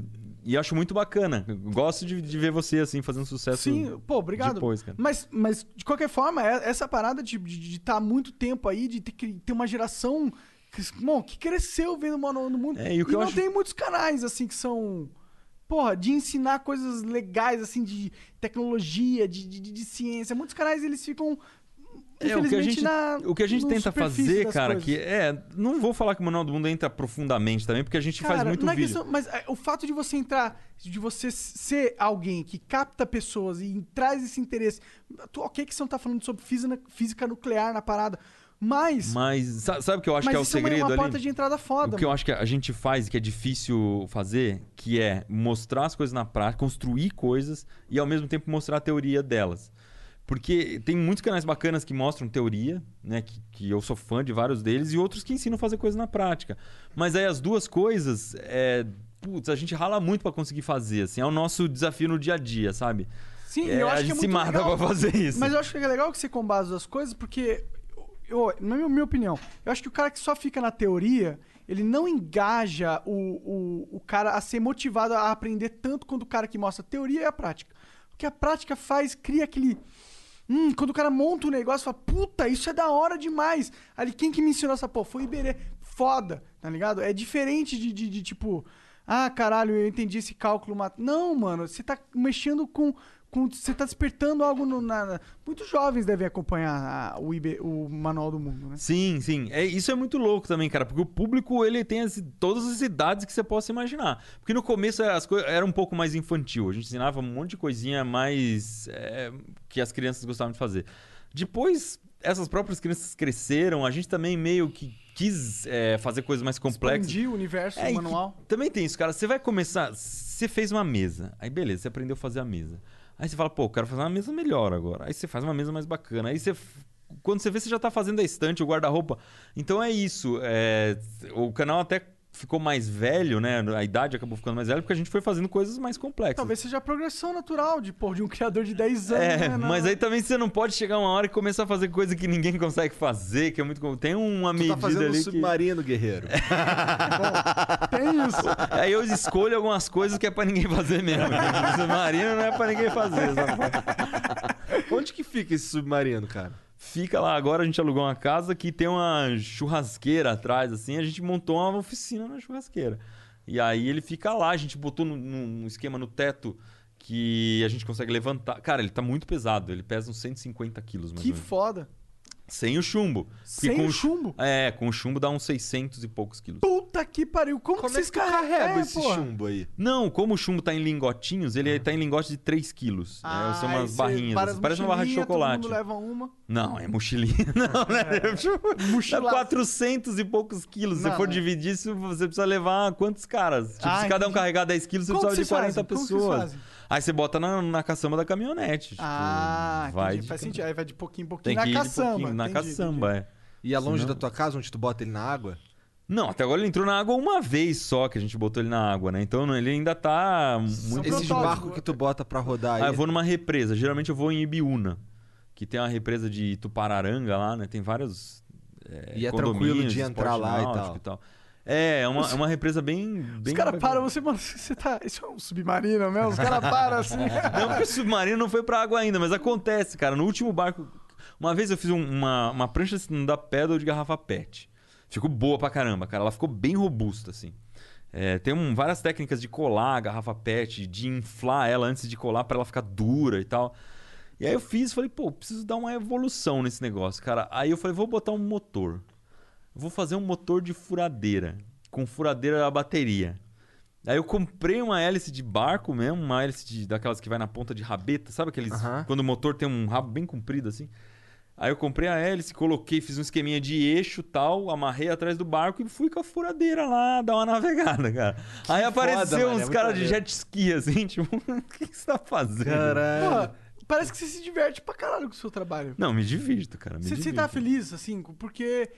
e acho muito bacana. Gosto de, de ver você assim fazendo sucesso. Sim, pô, obrigado. Depois, cara. Mas, mas, de qualquer forma, é- essa parada de estar há muito tempo aí, de ter, ter uma geração que, bom, que cresceu vendo Manual no Mundo. É, e eu não acho- tem muitos canais, assim, que são. Porra, de ensinar coisas legais, assim, de tecnologia, de, de, de ciência. Muitos canais, eles ficam. É, o que a gente, na- o que a gente tenta fazer, cara, coisas. que é. Não vou falar que o Manual do Mundo entra profundamente também, porque a gente faz Cara, muito não é vídeo. questão- mas é, o fato de você entrar, de você ser alguém que capta pessoas e traz esse interesse. tu- Ok, que você não tá falando sobre física, física nuclear na parada, mas. Mas sa- sabe o que eu acho que é o isso é uma- segredo uma ali? porta de entrada foda. O que eu acho que a gente faz, que é difícil fazer, que é mostrar as coisas na prática, construir coisas e ao mesmo tempo mostrar a teoria delas. Porque tem muitos canais bacanas que mostram teoria, né? Que, que eu sou fã de vários deles, e outros que ensinam a fazer coisas na prática. Mas aí as duas coisas, é, putz, a gente rala muito pra conseguir fazer. Assim, é o nosso desafio no dia a dia, sabe? Sim, É, eu a acho que gente é se muito mata legal. pra fazer isso. Mas eu acho que é legal que você combate as coisas, porque, eu, na minha, minha opinião, eu acho que o cara que só fica na teoria, ele não engaja o, o, o cara a ser motivado a aprender tanto quanto o cara que mostra a teoria e a prática. Porque a prática faz, cria aquele. Hum, quando o cara monta um negócio, fala, puta, isso é da hora demais. Ali, quem que me ensinou essa porra? Foi o Iberê. Foda, tá ligado? É diferente de, de, de, tipo, ah, caralho, eu entendi esse cálculo. mat-". Não, mano, você tá mexendo com. Você tá despertando algo no, na, Muitos jovens devem acompanhar a- o, IB, o Manual do Mundo, né? Sim, sim. É, isso é muito louco também, cara, porque o público ele tem as- todas as idades que você possa imaginar. Porque no começo as coisas era um pouco mais infantil, a gente ensinava um monte de coisinha mais é, que as crianças gostavam de fazer. Depois essas próprias crianças cresceram, a gente também meio que quis é, fazer coisas mais complexas. Expandir o universo É, e manual. que- também tem isso, cara. Você vai começar. Você fez uma mesa. Aí beleza, você aprendeu a fazer a mesa. Aí você fala, pô, eu quero fazer uma mesa melhor agora. Aí você faz uma mesa mais bacana. Aí você quando você vê, você já tá fazendo a estante, o guarda-roupa. Então é isso. é, o canal até ficou mais velho, né? A idade acabou ficando mais velha porque a gente foi fazendo coisas mais complexas. Talvez seja a progressão natural de, pô, de um criador de 10 anos. É, né, mas aí também você não pode chegar uma hora e começar a fazer coisa que ninguém consegue fazer, que é muito. Tem uma Tu medida tá fazendo um ali. que- submarino, guerreiro. Tem isso. Aí eu escolho algumas coisas que é pra ninguém fazer mesmo. O submarino não é pra ninguém fazer. sabe? Onde que fica esse submarino, cara? Fica lá, agora a gente alugou uma casa que tem uma churrasqueira atrás, assim, a gente montou uma oficina na churrasqueira. E aí ele fica lá, a gente botou num, esquema no teto que a gente consegue levantar. Cara, ele tá muito pesado, ele pesa uns 150 quilos, mais Que ou menos. foda. Sem o chumbo. Porque Sem com o chu- chumbo? É, com o chumbo dá uns 600 e poucos quilos. Puta que pariu. Como, Como que é vocês que tu carrega É, esse porra. chumbo aí? Não, como o chumbo tá em lingotinhos, ele tá em lingote de 3 quilos. Ah, é, são umas barrinhas, várias assim, parece uma barra de chocolate. Todo mundo leva uma. Não, é mochilinha. Não, né? Dá Mochilaço. 400 e poucos quilos. Se Não, você for é. dividir isso, você precisa levar quantos caras? Tipo, Ah, se cada um entendi. carregar 10 quilos, você Como precisa de que vocês 40 fazem? Como que vocês pessoas. fazem? Aí você bota na, na caçamba da caminhonete. tipo, Ah, vai de Faz sentido. Aí vai de pouquinho em pouquinho Tem na que ir de caçamba. pouquinho, na Entendi, caçamba, é. E é longe Senão- da tua casa onde tu bota ele na água? Não, até agora ele entrou na água uma vez só que a gente botou ele na água, né? Então ele ainda tá muito. Esses barcos que tu bota pra rodar aí. Ah, eu vou numa represa. Geralmente eu vou em Ibiúna, que tem uma represa de Tupararanga lá, né? Tem vários. É, E é tranquilo condomínios, de entrar esporte lá e náutico tal. É, é uma, é uma represa bem. Os bem caras bacana. param, você, mano, você tá. Isso é um submarino mesmo? Os caras param assim. Não, porque o submarino não foi pra água ainda, mas acontece, cara. No último barco. Uma vez eu fiz um- uma, uma prancha da pedal de garrafa PET. Ficou boa pra caramba, cara. Ela ficou bem robusta, assim. É, tem um- várias técnicas de colar a garrafa PET, de inflar ela antes de colar pra ela ficar dura e tal. E aí eu fiz, falei, pô, preciso dar uma evolução nesse negócio, cara. Aí eu falei, vou botar um motor. Vou fazer um motor de furadeira, com furadeira a bateria. Aí eu comprei uma hélice de barco mesmo, uma hélice de- daquelas que vai na ponta de rabeta, sabe aqueles quando o motor tem um rabo bem comprido assim? Aí eu comprei a hélice, coloquei, fiz um esqueminha de eixo tal, amarrei atrás do barco e fui com a furadeira lá dar uma navegada, cara. Aí apareceu mano, é uns muito caras de jet ski assim, tipo, o que que você tá fazendo? Porra, parece que você se diverte pra caralho com o seu trabalho. Não, me divirto, cara. Me Você, você divirto. tá feliz, assim, porque.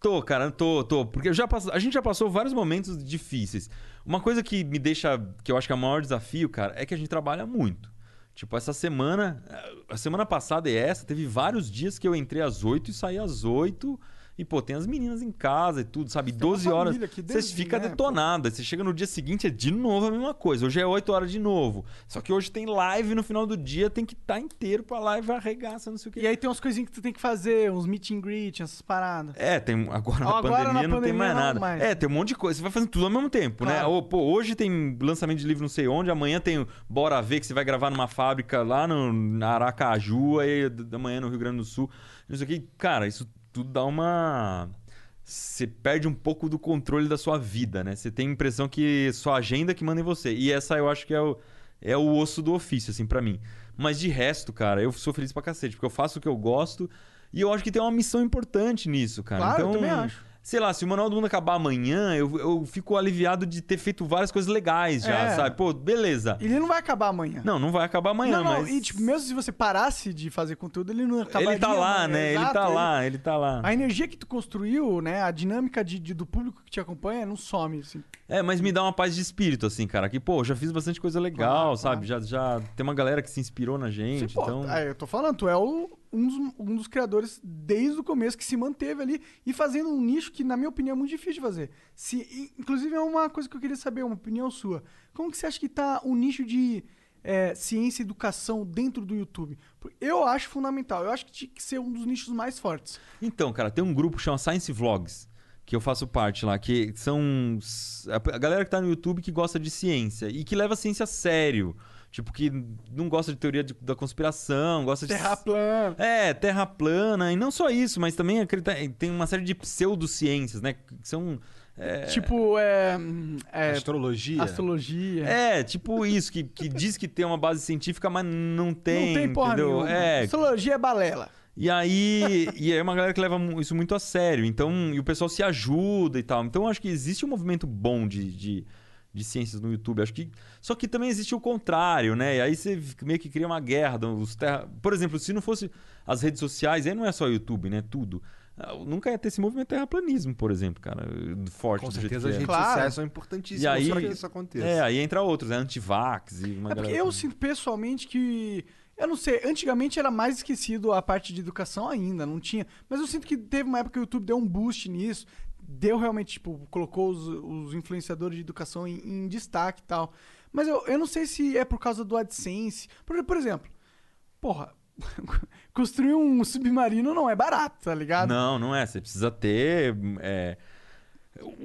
Tô, cara, tô, tô. Porque já a gente já passou vários momentos difíceis. Uma coisa que me deixa, que eu acho que é o maior desafio, cara, é que a gente trabalha muito. Tipo, essa semana, a semana passada e essa, teve vários dias que eu entrei às 8 e saí às 8. E, pô, tem as meninas em casa e tudo, sabe? tem uma 12 horas. Você fica né, detonado. Aí você chega no dia seguinte, é de novo a mesma coisa. Hoje é 8 horas de novo. Só que hoje tem live no final do dia, tem que estar inteiro pra live arregaça, não sei o quê. E aí tem umas coisinhas que tu tem que fazer, uns meet and greet, essas paradas. É, tem agora na Ó, agora pandemia na não tem pandemia mais não nada. mais. É, tem um monte de coisa. Você vai fazendo tudo ao mesmo tempo, né? Claro. Ou, pô, hoje tem lançamento de livro não sei onde, amanhã tem Bora Ver que você vai gravar numa fábrica lá no Aracaju, aí da manhã no Rio Grande do Sul. Não sei o que. Cara, isso tudo dá uma você perde um pouco do controle da sua vida, né? Você tem a impressão que sua agenda que manda em você. E essa eu acho que é o, é o osso do ofício, assim, pra mim. Mas de resto, cara, eu sou feliz pra cacete, porque eu faço o que eu gosto e eu acho que tem uma missão importante nisso, cara. Claro, eu então, também acho. Sei lá, se o Manual do Mundo acabar amanhã, eu, eu fico aliviado de ter feito várias coisas legais já, É. sabe? Pô, beleza. Ele não vai acabar amanhã. Não, não vai acabar amanhã, não, não, mas. e tipo, mesmo se você parasse de fazer conteúdo, ele não acabaria. ele tá lá, né? Ele Exato, tá lá, ele tá lá. A energia que tu construiu, né? A dinâmica de, de- do público que te acompanha não some, assim. É, mas me dá uma paz de espírito, assim, cara. Que, pô, já fiz bastante coisa legal, Claro, sabe? Já, já tem uma galera que se inspirou na gente, Sim, pô, então... é, eu tô falando, tu é o- um, dos, um dos criadores desde o começo que se manteve ali e fazendo um nicho que, na minha opinião, é muito difícil de fazer. Se, inclusive, é uma coisa que eu queria saber, uma opinião sua. Como que você acha que tá o nicho de é, ciência e educação dentro do YouTube? Eu acho fundamental. Eu acho que tinha que ser um dos nichos mais fortes. Então, cara, tem um grupo que chama Science Vlogs, que eu faço parte lá, que são a galera que tá no YouTube que gosta de ciência e que leva a ciência a sério. Tipo, que não gosta de teoria de- da conspiração, gosta de. Terra plana. É, terra plana. E não só isso, mas também acredita, tem uma série de pseudociências, né? Que são. é, Tipo, é, é, Astrologia. Astrologia. É, tipo isso, que, que diz que tem uma base científica, mas não tem. não tem porra entendeu? nenhuma. É, Astrologia é balela. e aí, e aí é uma galera que leva isso muito a sério. Então, e o pessoal se ajuda e tal. Então, eu acho que existe um movimento bom de, de, de ciências no YouTube. Acho que. Só que também existe o contrário, né? E aí você meio que cria uma guerra. Os terra... Por exemplo, se não fosse as redes sociais, aí não é só YouTube, né? Tudo. Ah, Nunca ia ter esse movimento terraplanismo, por exemplo, cara. Forte Com certeza as é. redes Claro. sociais são importantíssimas E aí, para que isso aconteça. É, aí entra outros, né? Antivax e uma É porque galera. eu sinto pessoalmente que. Eu não sei, antigamente era mais esquecido a parte de educação ainda, não tinha. Mas eu sinto que teve uma época que o YouTube deu um boost nisso. Deu realmente, tipo, colocou os, os influenciadores de educação em, em destaque e tal. Mas eu, eu não sei se é por causa do AdSense. Por, por exemplo, porra, construir um submarino não é barato, tá ligado? Não, não é. Você precisa ter. é,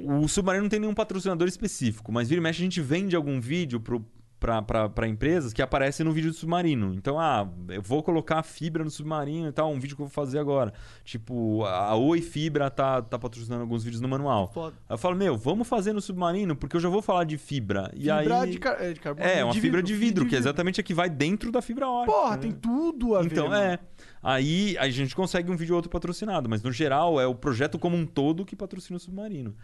O Submarino não tem nenhum patrocinador específico, mas vira e mexe a gente vende algum vídeo pro. Para empresas que aparecem no vídeo do submarino. Então, ah, eu vou colocar fibra no submarino e tal, um vídeo que eu vou fazer agora. Tipo, a Oi Fibra tá, tá patrocinando alguns vídeos no manual. Foda. Aí eu falo, meu, vamos fazer no submarino, porque eu já vou falar de fibra. E Fibra aí... de, car- é, de carbono. É, uma de fibra de vidro, de que é exatamente a que vai dentro da fibra ótica. Porra, né? tem tudo a ver. Então, mano. é. Aí a gente consegue um vídeo ou outro patrocinado, mas no geral é o projeto como um todo que patrocina o submarino.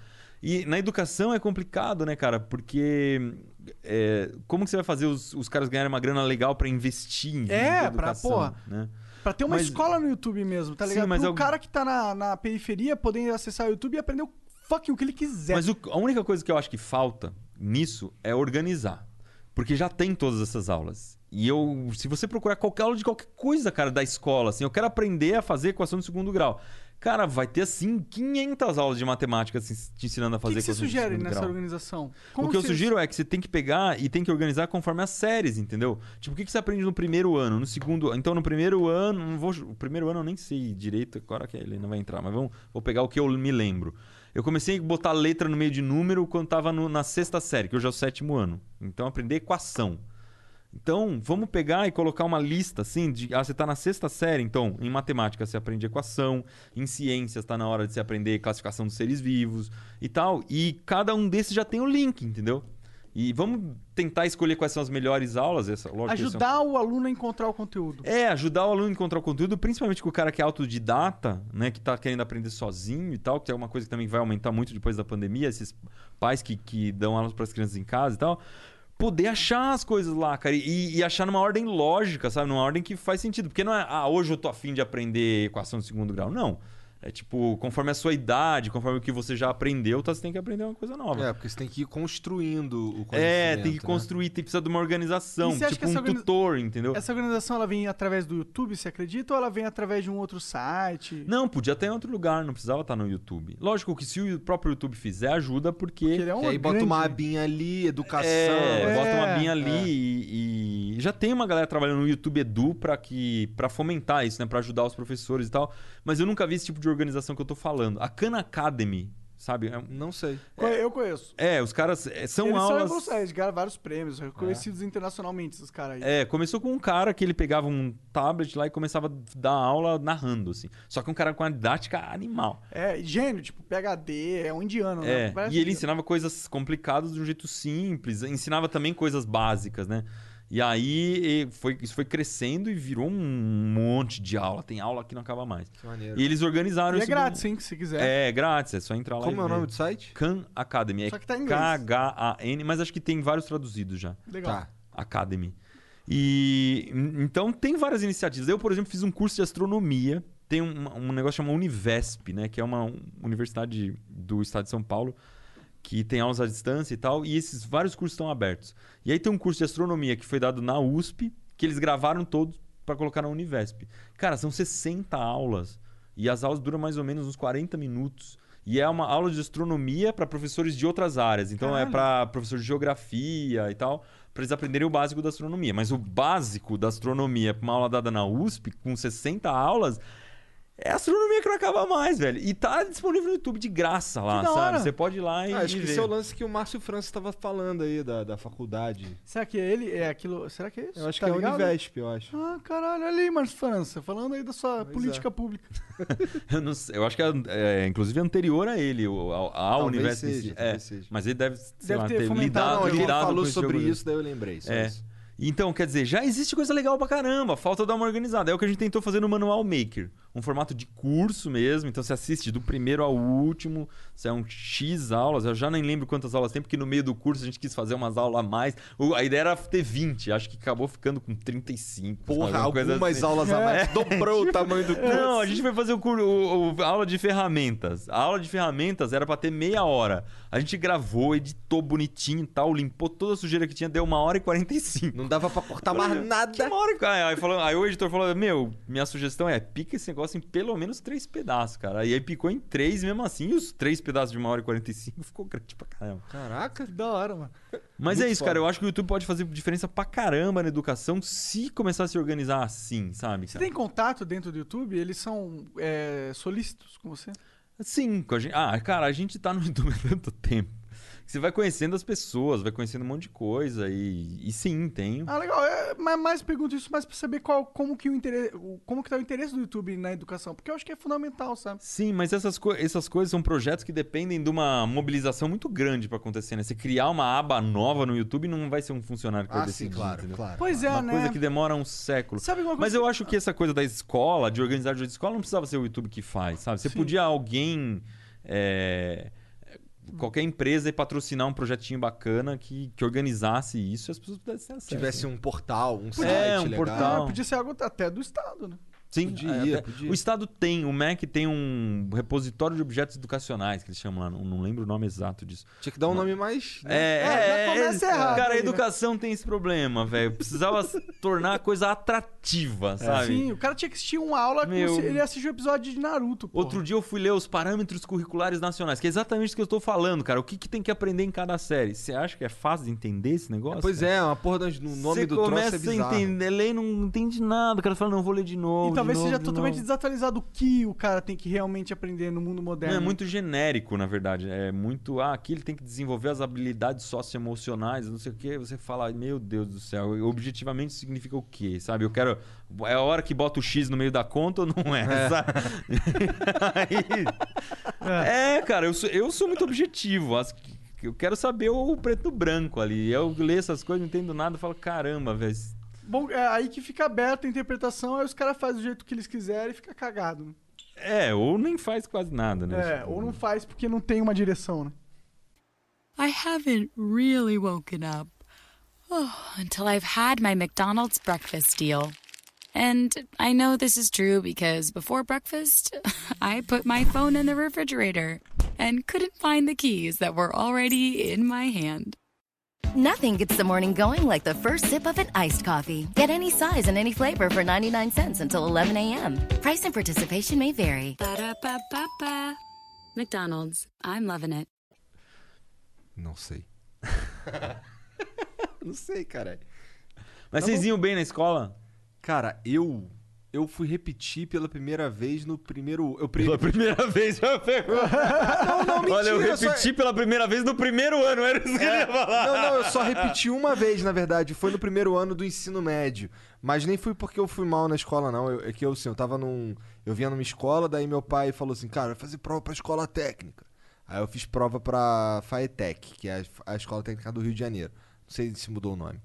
E na educação é complicado, né, cara? Porque é, como que você vai fazer os, os caras ganharem uma grana legal pra investir em É, de pra, educação, porra. né? Pra ter uma Mas- escola no YouTube mesmo, tá Sim, ligado? mas Pro eu- cara que tá na, na periferia poder acessar o YouTube e aprender o fucking o que ele quiser. Mas o- a única coisa que eu acho que falta nisso é organizar. Porque já tem todas essas aulas. E eu, se você procurar qualquer aula de qualquer coisa, cara, da escola, assim, eu quero aprender a fazer equação de segundo grau. Cara, vai ter assim 500 aulas de matemática assim, te ensinando a O que, fazer que você sugere nessa grau. organização? o que eu sugiro é que você tem que pegar e tem que organizar conforme as séries, entendeu? Tipo, o que que você aprende no primeiro ano, no segundo. Então, no primeiro ano, não vou, o primeiro ano eu nem sei direito, agora que ele não vai entrar, mas vamos, vou pegar o que eu me lembro. Eu comecei a botar letra no meio de número quando tava no- na sexta série, que hoje é o sétimo ano. Então, aprender equação. Então, vamos pegar e colocar uma lista assim de. Ah, você está na sexta série, então, em matemática você aprende equação, em ciências está na hora de você aprender classificação dos seres vivos e tal. E cada um desses já tem o link, entendeu? E vamos tentar escolher quais são as melhores aulas. Essa, lógico, é Ajudar o aluno a encontrar o conteúdo. é, ajudar o aluno a encontrar o conteúdo, principalmente com o cara que é autodidata, né? Que tá querendo aprender sozinho e tal, que é uma coisa que também vai aumentar muito depois da pandemia, esses pais que, que dão aulas para as crianças em casa e tal. Poder achar as coisas lá, cara, e, e achar numa ordem lógica, sabe? Numa ordem que faz sentido. Porque não é, ah, hoje eu tô afim de aprender equação de segundo grau. Não. É tipo, conforme a sua idade, conforme o que você já aprendeu, tá, você tem que aprender uma coisa nova. É, porque você tem que ir construindo o conhecimento. É, tem que né? construir, tem que precisar de uma organização, você acha tipo que essa um organiza- tutor, entendeu? Essa organização ela vem através do YouTube, você acredita? Ou ela vem através de um outro site? Não, podia ter em outro lugar, não precisava estar no YouTube. Lógico que se o próprio YouTube fizer, ajuda porque. ele é um Que aí bota grande- uma abinha ali, educação. É, É, bota uma binha ali é. e, e já tem uma galera trabalhando no YouTube Edu pra, que, pra fomentar isso, né? Pra ajudar os professores e tal. Mas eu nunca vi esse tipo de organização que eu tô falando. A Khan Academy, sabe? É, Não sei. Co- Eu conheço. é, os caras é, são Eles são aulas. revolucionários, eles ganharam vários prêmios, reconhecidos internacionalmente, esses caras aí. É, começou com um cara que ele pegava um tablet lá e começava a dar aula narrando, assim. Só que um cara com uma didática animal. É, gênio, tipo, PHD, é um indiano, né? É, Parece e ele ensinava coisas complicadas de um jeito simples, ensinava também coisas básicas, né? E aí e foi, isso foi crescendo e virou um monte de aula. Tem aula que não acaba mais. Que maneiro. E eles organizaram E é grátis, hein, se quiser. É, grátis, é só entrar lá Como e é o nome do site? Khan Academy. É Só que tá em inglês. K-H-A-N, mas acho que tem vários traduzidos já. Legal. Tá. Academy. E então tem várias iniciativas. Eu, por exemplo, fiz um curso de astronomia. Tem um, um negócio chamado Univesp, né? Que é uma um- universidade do estado de São Paulo que tem aulas à distância e tal. E esses vários cursos estão abertos. E aí tem um curso de astronomia que foi dado na USP, que eles gravaram todos para colocar na Univesp. Cara, são 60 aulas. E as aulas duram mais ou menos uns 40 minutos. E é uma aula de astronomia para professores de outras áreas. Então é Caralho. para professores de geografia e tal, para eles aprenderem o básico da astronomia. Mas o básico da astronomia, uma aula dada na USP, com 60 aulas, é astronomia que não acaba mais, velho. E tá disponível no YouTube de graça lá, sabe? Você pode ir lá e, Ah, acho que ver. esse é o lance que o Márcio França estava falando aí da, da faculdade. Será que é ele? É aquilo. Será que é isso? Eu acho Tá que é a Univesp, eu acho. Ah, caralho, olha aí, Marcos França, falando aí da sua Pois política é. pública. Eu, não sei, eu acho que é, é, inclusive anterior a ele, o- a, a Talvez Univesp. seja, é, seja. Mas ele deve, sei Deve lá, ter fomentado, lidado, não, ele lidado falou sobre isso, daí eu lembrei. Só É. isso. Então, quer dizer, já existe coisa legal pra caramba. Falta dar uma organizada. É o que a gente tentou fazer no Manual Maker. Um formato de curso mesmo. Então você assiste do primeiro ao último, são X aulas. Eu já nem lembro quantas aulas tem, porque no meio do curso a gente quis fazer umas aulas a mais. A ideia era ter 20, acho que acabou ficando com 35. Porra, algumas assim. aulas a mais. Dobrou o tamanho do curso. Não, a gente foi fazer o, cur- o- o- a aula de ferramentas. A aula de ferramentas era pra ter meia hora. A gente gravou, editou bonitinho e tal, limpou toda a sujeira que tinha, deu uma hora e 45. Não dava pra cortar mais nada. Uma hora e... aí, aí, falou- aí o editor falou: Meu, minha sugestão é pica esse negócio em pelo menos três pedaços, cara. E aí picou em três, mesmo assim, e os três pedaços de uma hora e 45 ficou grande pra caramba. Caraca. Que da hora, mano. Mas Muito é isso, foda. cara. Eu acho que o YouTube pode fazer diferença pra caramba na educação se começar a se organizar assim, sabe? Você cara? tem contato dentro do YouTube? Eles são é, solícitos com você? Sim, com a gente... ah, cara, a gente tá no YouTube há tanto tempo. Você vai conhecendo as pessoas, vai conhecendo um monte de coisa e, e sim, tem. Ah, legal. É, mas mais pergunto isso mais pra saber qual, como que o interesse, como que tá o interesse do YouTube na educação, porque eu acho que é fundamental, sabe? Sim, mas essas, co- essas coisas são projetos que dependem de uma mobilização muito grande pra acontecer, né? Você criar uma aba nova no YouTube não vai ser um funcionário que Ah, vai sim, decidir, claro, entendeu? claro. Pois é, uma né? coisa que demora um século. Sabe uma coisa Mas eu que- acho que essa coisa da escola, de organizar de escola, não precisava ser o YouTube que faz, sabe? Você Sim. podia alguém. é, Qualquer empresa e patrocinar um projetinho bacana que, que organizasse isso e as pessoas pudessem ter acesso. Tivesse um portal, um site É, um legal. portal. Ah, podia ser algo até do Estado, né? Sim, Podia, é, até- podia. O Estado tem, o MEC tem um repositório de objetos educacionais, que eles chamam lá, não, não lembro o nome exato disso. Tinha que dar um nome mais. né? É, É, já é, começa é, errado Cara, a né? educação tem esse problema, velho. Precisava tornar a coisa atrativa, sabe? Sim, o cara tinha que assistir uma aula Meu. ele assistiu o episódio de Naruto, pô. Outro dia eu fui ler os parâmetros curriculares nacionais, que é exatamente isso que eu estou falando, cara. O que, que tem que aprender em cada série? Você acha que é fácil de entender esse negócio? Pois cara? é, uma porra do no nome Você do troço é começa a bizarro. entender, ler e não entende nada. O cara fala, não, vou ler de novo. E talvez novo, seja de totalmente novo. desatualizado o que o cara tem que realmente aprender no mundo moderno. Não, é muito genérico, na verdade. É muito. Ah, aqui ele tem que desenvolver as habilidades socioemocionais, não sei o quê. Você fala, meu Deus do céu, objetivamente significa o quê? Sabe? Eu quero. É a hora que bota o X no meio da conta ou não é? Aí- É, cara, eu sou, eu sou muito objetivo. As- Eu quero saber o preto no branco ali. Eu leio essas coisas, não entendo nada, falo, caramba, velho. Bom, é aí que fica aberta a interpretação, aí os caras fazem do jeito que eles quiserem e fica cagado. né? É, ou nem faz quase nada, né? É, ou não faz porque não tem uma direção, né? I haven't really woken up. Oh, until I've had my McDonald's breakfast deal. And I know this is true because before breakfast, I put my phone in the refrigerator and couldn't find the keys that were already in my hand. Nothing gets the morning going like the first sip of an iced coffee. Get any size and any flavor for 99 cents until 11 a.m. Price and participation may vary. Ba-da-ba-ba-ba. McDonald's. I'm loving it. Não sei. não sei, cara. Mas Tá vocês bom. iam bem na escola? Cara, eu eu fui repetir pela primeira vez no primeiro. Eu pre... Pela primeira vez já pegou. Não, não, mentira. Olha, eu só- repeti pela primeira vez no primeiro ano, era isso que eu ia falar. Não, não, eu só repeti uma vez, na verdade. Foi no primeiro ano do ensino médio. Mas nem fui porque eu fui mal na escola, não. Eu, é que eu, assim, eu tava num. Eu vinha numa escola, daí meu pai falou assim: cara, vai fazer prova pra escola técnica. Aí eu fiz prova pra FAETEC, que é a, a escola técnica do Rio de Janeiro. Não sei se mudou o nome.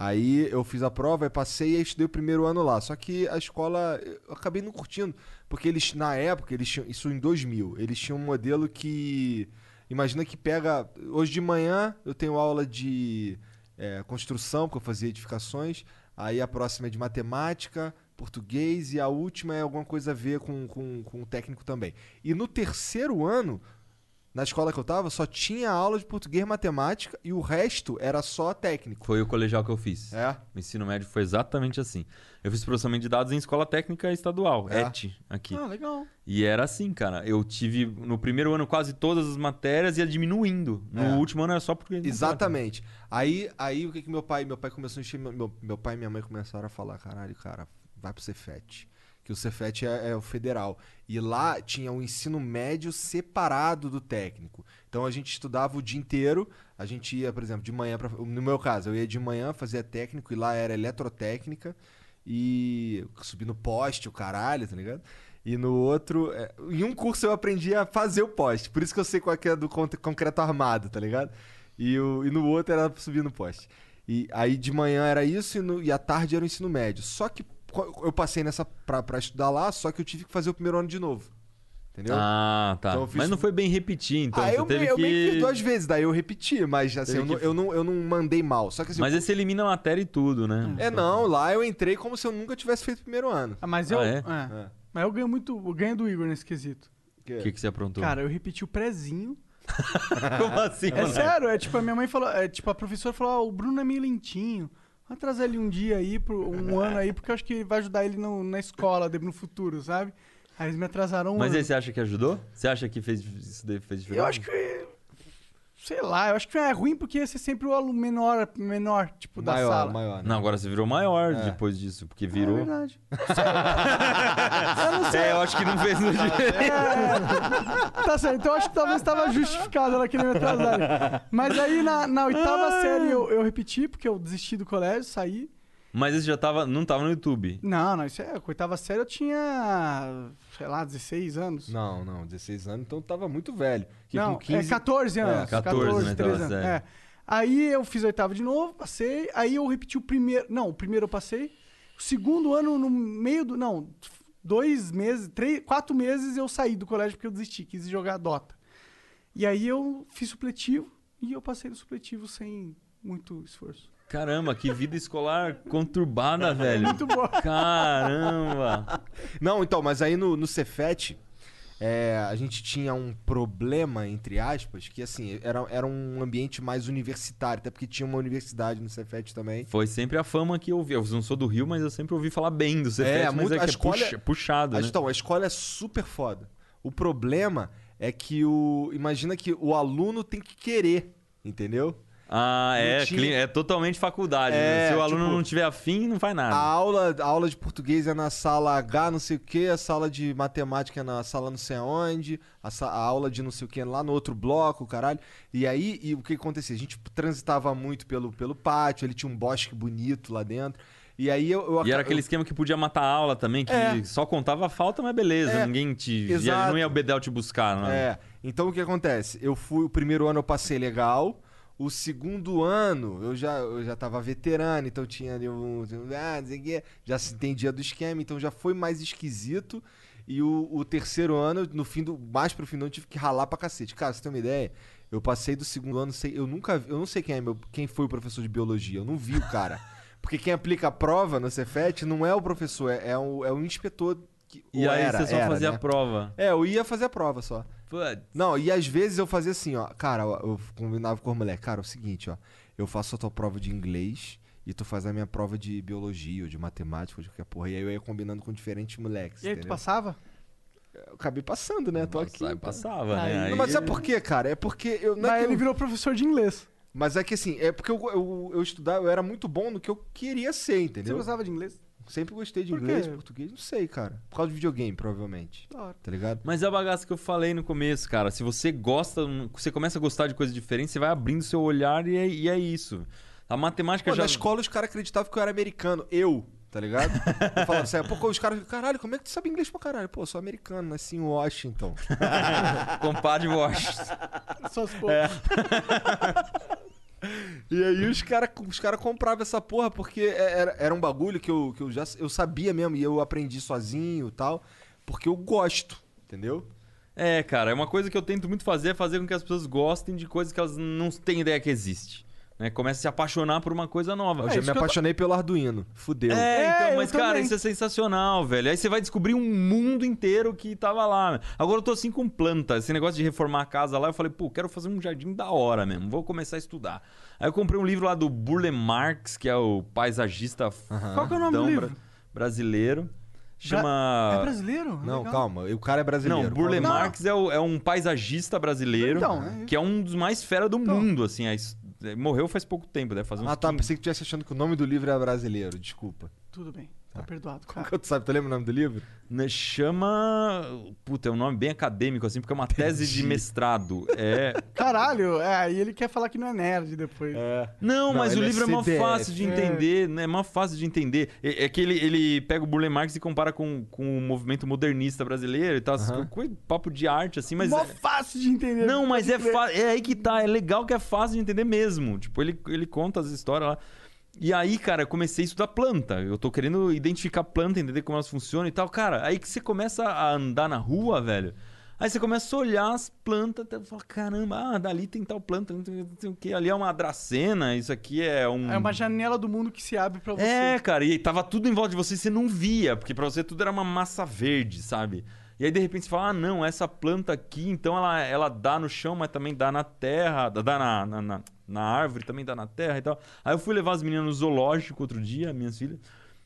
Aí eu fiz a prova, aí passei e estudei o primeiro ano lá. Só que a escola eu acabei não curtindo, porque eles na época, eles tinham isso em 2000, eles tinham um modelo que imagina que pega hoje de manhã eu tenho aula de é, construção, porque eu fazia edificações, aí a próxima é de matemática, português e a última é alguma coisa a ver com, com, com o técnico também. E no terceiro ano na escola que eu tava, só tinha aula de português e matemática e o resto era só técnico. Foi o colegial que eu fiz. É? O ensino médio foi exatamente assim. Eu fiz processamento de dados em escola técnica estadual, É. ET, aqui. Ah, legal. E era assim, cara. Eu tive no primeiro ano quase todas as matérias e ia diminuindo. No É. último ano era só porque. Exatamente. Aí, aí o que que meu pai, meu pai começou a encher, meu, meu, pai e minha mãe começaram a falar, caralho, cara, vai pro Cefet. Que o Cefet é, é o federal. E lá tinha o ensino médio separado do técnico. Então a gente estudava o dia inteiro. A gente ia, por exemplo, de manhã pra, No meu caso, eu ia de manhã, fazia técnico, e lá era eletrotécnica. E subir no poste, o caralho, tá ligado? E no outro. é, em um curso eu aprendi a fazer o poste. Por isso que eu sei qual é do con- concreto armado, tá ligado? E, o, e no outro era subir no poste. E aí de manhã era isso e, no- e à tarde era o ensino médio. Só que eu passei nessa pra, pra estudar lá, só que eu tive que fazer o primeiro ano de novo. Entendeu? Ah, tá. Então eu fiz- Mas não foi bem repetir, então. ah, você eu, teve eu que... meio que duas vezes, daí eu repeti, mas assim, eu, não, que- eu, não, eu não mandei mal. Só que assim, Mas esse elimina a matéria e tudo, né? É, não, lá eu entrei como se eu nunca tivesse feito o primeiro ano. Ah, mas eu. Ah, é? é. Mas eu ganho muito. Eu ganho do Igor nesse quesito. O que, que você aprontou? Cara, eu repeti o prézinho. Como assim, É moleque? sério, é tipo, a minha mãe falou, é, tipo, a professora falou, ah, o Bruno é meio lentinho. Vai trazer ele um dia aí, pro, um ano aí, porque eu acho que vai ajudar ele no- na escola, no futuro, sabe? Aí eles me atrasaram um Mas ano. aí você acha que ajudou? Você acha que fez, isso daí fez diferença? Eu acho que. Sei lá, eu acho que é ruim porque ia ser sempre o aluno menor, menor, tipo, da Maior, sala. maior. né? Não, agora você virou maior É. depois disso, porque É virou. verdade. eu não sei. É, eu acho que não fez no É, tá certo, então eu acho que talvez estava justificado ela querer me atrasar. Mas aí na, na oitava série eu, eu repeti, porque eu desisti do colégio, saí. Mas esse já tava, não tava no YouTube. Não, não, isso é. Oitava série eu tinha, sei lá, 16 anos. Não, não, 16 anos, então tava muito velho. Que Não, com 15... é 14 anos. 14, né, 13 oitava anos. É. Aí eu fiz oitava de novo, passei. Aí eu repeti o primeiro. Não, o primeiro eu passei. O segundo ano, no meio do. Não, dois meses, três, quatro meses eu saí do colégio porque eu desisti, quis jogar Dota. E aí eu fiz supletivo e eu passei no supletivo sem muito esforço. Caramba, que vida escolar conturbada, velho. Muito boa. Caramba. Não, então, mas aí no, no Cefet, é, a gente tinha um problema, entre aspas, que assim, era, era um ambiente mais universitário, até porque tinha uma universidade no Cefet também. Foi sempre a fama que eu ouvi. Eu não sou do Rio, mas eu sempre ouvi falar bem do Cefet, mas muito- é que a é escola- puxa- puxado, a- né? Então, a escola é super foda. O problema é que o. Imagina que o aluno tem que querer, entendeu? Ah, é, tinha- é totalmente faculdade. né? É, Se o aluno tipo, não tiver afim, não faz nada. A aula, a aula de português é na sala H, não sei o que, a sala de matemática é na sala não sei aonde, a, sa- a aula de não sei o que lá no outro bloco, caralho. E aí, e o que acontecia? A gente transitava muito pelo, pelo pátio, ele tinha um bosque bonito lá dentro. E aí eu. eu E era aquele eu- esquema que podia matar a aula também, que É. só contava a falta, mas beleza. É, Ninguém te. exato. Não ia o Bedel te buscar, não. É. Então o que acontece? Eu fui, o primeiro ano eu passei legal. O segundo ano eu já, eu já tava veterano, então tinha ali um. Ah, já se entendia do esquema, então já foi mais esquisito. E o, o terceiro ano, no fim do. Mais pro ano, eu tive que ralar pra cacete. Cara, você tem uma ideia? Eu passei do segundo ano, sei, eu nunca. vi- Eu não sei quem é meu, quem foi o professor de biologia. Eu não vi o cara. Porque quem aplica a prova no Cefet não é o professor, é, é o, é o inspetor. Que, E aí era, você só era, fazia né? a prova. É, eu ia fazer a prova só. Putz. Não, e às vezes eu fazia assim, ó. Cara, eu eu combinava com o moleque. Cara, é o seguinte, ó. Eu faço a tua prova de inglês e tu faz a minha prova de biologia ou de matemática ou de qualquer porra. E aí eu ia combinando com diferentes moleques. E aí, tu entendeu? passava? Eu acabei passando, né? Tô aqui. Passava, né? Aí- Não, mas sabe por quê, cara? É porque eu. Não é Mas ele eu- virou professor de inglês. Mas é que assim, é porque eu, eu, eu estudava, eu era muito bom no que eu queria ser, Você entendeu? gostava de inglês? Sempre gostei de Por inglês, quê? português, não sei, cara. Por causa de videogame, provavelmente. Hora. Tá ligado? Mas é a bagaça que eu falei no começo, cara. Se você gosta, você começa a gostar de coisas diferentes, você vai abrindo seu olhar e é, e é isso. A matemática Pô, já. na escola os caras acreditavam que eu era americano. Eu, tá ligado? Eu falava assim, pô, os caras, caralho, como é que tu sabe inglês pra caralho? Pô, eu sou americano, nasci em Washington. Compadre Washington. Só se for. É. E aí os caras os cara compravam essa porra porque é, era, era um bagulho que, eu, que eu já eu sabia mesmo e eu aprendi sozinho e tal, porque eu gosto, entendeu? É, cara, é uma coisa que eu tento muito fazer, é fazer com que as pessoas gostem de coisas que elas não têm ideia que existe. Né? Começa a se apaixonar por uma coisa nova. Eu já me apaixonei pelo Arduino. Fudeu. É, É, então, eu mas cara, também. isso é sensacional, velho. Aí você vai descobrir um mundo inteiro que tava lá. Agora eu tô assim com planta. Esse negócio de reformar a casa lá, eu falei, pô, quero fazer um jardim da hora mesmo. Vou começar a estudar. Aí eu comprei um livro lá do Burle Marx, que é o paisagista Qual que é o nome do fodão livro? bra- brasileiro. Chama. É brasileiro? Não, Legal. calma, o cara é brasileiro. Não, Burle Qual- Marx é, o- é um paisagista brasileiro, Então, é isso. que é um dos mais fera do mundo, assim. a his- Morreu faz pouco tempo, deve fazer uns Ah, tá, 15. pensei que tu estivesse achando que o nome do livro era brasileiro, desculpa. Tudo bem, tá perdoado. Como Cara. que tu sabe? Tu lembra o nome do livro? Né, Chama. Puta, é um nome bem acadêmico, assim, porque é uma tese de mestrado. É. Caralho, é, aí ele quer falar que não é nerd depois. Não, Não, mas o ele é livro é mó CDF. fácil de É. entender, né? É mó fácil de entender. É, é que ele, ele pega o Burle Marx e compara com, com o movimento modernista brasileiro e tal. coisas, papo de arte, assim, mas. Mó é- fácil de entender. Não, mas é, fa- é aí que tá. É legal que é fácil de entender mesmo. Tipo, ele, ele conta as histórias lá. E aí, cara, eu comecei a estudar planta. Eu tô querendo identificar planta, entender como elas funcionam e tal. Cara, aí que você começa a andar na rua, velho. Aí você começa a olhar as plantas, até fala, caramba, ah, dali tem tal planta, não tem, tem o quê. Ali é uma dracena, isso aqui é um. É uma janela do mundo que se abre pra você. É, cara, e tava tudo em volta de você e você não via, porque pra você tudo era uma massa verde, sabe? E aí de repente você fala, ah, não, essa planta aqui, então ela, ela dá no chão, mas também dá na terra, dá na, na, na, na árvore, também dá na terra e tal. Aí eu fui levar as meninas no zoológico outro dia, minhas filhas.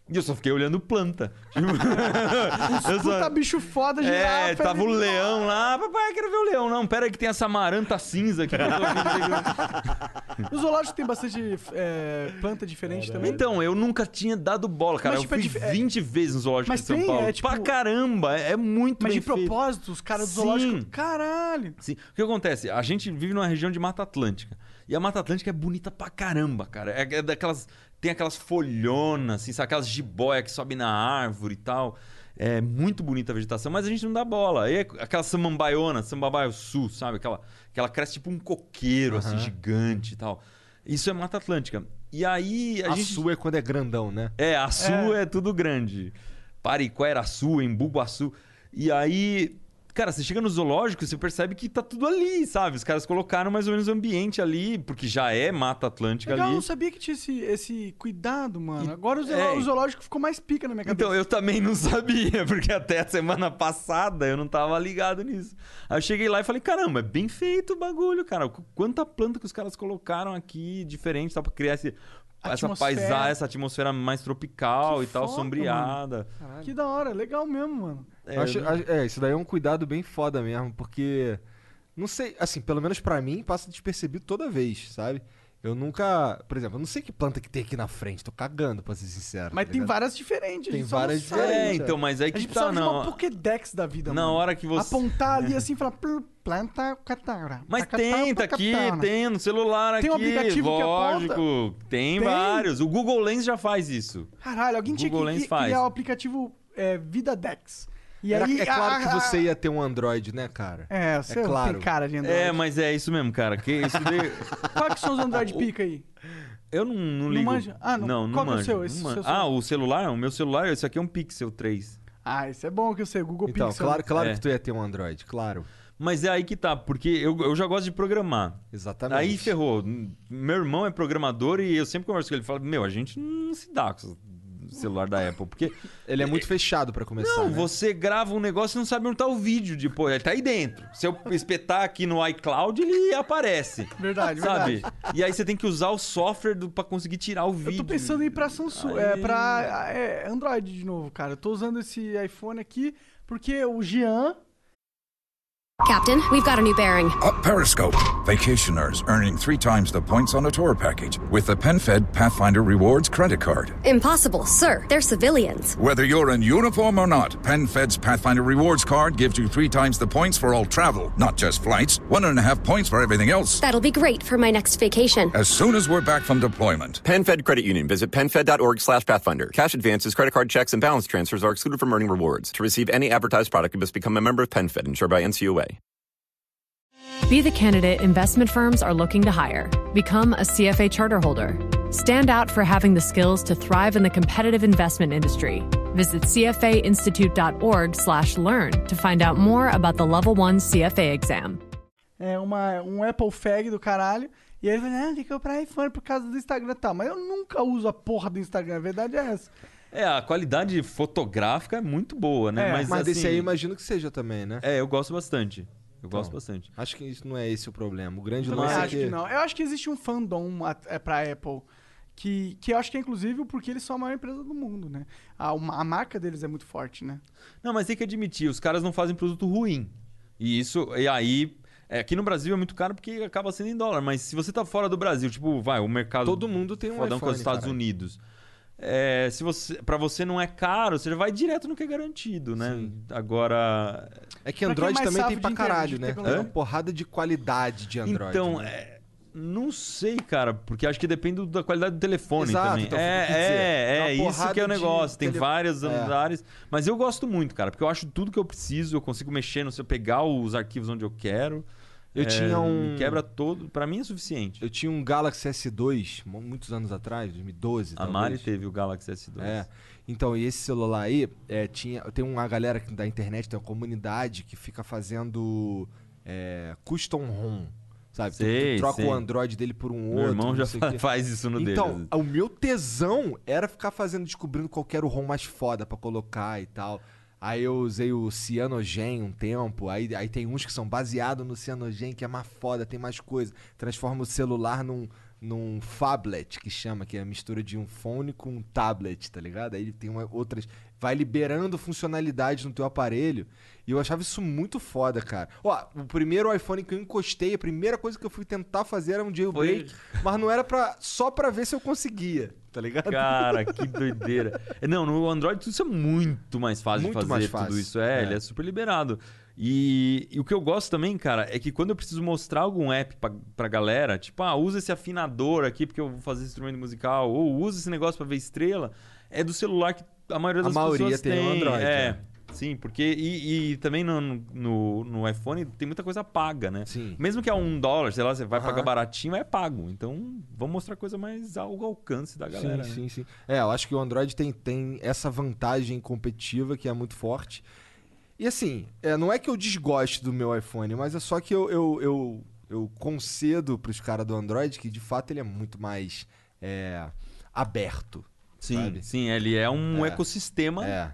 E eu só fiquei olhando planta. Tipo, eu só- Puta bicho foda, é, girafa. tava o ele- leão lá. Papai, eu quero ver o leão. Não, pera aí que tem essa maranta cinza aqui. que eu tô vendo. O zoológico tem bastante é, planta diferente também. Então, eu nunca tinha dado bola, cara. Mas, eu tipo, é fui é- 20 vezes no zoológico Mas de São tem, Paulo. é, tipo- Pra caramba, é muito Mas bem de feito. propósito, os caras do Sim. zoológico. Caralho. Sim. O que acontece? A gente vive numa região de Mata Atlântica. E a Mata Atlântica é bonita pra caramba, cara. É, é daquelas. Tem aquelas folhonas, assim, sabe? Aquelas jiboia que sobe na árvore e tal. É muito bonita a vegetação, mas a gente não dá bola. Aí é aquela samambaiona, samambaio sul, sabe? Aquela, que ela cresce tipo um coqueiro, assim, Aham. gigante e tal. Isso é Mata Atlântica. E aí a, A gente. sua é quando é grandão, né? É, Açu é, tudo grande. Pariquera-Açu, Embuguaçu. E aí, cara, você chega no zoológico, você percebe que tá tudo ali, sabe? Os caras colocaram mais ou menos o ambiente ali, porque já é Mata Atlântica Legal, eu ali. não sabia que tinha esse, esse cuidado, mano. Agora o, é. o zoológico ficou mais pica na minha cabeça. Então, eu também não sabia, porque até a semana passada eu não tava ligado nisso. Aí eu cheguei lá e falei, caramba, é bem feito o bagulho, cara. Qu- Quanta planta que os caras colocaram aqui, diferente, tá? Pra criar esse, essa paisagem, essa atmosfera mais tropical Que e tal, foda, sombreada. Que da hora, legal mesmo, mano. É, Eu acho- é, isso daí é um cuidado bem foda mesmo, porque. Não sei, assim, pelo menos pra mim, passa despercebido toda vez, sabe? Eu nunca. Por exemplo, eu não sei que planta que tem aqui na frente, tô cagando, pra ser sincero. Mas tá tem várias diferentes. a Tem não várias sabe. É, então, mas aí A que gente tá, precisava de não. uma Pokédex da vida, Na mano. hora que você- Apontar ali assim e falar, "Pl- planta catara. Mas tem, tá aqui, tem no celular Tem um aqui. aplicativo que lógico. aponta? Tem, Tem? vários. O Google Lens já faz isso. Caralho, alguém tinha Google que Lens cri- faz. criar o aplicativo é, Vida Dex. E Era- aí, é claro a- que a- você ia ter um Android, né, cara? É, você é claro. tem cara de Android. É, mas é isso mesmo, cara. Que isso daí- Quais que são os Android pica aí? Eu não, não Não ligo. manja? Ah, não. não, não Qual é o seu? não Esse seu Ah, o celular? O meu celular, esse aqui é um Pixel 3. Ah, isso é bom que eu sei, Google Então, Pixel. claro, claro É. que tu ia ter um Android, claro. Mas é aí que tá, porque eu, eu já gosto de programar. Exatamente. Aí ferrou. Meu irmão é programador e eu sempre converso com ele. Ele fala, meu, a gente não se dá com celular da Apple, porque... Ele é muito fechado pra começar, Não, né? você grava um negócio e não sabe onde tá o vídeo depois. Ele tá aí dentro. Se eu espetar aqui no iCloud, ele aparece. Verdade, sabe? verdade. E aí você tem que usar o software do, pra conseguir tirar o Eu vídeo. tô pensando em ir pra Samsung, é, pra é, Android de novo, cara. Eu tô usando esse iPhone aqui porque o Jean... Captain, we've got a new bearing. Up Periscope. Vacationers earning three times the points on a tour package with the PenFed Pathfinder Rewards credit card. Impossible, sir. They're civilians. Whether you're in uniform or not, PenFed's Pathfinder Rewards card gives you three times the points for all travel, not just flights. One and a half points for everything else. That'll be great for my next vacation. As soon as we're back from deployment. PenFed Credit Union. Visit penfed.org slash pathfinder. Cash advances, credit card checks, and balance transfers are excluded from earning rewards. To receive any advertised product, you must become a member of PenFed, insured by NCUA. Be the candidate investment firms are looking to hire. Become a CFA charter holder. Stand out for having the skills to thrive in the competitive investment industry. Visit cfainstitute.org/learn to find out more about the Level 1 CFA exam. É uma, um Apple Fag do caralho. E aí ele fala, ah, tem que comprar iPhone por causa do Instagram e tal. Mas eu nunca uso a porra do Instagram, a verdade é essa. É, a qualidade fotográfica é muito boa, né? É, mas mas desse assim, aí eu imagino que seja também, né? É, eu gosto bastante. Eu Então, gosto bastante. Acho que isso não é esse o problema. O grande Eu lance é acho que... que não. Eu acho que existe um fandom a- é, pra Apple. Que, que eu acho que é inclusive porque eles são a maior empresa do mundo, né? A, uma- a marca deles é muito forte, né? Não, mas tem que admitir, os caras não fazem produto ruim. E isso, e aí. é, aqui no Brasil é muito caro porque acaba sendo em dólar, mas se você tá fora do Brasil, tipo, vai, o mercado. Todo mundo tem um fodão que é os iPhone, Estados caralho. Unidos. É, se você, para você não é caro, você já vai direto no que é garantido, né? Agora. É que Android também tem pra caralho, né? É uma porrada de qualidade de Android. Então, né? é, não sei, cara, porque acho que depende da qualidade do telefone Exato, também. então, é, é, é é, isso que é o negócio. Tem tele- vários É. andares. Mas eu gosto muito, cara, porque eu acho tudo que eu preciso, eu consigo mexer no seu, pegar os arquivos onde eu quero. Eu É, tinha um. Quebra todo. Pra mim é suficiente. Eu tinha um Galaxy S2, mu- muitos anos atrás, 2012. A Mari talvez. teve o Galaxy S2. É. Então, e esse celular aí, é, tinha, tem uma galera da internet, tem uma comunidade que fica fazendo é, custom ROM. Sabe? Tu- tu, Sei, troca sei. o Android dele por um Meu outro. irmão não já sei fa- faz isso no dele, Então, o meu tesão era ficar fazendo, descobrindo qual era o ROM mais foda pra colocar e tal. Aí eu usei o Cyanogen um tempo. Aí, aí tem uns que são baseados no Cyanogen, que é mais foda, tem mais coisa. Transforma o celular num, num phablet, que chama, que é a mistura de um fone com um tablet, tá ligado? Aí tem uma, outras. Vai liberando funcionalidades no teu aparelho. E eu achava isso muito foda, cara. Ó, o primeiro iPhone que eu encostei, a primeira coisa que eu fui tentar fazer era um jailbreak, mas não era pra, só pra ver se eu conseguia, tá ligado? Cara, que doideira. É, Não, no Android tudo isso é muito mais fácil Muito de fazer mais tudo fácil. isso. É, É. ele é super liberado. E, e o que eu gosto também, cara, é que quando eu preciso mostrar algum app pra, pra galera, tipo, ah, usa esse afinador aqui porque eu vou fazer instrumento musical, ou usa esse negócio pra ver estrela, é do celular que a maioria A das maioria pessoas tem tem. o Android, é. é. Sim, porque. E, e também no, no, no iPhone tem muita coisa paga, né? Sim. Mesmo que é um dólar, sei lá, você vai Aham. pagar baratinho, é pago. Então, vamos mostrar coisa mais ao alcance da galera. Sim, né? sim, sim. É, eu acho que o Android tem, tem essa vantagem competitiva que é muito forte. E assim, é, não é que eu desgoste do meu iPhone, mas é só que eu, eu, eu, eu concedo pros caras do Android que de fato ele é muito mais é, aberto. Sim, sabe? sim, ele é um É. ecossistema É.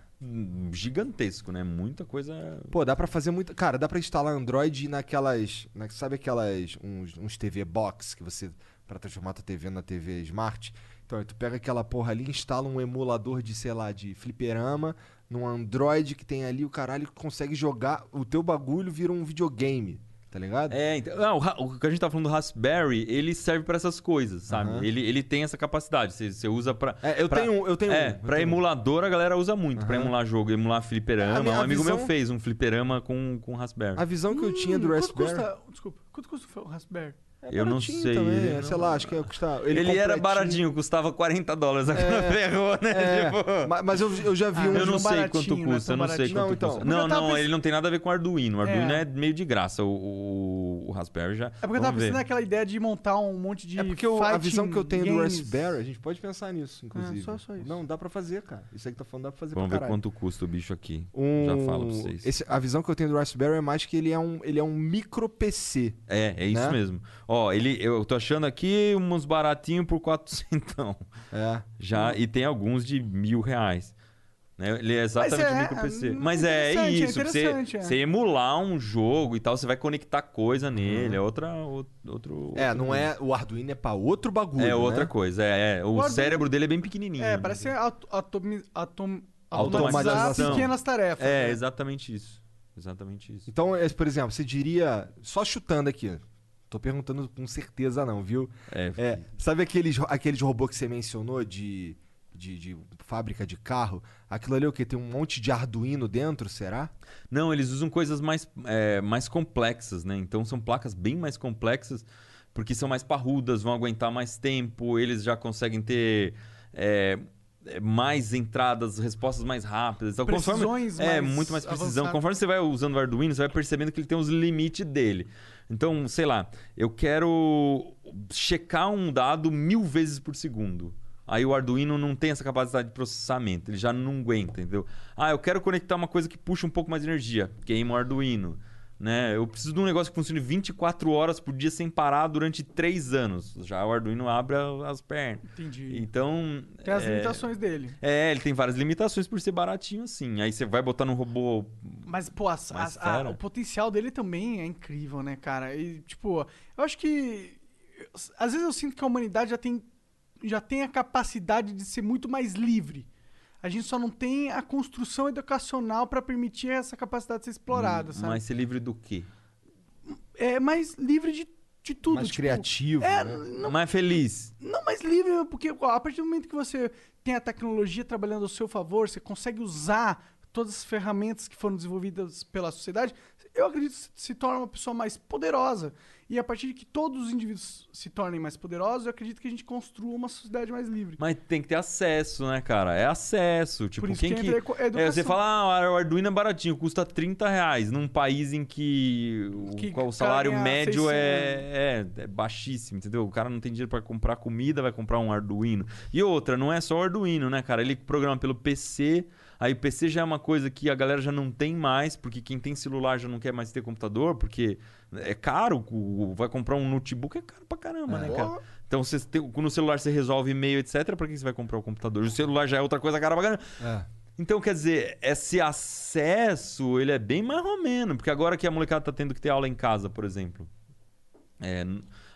gigantesco, né? Muita coisa. Pô, dá pra fazer muita. Cara, dá pra instalar Android naquelas. Na... Sabe aquelas. Uns, uns TV Box que você. Pra transformar tua TV na TV Smart. Então, tu pega aquela porra ali, instala um emulador de, sei lá, de fliperama, num Android que tem ali, o caralho consegue jogar. O teu bagulho vira um videogame, tá ligado? É, então, ah, o, que a gente tá falando do Raspberry, ele serve pra essas coisas, sabe? Aham. Ele, ele tem essa capacidade. Você, você usa pra. É, eu pra- tenho- eu tenho É, um, eu pra tenho um. emulador a galera usa muito. Pra Aham. emular jogo, emular fliperama. Minha um amigo visão- meu fez um fliperama com, com Raspberry. A visão que eu tinha do Hum, Raspberry. Quanto custa, desculpa, quanto custa o Raspberry? Eu não sei. também, ele é, não- sei lá, acho que é custar. Ele, era baratinho, custava 40 dólares. Agora É, ferrou, né? é, Tipo- ma- mas eu, eu já vi Ah, um. eu não sei quanto não é custa, eu não sei quanto Não, então. custa. Eu Não, não, pens- ele não tem nada a ver com o Arduino. O Arduino É. é, meio de graça. O, o, o Raspberry já. É porque eu tava Vamos ver. pensando naquela ideia de montar um monte de. É porque o- a visão que eu tenho do games. Raspberry, a gente pode pensar nisso, inclusive. É, só- só isso. Não, dá pra fazer, cara. Isso aí que tá falando dá pra fazer Vamos pra ver quanto custa o bicho aqui. Um- Já falo pra vocês. esse- a visão que eu tenho do Raspberry é mais que ele é um, ele é um micro PC. É, é isso né? mesmo. Ó, ele, eu tô achando aqui uns baratinhos por 400. É. Já, e tem alguns de mil reais. Né? Ele é exatamente é- micro PC. é Mas é interessante, é isso, pra você, é. você emular um jogo e tal, você vai conectar coisa nele. É outra, out- outro. É, outro não é. O Arduino é pra outro bagulho. É outra né? coisa. É, é. O, O Arduino- cérebro dele é bem pequenininho. É, né? parece atomi atom Automatização. automatizar pequenas tarefas. É, né? exatamente isso. Exatamente isso. Então, é, por exemplo, você diria. Só chutando aqui. Tô perguntando com certeza, não, viu? É, É, sabe aqueles, aqueles robôs que você mencionou de, de, de fábrica de carro? Aquilo ali é o quê? Tem um monte de Arduino dentro, será? Não, eles usam coisas mais, é, mais complexas, né? Então são placas bem mais complexas, porque são mais parrudas, vão aguentar mais tempo, eles já conseguem ter é, é, mais entradas, respostas mais rápidas. Então, conforme, Precisões é, mais muito mais precisão. avançadas. Conforme você vai usando o Arduino, você vai percebendo que ele tem os limites dele. Então, sei lá, eu quero checar um dado mil vezes por segundo. Aí o Arduino não tem essa capacidade de processamento, ele já não aguenta, entendeu? Ah, eu quero conectar uma coisa que puxa um pouco mais de energia, queima o Arduino. Né? Eu preciso de um negócio que funcione 24 horas por dia sem parar durante 3 anos. Já o Arduino abre as pernas. Entendi. Então. Tem as é, limitações dele. É, ele tem várias limitações por ser baratinho assim. Aí você vai botar num robô. Mas, pô, as- Mais as- a- o potencial dele também é incrível, né, cara? E, tipo, eu acho que. Às vezes eu sinto que a humanidade já tem, já tem a capacidade de ser muito mais livre. A gente só não tem a construção educacional para permitir essa capacidade de ser explorada, sabe? Mas ser livre do quê? É mais livre de, de tudo. Mais tipo, criativo, É, né? não, Mais feliz. não mais livre, porque ó, a partir do momento que você tem a tecnologia trabalhando ao seu favor, você consegue usar todas as ferramentas que foram desenvolvidas pela sociedade, eu acredito que se torna uma pessoa mais poderosa. E a partir de que todos os indivíduos se tornem mais poderosos, eu acredito que a gente construa uma sociedade mais livre. Mas tem que ter acesso, né, cara? É acesso. Tipo, quem que que. É, você fala, ah, o Arduino é baratinho, custa 30 reais. Num país em que o, Que o salário médio 600. é, é, é baixíssimo, entendeu? O cara não tem dinheiro pra comprar comida, vai comprar um Arduino. E outra, não é só o Arduino, né, cara? Ele programa pelo PC. Aí o PC já é uma coisa que a galera já não tem mais, porque quem tem celular já não quer mais ter computador, porque é caro. Vai comprar um notebook, é caro pra caramba, né, cara? Então, você tem, no celular você resolve e-mail, etc. Pra que você vai comprar o computador? O celular já é outra coisa cara pra caramba. É. Então, quer dizer, esse acesso, ele é bem mais ou menos. Porque agora que a molecada tá tendo que ter aula em casa, por exemplo. é,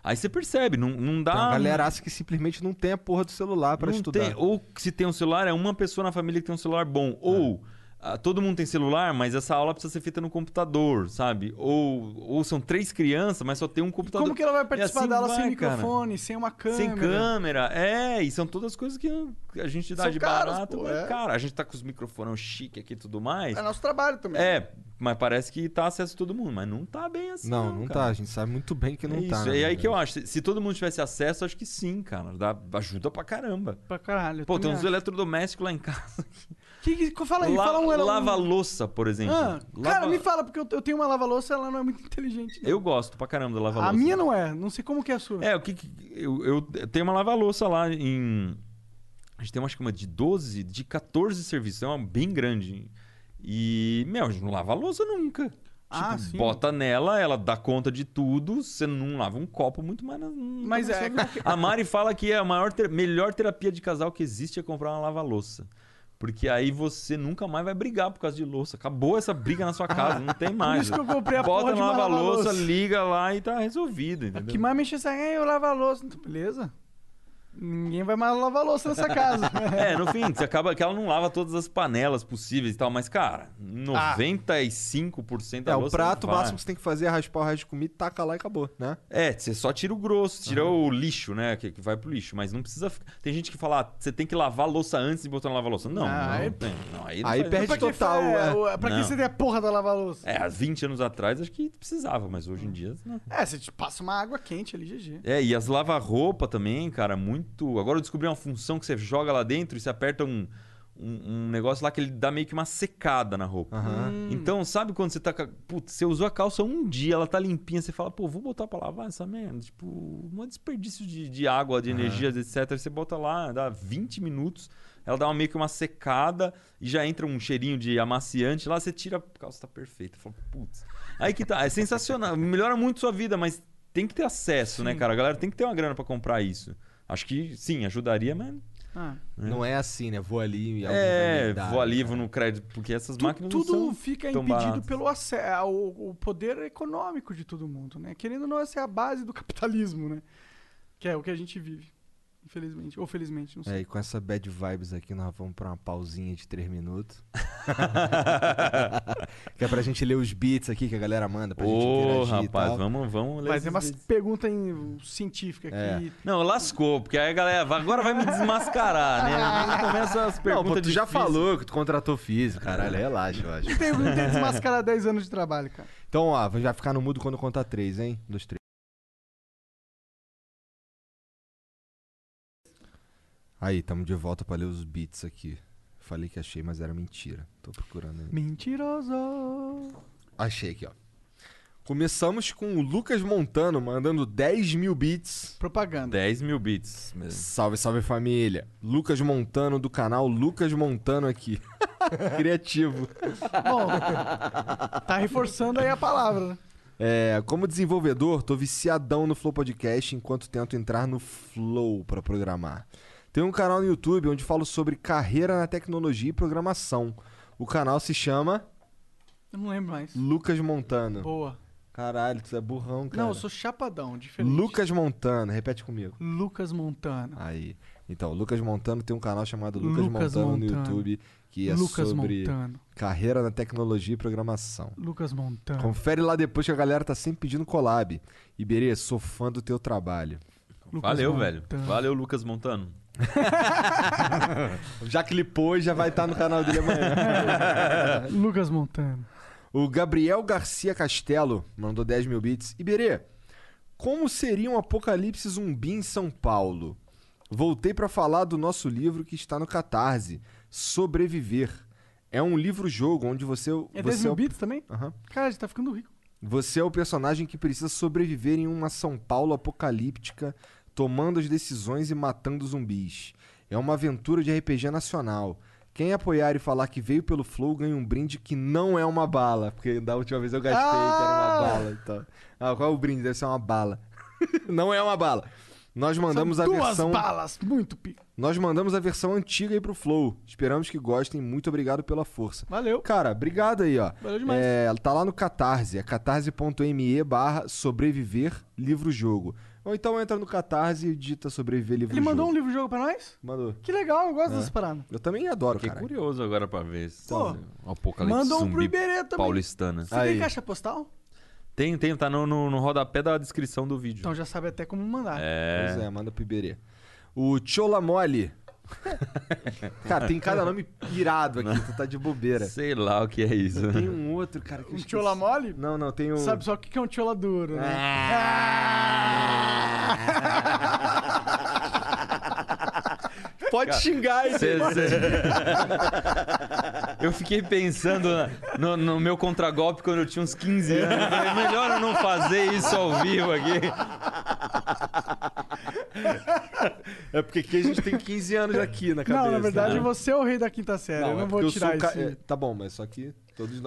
aí você percebe, não, não dá... Tem uma galera acha que simplesmente não tem a porra do celular pra não estudar. tem- ou se tem um celular, é uma pessoa na família que tem um celular bom. Ou ah, todo mundo tem celular, mas essa aula precisa ser feita no computador, sabe? Ou, ou são três crianças, mas só tem um computador. Como que ela vai E participar assim da aula vai, sem cara. microfone, sem uma câmera? Sem câmera, é, e são todas coisas que a gente dá São de barato. pô, é. Cara, a gente tá com os microfones chique aqui e tudo mais. É nosso trabalho também. É, mas parece que tá acesso a todo mundo, mas não tá bem assim. Não, não cara. tá. A gente sabe muito bem que não é tá. Isso, né, e aí que eu acho. Se, se todo mundo tivesse acesso, acho que sim, cara. Dá, ajuda pra caramba. Pra caralho. Pô, tem uns acho. eletrodomésticos lá em casa. Que, que, fala aí, La- fala um... um- Lava-louça, por exemplo. Ah, Lava- Cara, me fala, porque eu, eu tenho uma lava-louça, ela não é muito inteligente. não. Eu gosto pra caramba da lava-louça. A minha não é, não sei como que é a sua. É, o que. que- eu, eu tenho uma lava-louça lá em. A gente tem uma, acho que uma de 12, de 14 serviços. É uma bem grande. E, meu, a gente não lava a louça nunca. Ah, Tipo, sim. bota nela, ela dá conta de tudo, você não lava um copo muito mais. nunca Mas é. A Mari fala que é a maior ter- melhor terapia de casal que existe é comprar uma lava-louça. Porque aí você nunca mais vai brigar por causa de louça. Acabou essa briga na sua casa, não tem mais. isso que eu comprei a Bota porra de na uma lava-louça, lava-louça. liga lá e tá resolvido, O entendeu? que mais me enche essa é eu lavo a louça. Então, Beleza? Ninguém vai mais lavar louça nessa casa. É, no fim, você acaba que ela não lava todas as panelas possíveis e tal, mas, cara, 95% da É, o louça prato vai. máximo que você tem que fazer é raspar o resto de comida, taca lá e acabou, né? É, você só tira o grosso, tira o lixo, né? Que, que vai pro lixo. Mas não precisa. ficar- Tem gente que fala, ah, você tem que lavar a louça antes de botar na lava-louça. Não, Ah, não, aí- tem. Não, aí não aí perde pra que, total, é, é. o- pra que Não. você tem a porra da lava-louça? É, há 20 anos atrás acho que precisava, mas hoje em dia. Não. É, você te passa uma água quente ali, GG. É, e as lava-roupa também, cara, muito. Agora eu descobri uma função que você joga lá dentro e você aperta um, um, um negócio lá que ele dá meio que uma secada na roupa. Aham. Então, sabe quando você tá. Putz, você usou a calça um dia, ela tá limpinha, você fala, pô, vou botar pra lavar essa merda. Tipo, um desperdício de, de água, de energia, etc. Você bota lá, dá 20 minutos, ela dá uma, meio que uma secada e já entra um cheirinho de amaciante lá, você tira, a calça tá perfeita. Fala, putz. Aí que tá, é sensacional, melhora muito sua vida, mas tem que ter acesso, né, cara? A galera tem que ter uma grana pra comprar isso. Acho que sim, ajudaria, mas. Ah. Não é assim, né? Vou ali e É, dar, vou ali, né? vou no crédito, porque essas Tu- máquinas não tudo são fica tão impedido baratas. pelo acesso, o, o poder econômico de todo mundo, né? Querendo ou não, essa é a base do capitalismo, né? Que é o que a gente vive, infelizmente. Ou felizmente, não sei. É, e com essa bad vibes aqui, nós vamos pra uma pausinha de 3 minutos. que é pra gente ler os beats aqui que a galera manda pra gente Ô, interagir e rapaz, tal. vamos, vamos ler Mas tem umas perguntas em- científicas É. aqui. Não, lascou, porque aí a galera agora vai me desmascarar, né? Aí começa as Não, perguntas pô, tu já falou que tu contratou físico, caralho, relaxa, eu acho. Não tem, não tem desmascarar 10 anos de trabalho, cara. Então, ó, vai ficar no mudo quando contar três, hein? Um, dois, três. Aí, tamo de volta pra ler os beats aqui. Falei que achei, mas era mentira. Tô procurando aí. Mentiroso. Achei aqui, ó. Começamos com o Lucas Montano mandando 10 mil bits. Propaganda. 10 mil bits. mesmo. Salve, salve família. Lucas Montano do canal Lucas Montano aqui. Criativo. Bom, tá reforçando aí a palavra, né? É, como desenvolvedor, tô viciadão no Flow Podcast enquanto tento entrar no Flow pra programar. Tem um canal no YouTube onde falo sobre carreira na tecnologia e programação. O canal se chama Eu não lembro mais. Lucas Montano. Boa. Caralho, tu é burrão, cara. Não, eu sou chapadão, diferente. Lucas Montano, repete comigo. Lucas Montano. Aí. Então, Lucas Montano tem um canal chamado Lucas, Lucas Montano, no Montano. YouTube, que é Lucas sobre Montano. carreira na tecnologia e programação. Lucas Montano. Confere lá depois que a galera tá sempre pedindo collab. Iberê, sou fã do teu trabalho. Lucas Valeu, velho. Montano. Valeu, Lucas Montano. já clipou e já vai estar no canal dele amanhã. Lucas Montano. O Gabriel Garcia Castelo mandou 10 mil bits. Iberê, como seria um apocalipse zumbi em São Paulo? Voltei pra falar do nosso livro que está no Catarse, Sobreviver. É um livro-jogo onde você... É 10 você mil o- bits também? Aham. Cara, a gente tá ficando rico. Você é o personagem que precisa sobreviver em uma São Paulo apocalíptica, tomando as decisões e matando zumbis. É uma aventura de RPG nacional. Quem apoiar e falar que veio pelo Flow ganha um brinde que não é uma bala. Porque da última vez eu gastei que era uma Ah! bala. Então. Ah, qual é o brinde? Deve ser uma bala. não é uma bala. Nós mandamos São a duas versão. balas, muito pica. Nós mandamos a versão antiga aí pro Flow. Esperamos que gostem. Muito obrigado pela força. Valeu. Cara, obrigado aí, ó. Valeu demais. É, tá lá no Catarse. É catarse.me barra sobreviver livro-jogo. Ou então entra no Catarse e digita sobreviver Ele livro-jogo. mandou um livro-jogo pra nós? Mandou. Que legal, eu gosto É. dessas paradas. Eu também adoro, Fiquei cara. curioso agora pra ver. se- Pô, o Apocalipse manda um pro Iberê também. paulistana. Você tem caixa postal? Tem, tem, tá no, no, no rodapé da descrição do vídeo. Então já sabe até como mandar. É. Pois é, manda pro Iberê. O Chola Mole. cara, tem cada nome irado aqui, tu tá de bobeira. Sei lá o que é isso. Tem um outro, cara, que Um esqueci. chola mole? Não, não, tem um... Sabe só o que é um chola duro, né? Pode xingar aí, Cê- cê- Eu fiquei pensando no, no meu contragolpe quando eu tinha uns 15 anos. Falei, melhor eu não fazer isso ao vivo aqui. É porque aqui a gente tem 15 anos aqui na cabeça. Não, na verdade né? você é o rei da quinta série. eu não é vou tirar sou ca- isso. é, Tá bom, mas só que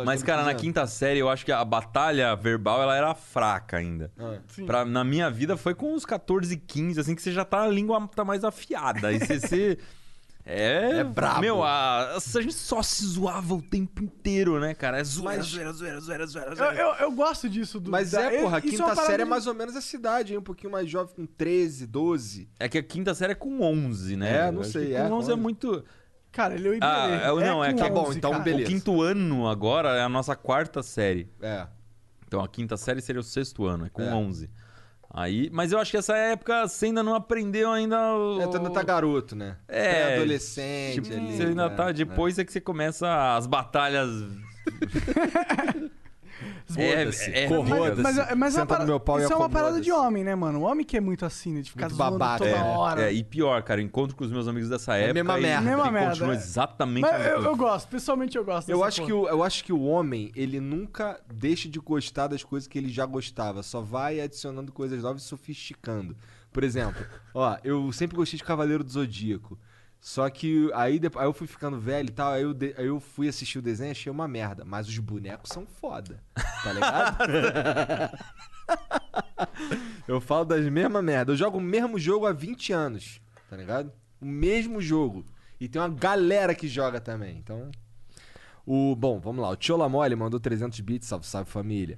Mas, cara, 15 na quinta série eu acho que a batalha verbal ela era fraca ainda. Ah. Pra, na minha vida foi com uns 14, 15, assim que você já tá a língua tá mais afiada. Aí você. você- É, É brabo. Meu, a, a gente só se zoava o tempo inteiro, né, cara? É zoeira, Mas- zoeira, zoeira, zoeira, zoeira, Eu, zoeira. eu, eu gosto disso. Do, Mas da- é, porra, a isso quinta parada série é de- mais ou menos a cidade, hein? Um pouquinho mais jovem, com 13, 12. É que a quinta série é com 11, né? É, Eu não acho sei, é, Com 11 é 11. muito. Cara, ele é o Iberê. Ah, é, não, é, que Tá bom, 11, então cara. beleza. O quinto ano agora é a nossa quarta série. É. Então a quinta série seria o sexto ano, é com É. 11. Aí, mas eu acho que essa época você ainda não aprendeu ainda o... É, tu ainda tá garoto, né? É, adolescente tipo, ali. Você ainda né? tá depois é. que você começa as batalhas. Foda-se, é, corroda-se. Mas, mas, mas é uma Senta parada- no meu pau e isso é uma parada de homem, né, mano? O homem que é muito assim, né? De ficar Muito zoando babaca. toda É, hora. É, e pior, cara, eu encontro com os meus amigos dessa É a época. mesma e, merda. Mesma merda, continua é. exatamente a Mas mesma eu, coisa. eu gosto, pessoalmente eu gosto Eu dessa acho, que o, eu acho que o homem, ele nunca deixa de gostar das coisas que ele já gostava. Só vai adicionando coisas novas e sofisticando. Por exemplo, ó, eu sempre gostei de Cavaleiro do Zodíaco. Só que aí, depois, aí eu fui ficando velho e tal, aí eu, de- aí eu fui assistir o desenho e achei uma merda. Mas os bonecos são foda, tá ligado? eu falo das mesmas merdas. Eu jogo o mesmo jogo há 20 anos, tá ligado? O mesmo jogo. E tem uma galera que joga também, então... O, bom, vamos lá. O Tiola Mole mandou 300 bits, salve, salve família.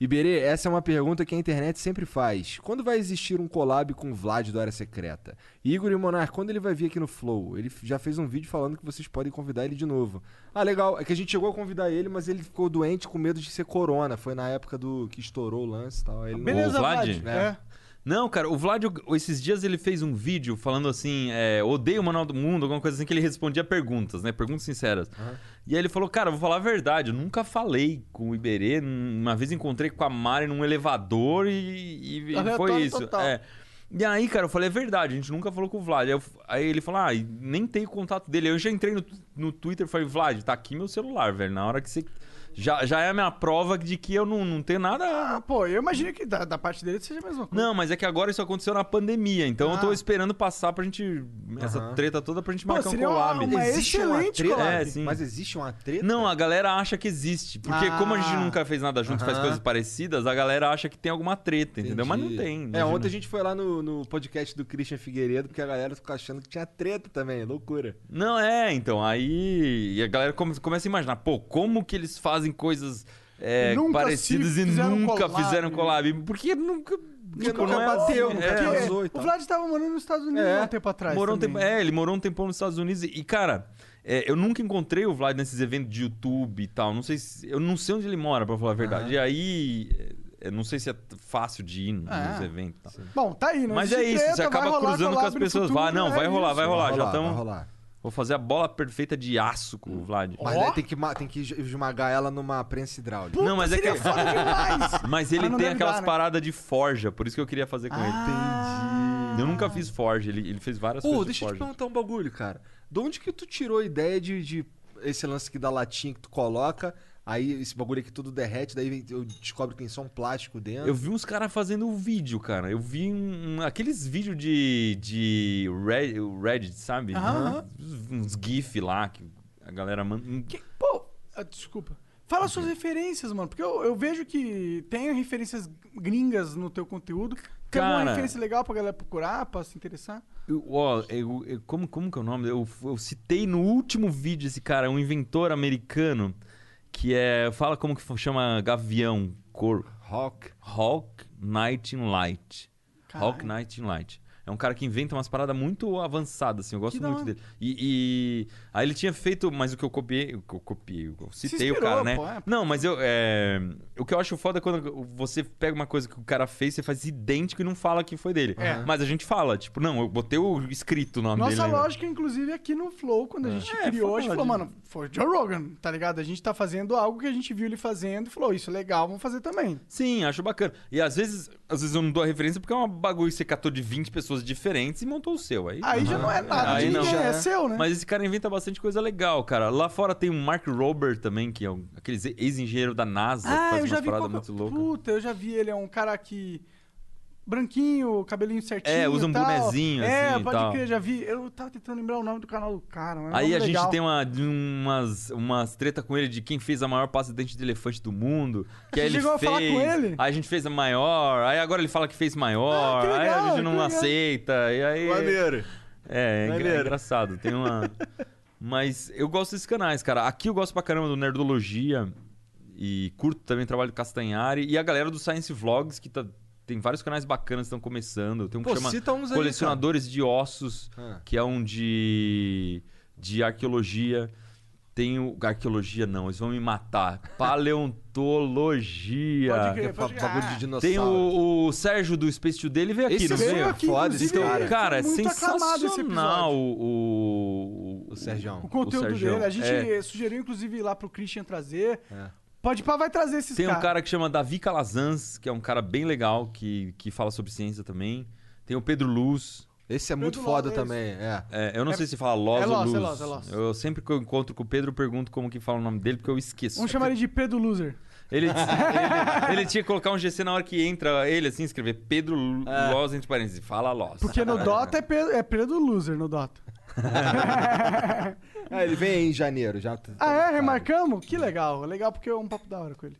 Iberê, essa é uma pergunta que a internet sempre faz. Quando vai existir um collab com o Vlad do Área Secreta? Igor e Monar, quando ele vai vir aqui no Flow? Ele já fez um vídeo falando que vocês podem convidar ele de novo. Ah, legal. É que a gente chegou a convidar ele, mas ele ficou doente com medo de ser corona. Foi na época do que estourou o lance e tal. Ele não- Beleza, O Vlad? Vlad. É. É. Não, cara, o Vlad, esses dias ele fez um vídeo falando assim, é, odeio o Manual do Mundo, alguma coisa assim, que ele respondia perguntas, né? Perguntas sinceras. E aí ele falou, cara, vou falar a verdade, eu nunca falei com o Iberê, uma vez encontrei com a Mari num elevador e, e- e foi isso. total. É. E aí, cara, eu falei, é verdade, a gente nunca falou com o Vlad. Aí, eu- aí ele falou, ah, nem tenho contato dele. Eu já entrei no, no Twitter e falei, Vlad, tá aqui meu celular, velho. Na hora que você. Já, já é a minha prova de que eu não, não tenho nada. Ah, pô, eu imagino que da, da parte dele seja a mesma coisa. Não, mas é que agora isso aconteceu na pandemia, então eu tô Ah. esperando passar pra gente. Essa Aham. treta toda pra gente Pô, marcar um seria uma- collab. uma Existe uma excelente treta? collab. É, sim. Mas existe uma treta? Não, a galera acha que existe. Porque como a gente Ah. nunca fez nada junto, faz Aham. coisas parecidas, a galera acha que tem alguma treta, entendeu? Mas não Entendi. tem. É, imagina. ontem a gente foi lá no, no podcast do Christian Figueiredo, porque a galera ficou achando que tinha treta também, loucura. Não, é, então. Aí. E a galera come- começa a imaginar, pô, como que eles fazem coisas é, Nunca parecidas e fizeram nunca collab. fizeram collab? Porque nunca. Porque tipo, nunca não é bateu, assim, é. o. Vlad tava morando nos Estados Unidos É. há um tempo atrás. Morou um tempo, é, ele morou um tempão nos Estados Unidos e, cara, é, eu nunca encontrei o Vlad nesses eventos de YouTube e tal. Não sei se, eu não sei onde ele mora, pra falar a verdade. E aí, eu não sei se é fácil de ir nos É. eventos. tal. Bom, tá aí, não Mas é isso, treta, você acaba cruzando com as pessoas. futuro, vai, não, é vai rolar, isso. vai rolar. Vai já rolar, estamos. Vou fazer a bola perfeita de aço com o Vlad. Mas daí tem que, ma- tem que esmagar ela numa prensa hidráulica. não, mas é que. demais! mas ele Mas não tem deve aquelas dar, né? paradas de forja, por isso que eu queria fazer com ele. Entendi. Eu nunca fiz forja, ele, ele fez várias Pô, coisas deixa de eu te forja. perguntar um bagulho, cara. De onde que tu tirou a ideia de, de esse lance aqui da latinha que tu coloca, aí esse bagulho aqui tudo derrete, daí vem- eu descobro que tem só um plástico dentro? Eu vi uns caras fazendo um vídeo, cara. Eu vi um, um- aqueles vídeos de, de Red- o Reddit, sabe? Aham. Uns, uns GIF lá que a galera manda. um Pô, ah, desculpa. Fala suas referências, mano. Porque eu, eu vejo que tem referências gringas no teu conteúdo. Tem alguma Cara- referência legal pra galera procurar, pra se interessar? Eu- Ó, eu- eu- como, como que é o nome? Eu, eu citei no último vídeo esse cara, um inventor americano, que é. Fala como que chama gavião. Cor, Hawk. Hawk Night in Light. Caralho. Hawk Night in Light. É um cara que inventa umas paradas muito avançadas, assim. Eu gosto Que muito dele. E, e- Aí ele tinha feito, mas o que eu copiei, o que eu copiei, eu citei o inspirou, cara, né? pô, é. Não, mas eu. é, O que eu acho foda é quando você pega uma coisa que o cara fez, você faz idêntico e não fala que foi dele. É. Mas a gente fala, tipo, não, eu botei o escrito o nome Nossa dele. ainda. lógica, inclusive, aqui no Flow, quando a gente É, criou, a gente falou, de- mano, foi o Joe Rogan, tá ligado? A gente tá fazendo algo que a gente viu ele fazendo e falou, isso é legal, vamos fazer também. Sim, acho bacana. E às vezes, às vezes eu não dou a referência porque é um bagulho que você catou de 20 pessoas diferentes e montou o seu. Aí, Aí já não é nada de ninguém, é seu, né? Mas esse cara inventa bastante coisa legal, cara. Lá fora tem o Mark Robert também, que é um, aquele ex-engenheiro da NASA, que Ah, faz eu já umas vi paradas muito loucas. Puta, eu já vi ele, é um cara que... Branquinho, cabelinho certinho É, usa um tal. bonezinho, É, assim, e pode tal. crer, já vi. Eu tava tentando lembrar o nome do canal do cara. mas é um Aí a gente legal. tem uma, umas, umas treta com ele de quem fez a maior pasta de dente de elefante do mundo. Que Você aí ele chegou a fez. falar com ele? Aí a gente fez a maior. Aí agora ele fala que fez maior. Ah, que aí legal, a gente que não legal. aceita. E aí. Maneiro. É, é, engra- Maneiro. é engraçado. Tem uma. Mas eu gosto desses canais, cara. Aqui eu gosto pra caramba do Nerdologia. E curto também o trabalho do Castanhari. E a galera do Science Vlogs, que tá- tem vários canais bacanas que estão começando. Tem um que Pô, chama cita uns aí, Colecionadores de Ossos, Ah. que é um de, de arqueologia. Tem o. Arqueologia não, eles vão me matar. Paleontologia. Pode crer, Que é pode ba- crer. bagulho de Ah, dinossauro. Tem o, o Sérgio do Space Today, ele veio aqui, Esse não veio veio? aqui, foda esse cara. Cara, é sensacional episódio. O, o, O. O conteúdo Sergião. dele. A gente É. sugeriu, inclusive, ir lá pro Christian trazer. É. Pode pá, vai trazer esses Tem um caras. cara que chama Davi Calazans, que é um cara bem legal, que, que fala sobre ciência também. Tem o Pedro Luz. Esse é muito Pedro foda também, é. É, eu não É- sei se fala Loz é ou Loz, Luz. é Loz, é Loz. Eu sempre que eu encontro com o Pedro, eu pergunto como que fala o nome dele, porque eu esqueço. Vamos chamar ele de Pedro Loser. Ele, ele, ele tinha que colocar um GC na hora que entra ele, assim, escrever Pedro Loz entre parênteses. Fala Loz. Porque no Dota é Pedro, é Pedro Loser no Dota. Ah, ele vem aí em janeiro, já. tá- Ah, é? marcado. Remarcamos? Que legal. Legal porque é um papo da hora com ele.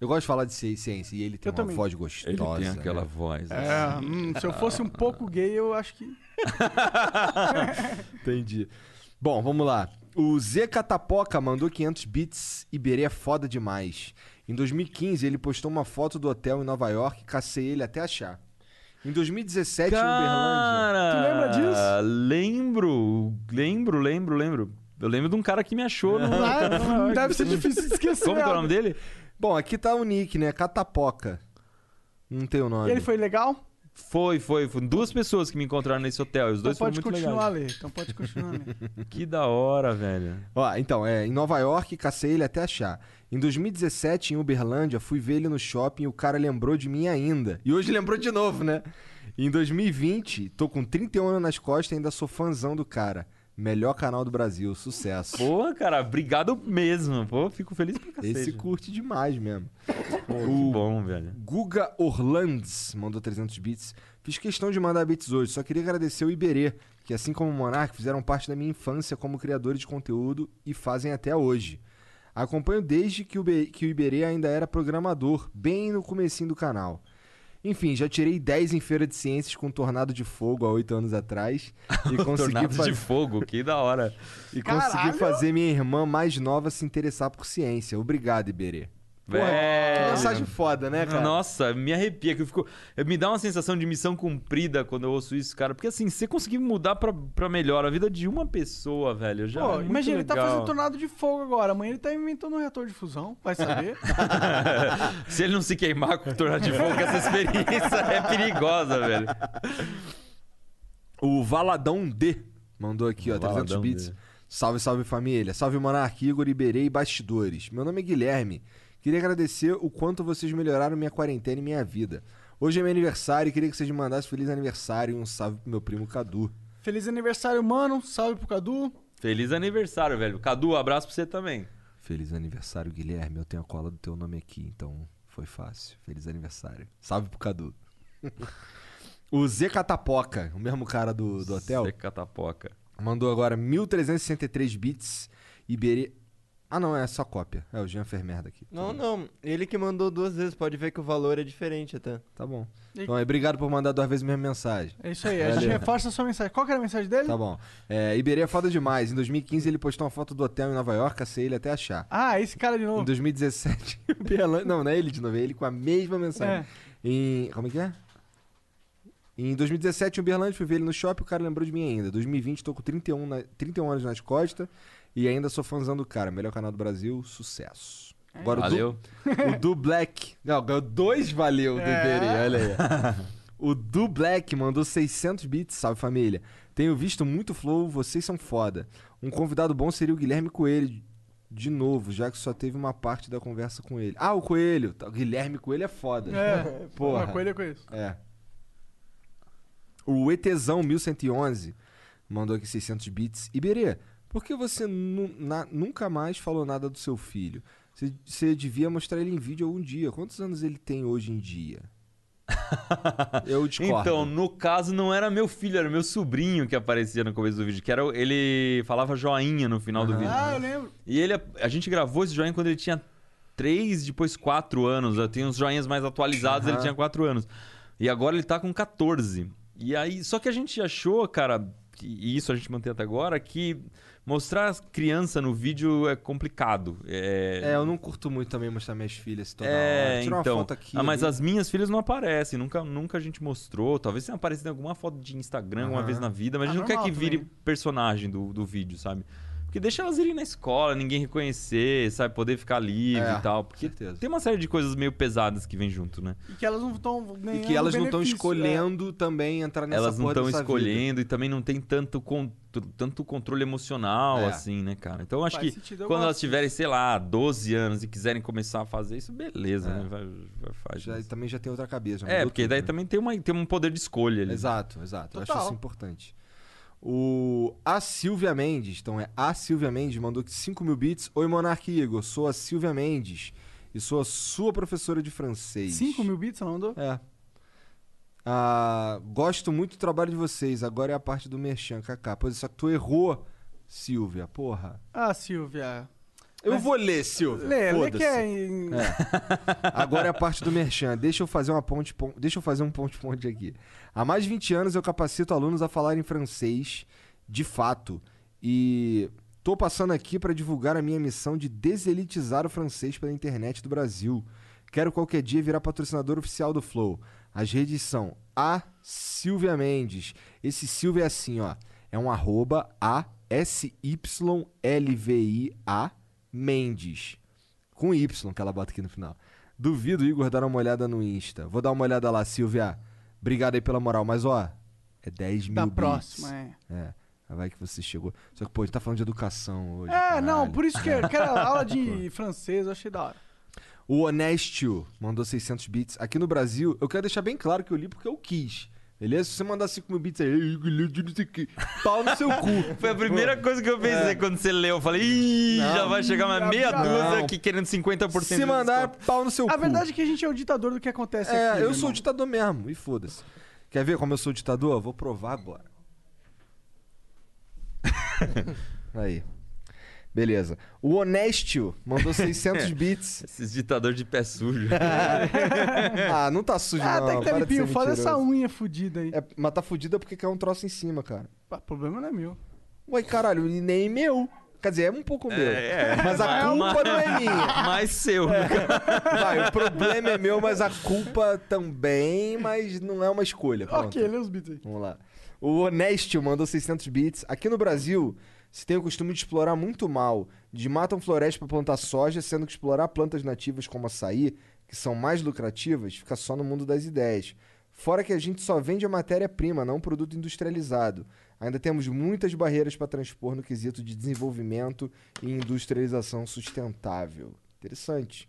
Eu gosto de falar de ci- ciência e ele tem Eu uma também. voz gostosa. Ele tem aquela né? voz. assim. É, hum, se eu fosse um pouco gay, eu acho que. Entendi. Bom, vamos lá. O Z Catapoca mandou 500 bits. Iberê é foda demais. Em 2015, ele postou uma foto do hotel em Nova York e cacei ele até achar. Em 2017, em Uberlândia. Cara, Tu lembra disso? Lembro, lembro, lembro, lembro. Eu lembro de um cara que me achou no... Ah, deve ser difícil de esquecer. Como que é o nome dele? Bom, aqui tá o nick, né? Catapoca. Não tem o nome. E ele foi legal? Foi, foi. Foram duas pessoas que me encontraram nesse hotel. e Os Então dois foram pode muito continuar a legais. ler. Então pode continuar a ler. Que da hora, velho. Ó, então, é, em Nova York, cacei ele até achar. Em 2017, em Uberlândia, fui ver ele no shopping e o cara lembrou de mim ainda. E hoje lembrou de novo, né? Em 2020, tô com 31 anos nas costas e ainda sou fãzão do cara. Melhor canal do Brasil, sucesso. Pô, cara, obrigado mesmo. Pô, fico feliz pra cacete. Esse curte demais mesmo. Pô, que bom, velho. Guga Orlandes mandou 300 bits. Fiz questão de mandar bits hoje, só queria agradecer o Iberê, que assim como o Monark fizeram parte da minha infância como criadores de conteúdo e fazem até hoje. Acompanho desde que o, Be- que o Iberê ainda era programador, bem no comecinho do canal. Enfim, já tirei 10 em Feira de Ciências com Tornado de Fogo há 8 anos atrás. E consegui, Tornado fa- de fogo, que da hora. e consegui Caralho! fazer minha irmã mais nova se interessar por ciência. Obrigado, Iberê. Velho. que mensagem foda, né, cara? Nossa, me arrepia, que eu fico. Me dá uma sensação de missão cumprida quando eu ouço isso, cara. Porque assim, você conseguir mudar pra, pra melhor a vida de uma pessoa, velho, já. Pô, é imagina, ele tá legal. fazendo tornado de fogo agora. Amanhã ele tá inventando um reator de fusão. Vai saber. Se ele não se queimar com o tornado de fogo, essa experiência é perigosa, velho. O Valadão D mandou aqui, ó, 300 Valadão bits. D. Salve, salve família. Salve Monark, Igor Iberê e Bastidores. Meu nome é Guilherme. Queria agradecer o quanto vocês melhoraram minha quarentena e minha vida. Hoje é meu aniversário e queria que vocês me mandassem feliz aniversário e um salve pro meu primo Cadu. Feliz aniversário, mano. Salve pro Cadu. Feliz aniversário, velho. Cadu, abraço pra você também. Feliz aniversário, Guilherme. Eu tenho a cola do teu nome aqui, então foi fácil. Feliz aniversário. Salve pro Cadu. o Zé Catapoca, o mesmo cara do, do hotel. Zé Catapoca. Mandou agora 1363 bits. Iberê. Ah, não, é só cópia. É, o Jean fez merda aqui. Não, não. Ele que mandou duas vezes. Pode ver que o valor é diferente até. Tá bom. E- Então, obrigado por mandar duas vezes a mesma mensagem. É isso aí, a gente Valeu. reforça a sua mensagem. Qual que era a mensagem dele? Tá bom. É, Iberê é foda demais. Em 2015 ele postou uma foto do hotel em Nova York, cacei ele até achar. Ah, esse cara de novo. Em 2017, o Berlan- não, não é ele de novo, é ele com a mesma mensagem. É. Em, como é que é? Em 2017, em Uberlândia, fui ver ele no shopping, o cara lembrou de mim ainda. 2020, tô com 31, na, 31 anos nas costas e ainda sou fãzão do cara. Melhor canal do Brasil, sucesso. Agora Valeu. o Du, o Du Black. Não, ganhou dois valeu do É. Iberê, olha aí. O Du Black mandou 600 bits, salve família. Tenho visto muito flow, vocês são foda. Um convidado bom seria o Guilherme Coelho, de novo, já que só teve uma parte da conversa com ele. Ah, o Coelho. Tá, O Guilherme Coelho é foda. É, Porra. uma coisa eu conheço. É. O ETzão 1111 mandou aqui 600 bits. Iberê, por que você nu- na- nunca mais falou nada do seu filho? Você, você devia mostrar ele em vídeo algum dia. Quantos anos ele tem hoje em dia? Eu discordo. Então, no caso, não era meu filho, era meu sobrinho que aparecia no começo do vídeo. Que era, ele falava joinha no final do vídeo. Ah, eu lembro. E ele, a gente gravou esse joinha quando ele tinha 3, depois 4 anos. Eu tenho uns joinhas mais atualizados, ele Aham. tinha 4 anos. E agora ele tá com 14. E aí, só que a gente achou, cara, e isso a gente mantém até agora, que mostrar criança no vídeo é complicado. É, É, eu não curto muito também mostrar minhas filhas toda é. Tirar então. uma foto aqui. ah, mas ali. as minhas filhas não aparecem, nunca, nunca a gente mostrou. Talvez tenha aparecido em alguma foto de Instagram alguma Aham. vez na vida, mas Ah, a gente não quer que vire também. personagem do, do vídeo, sabe? Deixa elas irem na escola, ninguém reconhecer, sabe? Poder ficar livre É, e tal. Porque certeza. tem uma série de coisas meio pesadas que vem junto, né? E que elas não estão E que elas não estão escolhendo também entrar nessa Elas não estão escolhendo e também não tem tanto, con- tanto controle emocional, É. assim, né, cara? Então eu acho Faz que sentido, eu quando elas tiverem, sei lá, 12 anos e quiserem começar a fazer isso, beleza, É. né? Vai, vai, faz Já, também já tem outra cabeça. É, porque tudo, daí né? também tem, uma, tem um poder de escolha ali. Exato, exato. Eu acho Total. isso importante. O a Silvia Mendes, então é a Silvia Mendes, mandou aqui 5 mil bits. Oi, Monark Igor, sou a Silvia Mendes e sou a sua professora de francês. 5 mil bits, você mandou? É. Ah, gosto muito do trabalho de vocês. Agora é a parte do Merchan, Kaká. Pois é, só que tu errou, Silvia, porra. Ah, Silvia. Eu Mas- vou ler, Silvia. Lê, lê que é em... É. Agora é a parte do Merchan. Deixa eu fazer uma ponte, pon- deixa eu fazer um ponte ponte aqui. Há mais de 20 anos eu capacito alunos a falarem francês de fato e tô passando aqui para divulgar a minha missão de deselitizar o francês pela internet do Brasil. Quero qualquer dia virar patrocinador oficial do Flow. As redes são a Silvia Mendes. Esse Silvia é assim, ó. É um arroba A S Y L V I A Mendes. Com Y que ela bota aqui no final. Duvido Igor dar uma olhada no Insta. Vou dar uma olhada lá, Silvia. Obrigado aí pela moral. Mas, ó, é 10 mil Da bits. próxima, é. É. Vai que você chegou. Só que, pô, a gente tá falando de educação hoje. É, não, caralho. por isso que aquela aula de francês eu achei da hora. O Honestio mandou 600 bits. Aqui no Brasil, eu quero deixar bem claro que eu li porque eu quis. Beleza? Se você mandar 5 mil bits aí, pau no seu cu. Foi a primeira coisa que eu pensei quando você leu. Eu falei, ih, Não. já vai chegar uma meia Não. dúzia aqui querendo 50% Se mandar, desconto. pau no seu A cu. verdade é que a gente é o ditador do que acontece É, aqui. eu meu sou o ditador mesmo, e foda-se. Quer ver como eu sou o ditador? Eu vou provar agora. Aí. Beleza. O Honestio mandou 600 bits. Esses ditadores de pé sujo. ah, não tá sujo Ah, não. até que tá para de limpinho. Foda essa unha fudida aí. É, mas tá fudida porque caiu um troço em cima, cara. O problema não é meu. Ué, caralho, nem meu. Quer dizer, é um pouco meu. É, é. Mas a Mas- culpa não é minha. Mais seu. Vai, o problema é meu, mas a culpa também, mas não é uma escolha. Pronto. Ok, lê os bits aí. Vamos lá. O Honesto mandou 600 bits. Aqui no Brasil, se tem o costume de explorar muito mal. De matam floresta para plantar soja, sendo que explorar plantas nativas como açaí, que são mais lucrativas, fica só no mundo das ideias. Fora que a gente só vende a matéria-prima, não produto industrializado. Ainda temos muitas barreiras para transpor no quesito de desenvolvimento e industrialização sustentável. Interessante.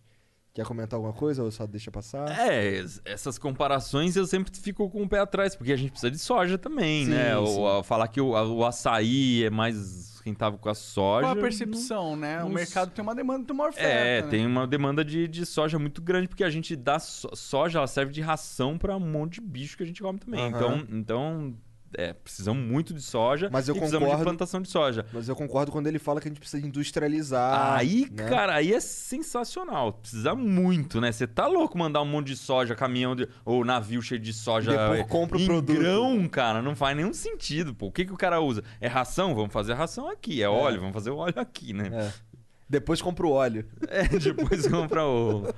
Quer comentar alguma coisa ou só deixa passar? É, es- essas comparações eu sempre fico com o pé atrás, porque a gente precisa de soja também, Sim, né? sim. Ou, a- falar que o, a- o açaí é mais rentável com a soja. Qual a percepção, né? O não- mercado tem uma demanda, tem uma oferta. É, né? tem uma demanda de, de soja muito grande, porque a gente dá so- soja, ela serve de ração para um monte de bicho que a gente come também. Aham. Então, então é, precisamos muito de soja Mas eu e precisamos concordo- de plantação de soja. Mas eu concordo quando ele fala que a gente precisa industrializar. Aí, né? cara, aí é sensacional. Precisa muito, né? Você tá louco mandar um monte de soja, caminhão de- ou navio cheio de soja Depois é, compra o em produto. grão, cara. Não faz nenhum sentido, pô. O que, que o cara usa? É ração? Vamos fazer a ração aqui. É óleo? Vamos fazer o óleo aqui, né? É. Depois compra o óleo. É, depois compra o... no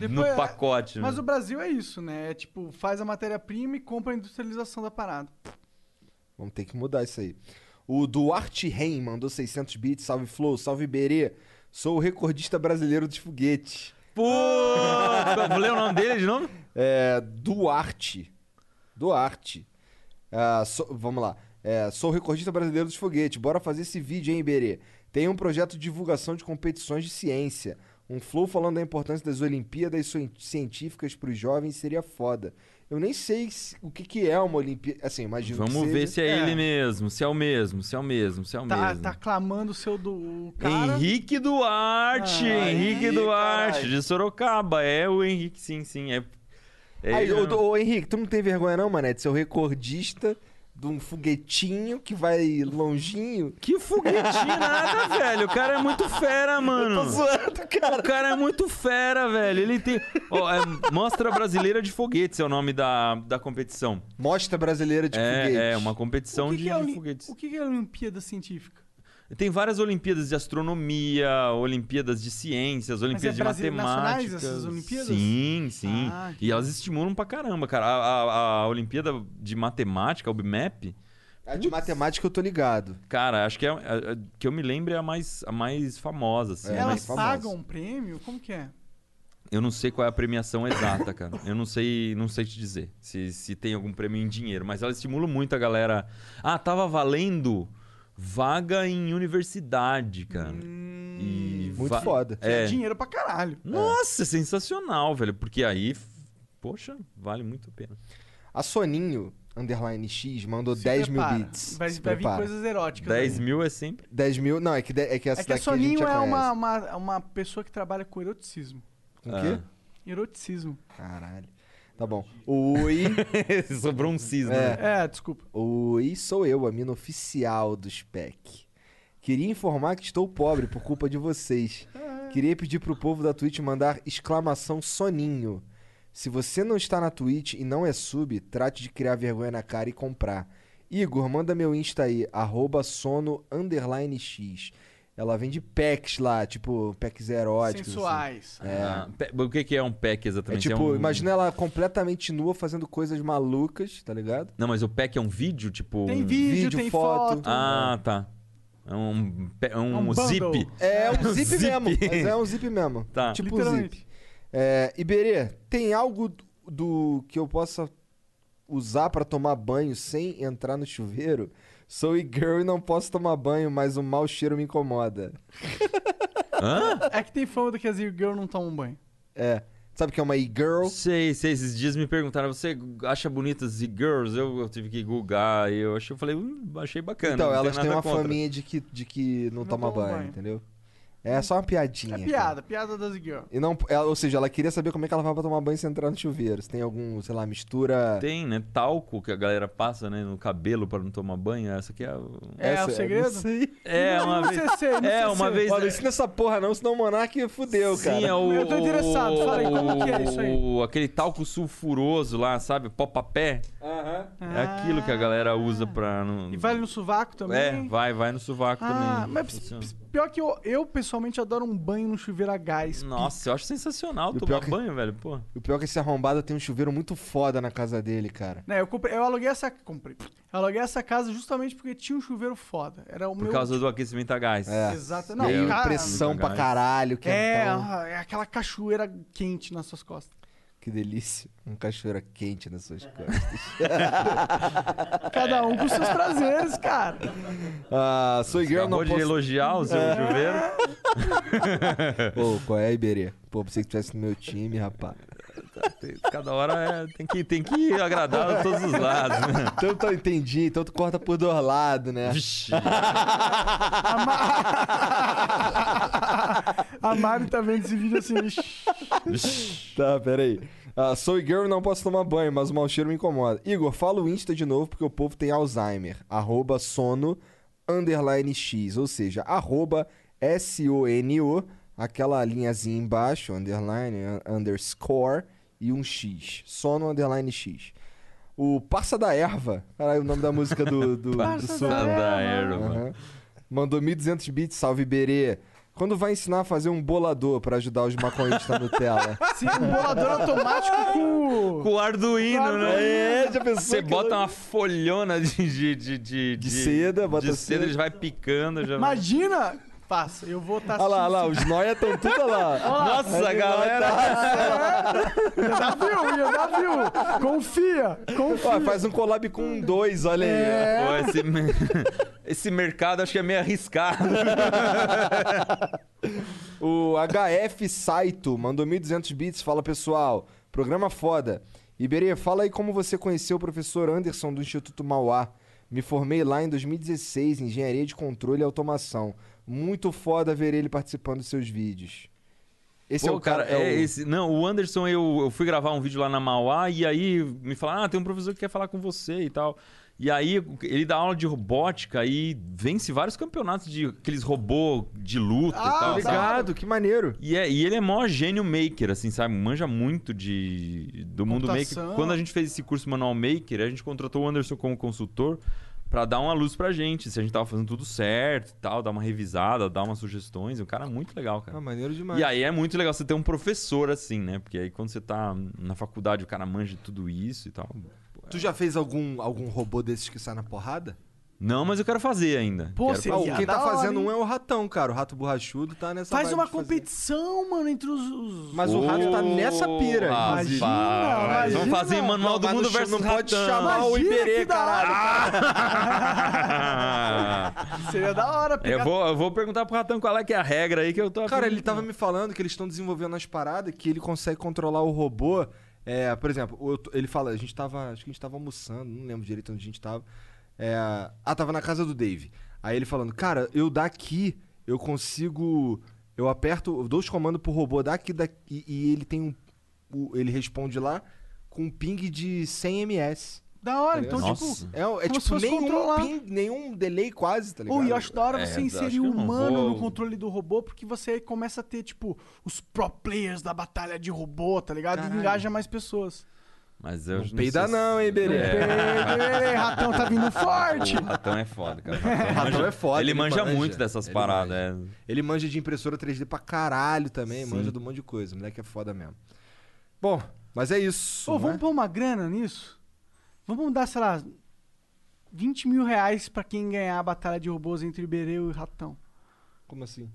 Depois- pacote. Mas né? o Brasil é isso, né? É tipo, faz a matéria-prima e compra a industrialização da parada. Vamos ter que mudar isso aí. O Duarte Ren mandou 600 bits. Salve Flow, salve Berê. Sou o recordista brasileiro de foguete. Pô! Vou ler o nome dele de novo? É. Duarte. Duarte. Ah, sou- vamos lá. É, sou o recordista brasileiro de foguete. Bora fazer esse vídeo, hein, Berê? Tem um projeto de divulgação de competições de ciência. Um flow falando da importância das Olimpíadas cien- científicas para os jovens seria foda. Eu nem sei se- o que, que é uma Olimpíada. Assim, imagino que Vamos ver se é, ele mesmo, se é o mesmo, se é o mesmo, se é o Tá, mesmo. tá clamando o seu do cara. Henrique Duarte, Ah, Henrique aí, Duarte, caralho. de Sorocaba. É o Henrique, sim, sim. É, é Aí, ele ô, mesmo. ô, Henrique, tu não tem vergonha não, mané, de ser o recordista de um foguetinho que vai longinho? Que foguetinho nada, velho. O cara é muito fera, mano. Eu tô zoando, cara. O cara é muito fera, velho. Ele tem. Ó, é Mostra Brasileira de Foguetes é o nome da, da competição. Mostra Brasileira de é, Foguetes. É, uma competição O que, de, que é de foguetes. o que que é a Olimpíada Científica? Tem várias Olimpíadas de astronomia, Olimpíadas de ciências, Olimpíadas de Brasi- nacionais matemática. essas Olimpíadas? Sim, sim. Ah, e elas estimulam pra caramba, cara. A, a- a Olimpíada de Matemática, a UBMAP. A de matemática eu tô ligado. Cara, acho que é, a- a- que eu me lembro é a mais, a mais famosa, assim. É, Elas mais- pagam um prêmio? Como que é? Eu não sei qual é a premiação exata, cara. Eu não sei, não sei te dizer se, se tem algum prêmio em dinheiro, mas ela estimula muito a galera. Ah, tava valendo vaga em universidade, cara. E Muito va- foda. É. É. dinheiro pra caralho. Nossa, é sensacional, velho. Porque aí, f- poxa, vale muito a pena. A Soninho, underline X, mandou Se 10 prepara. mil bits. Vai, Se vai vir coisas eróticas. 10 aí. mil é sempre. 10 mil, não, é que, de- é que essa É que a a Soninho já é uma, uma, uma pessoa que trabalha com eroticismo. Com o quê? Eroticismo. Caralho. Tá bom. Oi. Sobrou um cisne. É. né? É, desculpa. Oi, sou eu, a mina oficial do SPEC. Queria informar que estou pobre por culpa de vocês. Queria pedir pro povo da Twitch mandar exclamação soninho. Se você não está na Twitch e não é sub, trate de criar vergonha na cara e comprar. Igor, manda meu Insta aí, arroba sono underline x. Ela vende packs lá, tipo, packs eróticos. assim. Sensuais. É. Ah, pe- o que, que é um pack É exatamente? tipo, um... imagina ela completamente nua fazendo coisas malucas, tá ligado? Não, mas o pack é um vídeo, tipo. Tem um- vídeo, vídeo, tem foto. foto. Ah, tá. É um, é um, um zip. bundle. É um zip, Zip. mesmo. Mas é um zip mesmo. Tá. Tipo um Literalmente. zip. É, Iberê, tem algo do, do que eu possa usar pra tomar banho sem entrar no chuveiro? Sou e-girl e não posso tomar banho, mas o mau cheiro me incomoda. Hã? É que tem fama do que as girl não tomam banho. É. Sabe o que é uma e-girl? Sei, sei. Esses dias me perguntaram, você acha bonitas e girls? Eu, eu tive que googar e eu achei, eu falei, hum, achei bacana. Então, elas têm uma contra. faminha de que, de que não, Não toma toma banho, banho. entendeu? É só uma piadinha. É cara. piada, piada das girl. E não, ela- ou seja, ela queria saber como é que ela vai pra tomar banho sem entrar no chuveiro. Se tem algum, sei lá, mistura. Tem, né? Talco que a galera passa né, no cabelo pra não tomar banho. Essa aqui é. o- É, Essa- o segredo? Não sei. É, uma vez. No É, CC. uma vez. Ó, não ensina essa porra não, senão o Monark fudeu, cara. Sim, é o. Eu tô interessado, fala aí, como que é isso aí? o- Aquele talco sulfuroso lá, sabe? Popapé. É aquilo que a galera usa pra. Não... E vai no sovaco também? É, vai, vai no sovaco Ah, também. mas pior que eu, eu pessoalmente adoro um banho no chuveiro a gás. Nossa, eu acho sensacional E o tomar pior que- banho, velho. Pô. O pior é que esse arrombado tem um chuveiro muito foda na casa dele, cara. Né, eu, comprei, eu aluguei essa. Comprei. Eu aluguei essa casa justamente porque tinha um chuveiro foda. Era o Por meu. causa do aquecimento a gás. É. Exato. E Não, aí, cara, pressão pra caralho, que É, é aquela cachoeira quente nas suas costas. Que delícia. Um cachoeira quente nas suas costas. Cada um com seus prazeres, cara. ah, sou girl, não Acabou de posso... elogiar o seu É. chuveiro. Pô, qual é, Iberê? Pô, pensei que tivesse no meu time, rapaz. Cada hora é- tem, que, tem que agradar a todos os lados, né? Então, então entendi. Então tu corta por dois lados, né? Vixe. A Mari tá vendo esse vídeo assim. "Ixi". Tá, peraí. Ah, sou girl e não posso tomar banho, mas o mau cheiro me incomoda. Igor, fala o Insta de novo porque o povo tem Alzheimer. Arroba sono underline X, ou seja, arroba S-O-N-O, aquela linhazinha embaixo, underline, un- underscore e um X. Sono underline X. O Passa da Erva, caralho, o nome da música do, do, do Passa da Erva. Aham. Mandou 1.200 bits, salve Berê. Quando vai ensinar a fazer um bolador pra ajudar os maconhistas na Nutella? Sim, um bolador automático com. Com o Arduino, Com né? É, já pensou Você bota ela- uma folhona de, de, de, de, De seda, bota de seda, seda. ele vai picando. Já vai- Imagina! Faça, eu vou estar Olha lá, olha lá, os nóia estão tudo lá. Nossa, galera! Já dá viu, já viu. Confia, confia. Ó, faz um collab com um dois, olha aí. É. Pô, esse, esse mercado acho que é meio arriscado. O HF Saito mandou 1.200 bits. Fala, pessoal. Programa foda. Iberê, fala aí como você conheceu o professor Anderson do Instituto Mauá. Me formei lá em 2016 em Engenharia de Controle e Automação. Muito foda ver ele participando dos seus vídeos. Esse Pô, é o cara. é o- esse. Não, o Anderson, eu, eu fui gravar um vídeo lá na Mauá e aí me falaram: ah, tem um professor que quer falar com você e tal. E aí ele dá aula de robótica e vence vários campeonatos de aqueles robôs de luta Ah, e tal. Obrigado, que maneiro. E, é, e ele é mó gênio maker, assim, sabe? Manja muito de, do mundo maker. Quando a gente fez esse curso Manual Maker, a gente contratou o Anderson como consultor pra dar uma luz pra gente, se a gente tava fazendo tudo certo e tal, dar uma revisada, dar umas sugestões. O cara é muito legal, cara. Ah, maneiro demais. E aí é muito legal você ter um professor assim, né? Porque aí quando você tá na faculdade, o cara manja de tudo isso e tal. Tu já fez algum, algum robô desses que sai na porrada? Não, mas eu quero fazer ainda. Pô, Quero seria Ah, quem tá fazendo um é o ratão, cara. O rato borrachudo tá nessa Faz uma de fazer. competição, mano, entre os. os- Mas o rato tá nessa pira. Ah, inclusive. Imagina, Vamos imagina. fazer manual Não, do mundo versus não pode ratão. chamar o Imagina Iberê, da hora, caralho. Seria da hora pegar. Eu vou, eu vou perguntar pro Ratão qual é que é a regra aí que eu tô Cara, ele tava me falando que eles estão desenvolvendo as paradas que ele consegue controlar o robô. É, por exemplo, ele fala, a gente tava. Acho que a gente tava almoçando, não lembro direito onde a gente tava. É, ah, tava na casa do Dave. Aí ele falando, cara, eu daqui eu consigo. Eu aperto, eu dou os comandos pro robô daqui, daqui e ele tem um. ele responde lá com um ping de 100 ms. Da hora, então, Nossa. tipo. É, é tipo nenhum, controlar. ping, nenhum delay quase, tá ligado? Pô, e eu acho da hora É, você inserir o humano vou- no controle do robô, porque você começa a ter, tipo, os pro players da batalha de robô, tá ligado? Caralho. E engaja mais pessoas. Mas eu Não sei peida não, hein, Berê? Ei, ratão tá vindo forte! O ratão é foda, cara. O O ratão é foda. Ele, manja, muito dessas Ele paradas. manja. é. Ele manja de impressora 3D pra caralho também, Sim. manja de um monte de coisa. O moleque é foda mesmo. Bom, mas é isso. Ô, né? vamos pôr uma grana nisso? Vamos dar, sei lá, 20 mil reais pra quem ganhar a batalha de robôs entre Iberê e Ratão. Como assim?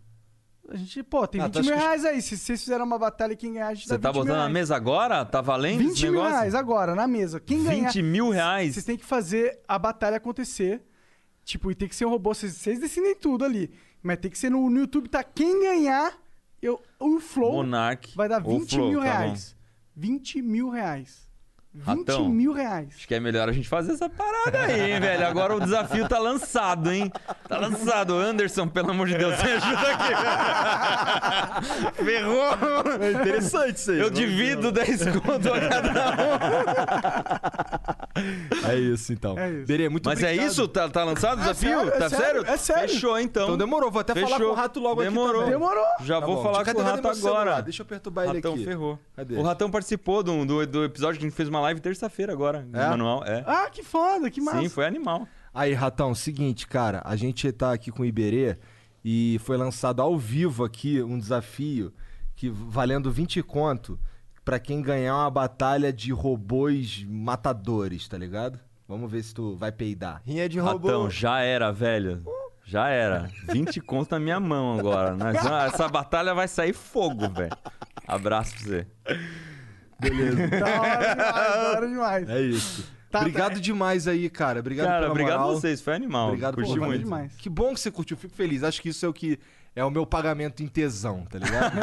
A gente, pô, tem Ah, 20 tu acha mil que- reais aí. Se vocês fizerem uma batalha e quem ganhar, a gente Você dá tá 20 mil botando na reais. mesa agora? Tá valendo 20 esse mil negócio? reais agora, na mesa. Quem ganhar... 20 mil reais? Vocês têm que fazer a batalha acontecer. Tipo, e tem que ser um robô. Vocês, vocês decidem tudo ali. Mas tem que ser no, no YouTube, tá? Quem ganhar, eu, o Flow Monark. vai dar ou 20 Flow, mil tá bom. reais. 20 mil reais. 20 Ratão. mil reais. Acho que é melhor a gente fazer essa parada aí, hein, velho? Agora o desafio tá lançado, hein? Tá lançado. Anderson, pelo amor de Deus, me ajuda aqui. Ferrou! É interessante isso aí. Eu divido ver. 10 conto a cada É isso, então. É isso. Berê, muito Mas é obrigado. isso? Tá, tá lançado o É desafio? sério, é tá sério, sério? é sério. Fechou, então. Então demorou, vou até falar Fechou. com o Rato logo Demorou. aqui também. Demorou. Já Tá vou bom. falar com o Rato agora. Deixa eu perturbar ele Ratão aqui. ferrou. Cadê? O Ratão participou do, do, do episódio que a gente fez uma live terça-feira agora, É? manual. É. Ah, que foda, que massa. Sim, foi animal. Aí, Ratão, seguinte, cara, a gente tá aqui com o Iberê e foi lançado ao vivo aqui um desafio que valendo 20 conto pra quem ganhar uma batalha de robôs matadores, tá ligado? Vamos ver se tu vai peidar. Rinha de robô. Ratão, já era, velho. Já era. 20 conto na minha mão agora. Nós Essa batalha vai sair fogo, velho. Abraço pra você. Beleza. Da hora demais, da hora demais. É isso. Tá, obrigado demais aí, cara. Obrigado Cara, pela obrigado a moral. vocês, foi animal. Obrigado Curti por valeu muito. demais. Que bom que você curtiu, fico feliz. Acho que isso é o que é o meu pagamento em tesão, tá ligado?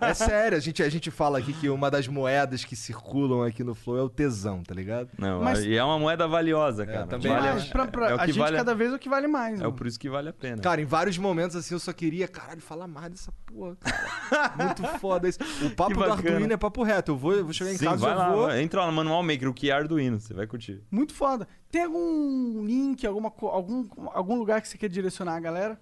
é sério, a gente, a gente fala aqui que uma das moedas que circulam aqui no Flow é o tesão, tá ligado? Não, Mas- e é uma moeda valiosa, cara. também Vale a- Mas pra, pra- é o a que gente vale a- cada vez é o que vale mais. É mano. por isso que vale a pena. Cara, em vários momentos assim eu só queria, caralho, falar mais dessa porra, cara. Muito foda isso. O papo Que do. Arduino é papo reto. Eu vou, eu vou chegar em Sim, casa vai eu lá, vou. vai. entra lá no Manual Maker, o que é Arduino, você vai curtir. Muito foda. Tem algum link, alguma, algum, algum lugar que você quer direcionar a galera?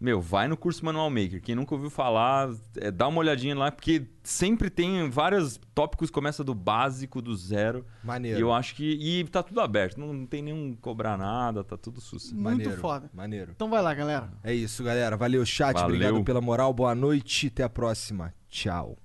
Meu, vai no curso Manual Maker. Quem nunca ouviu falar, é, dá uma olhadinha lá, porque sempre tem vários tópicos, começa do básico, do zero. Maneiro. E eu acho que. E tá tudo aberto, não, não tem nenhum cobrar nada, tá tudo sus. Muito Maneiro, foda. Maneiro. Então vai lá, galera. É isso, galera. Valeu, chat. Valeu. Obrigado pela moral. Boa noite. Até a próxima. Tchau.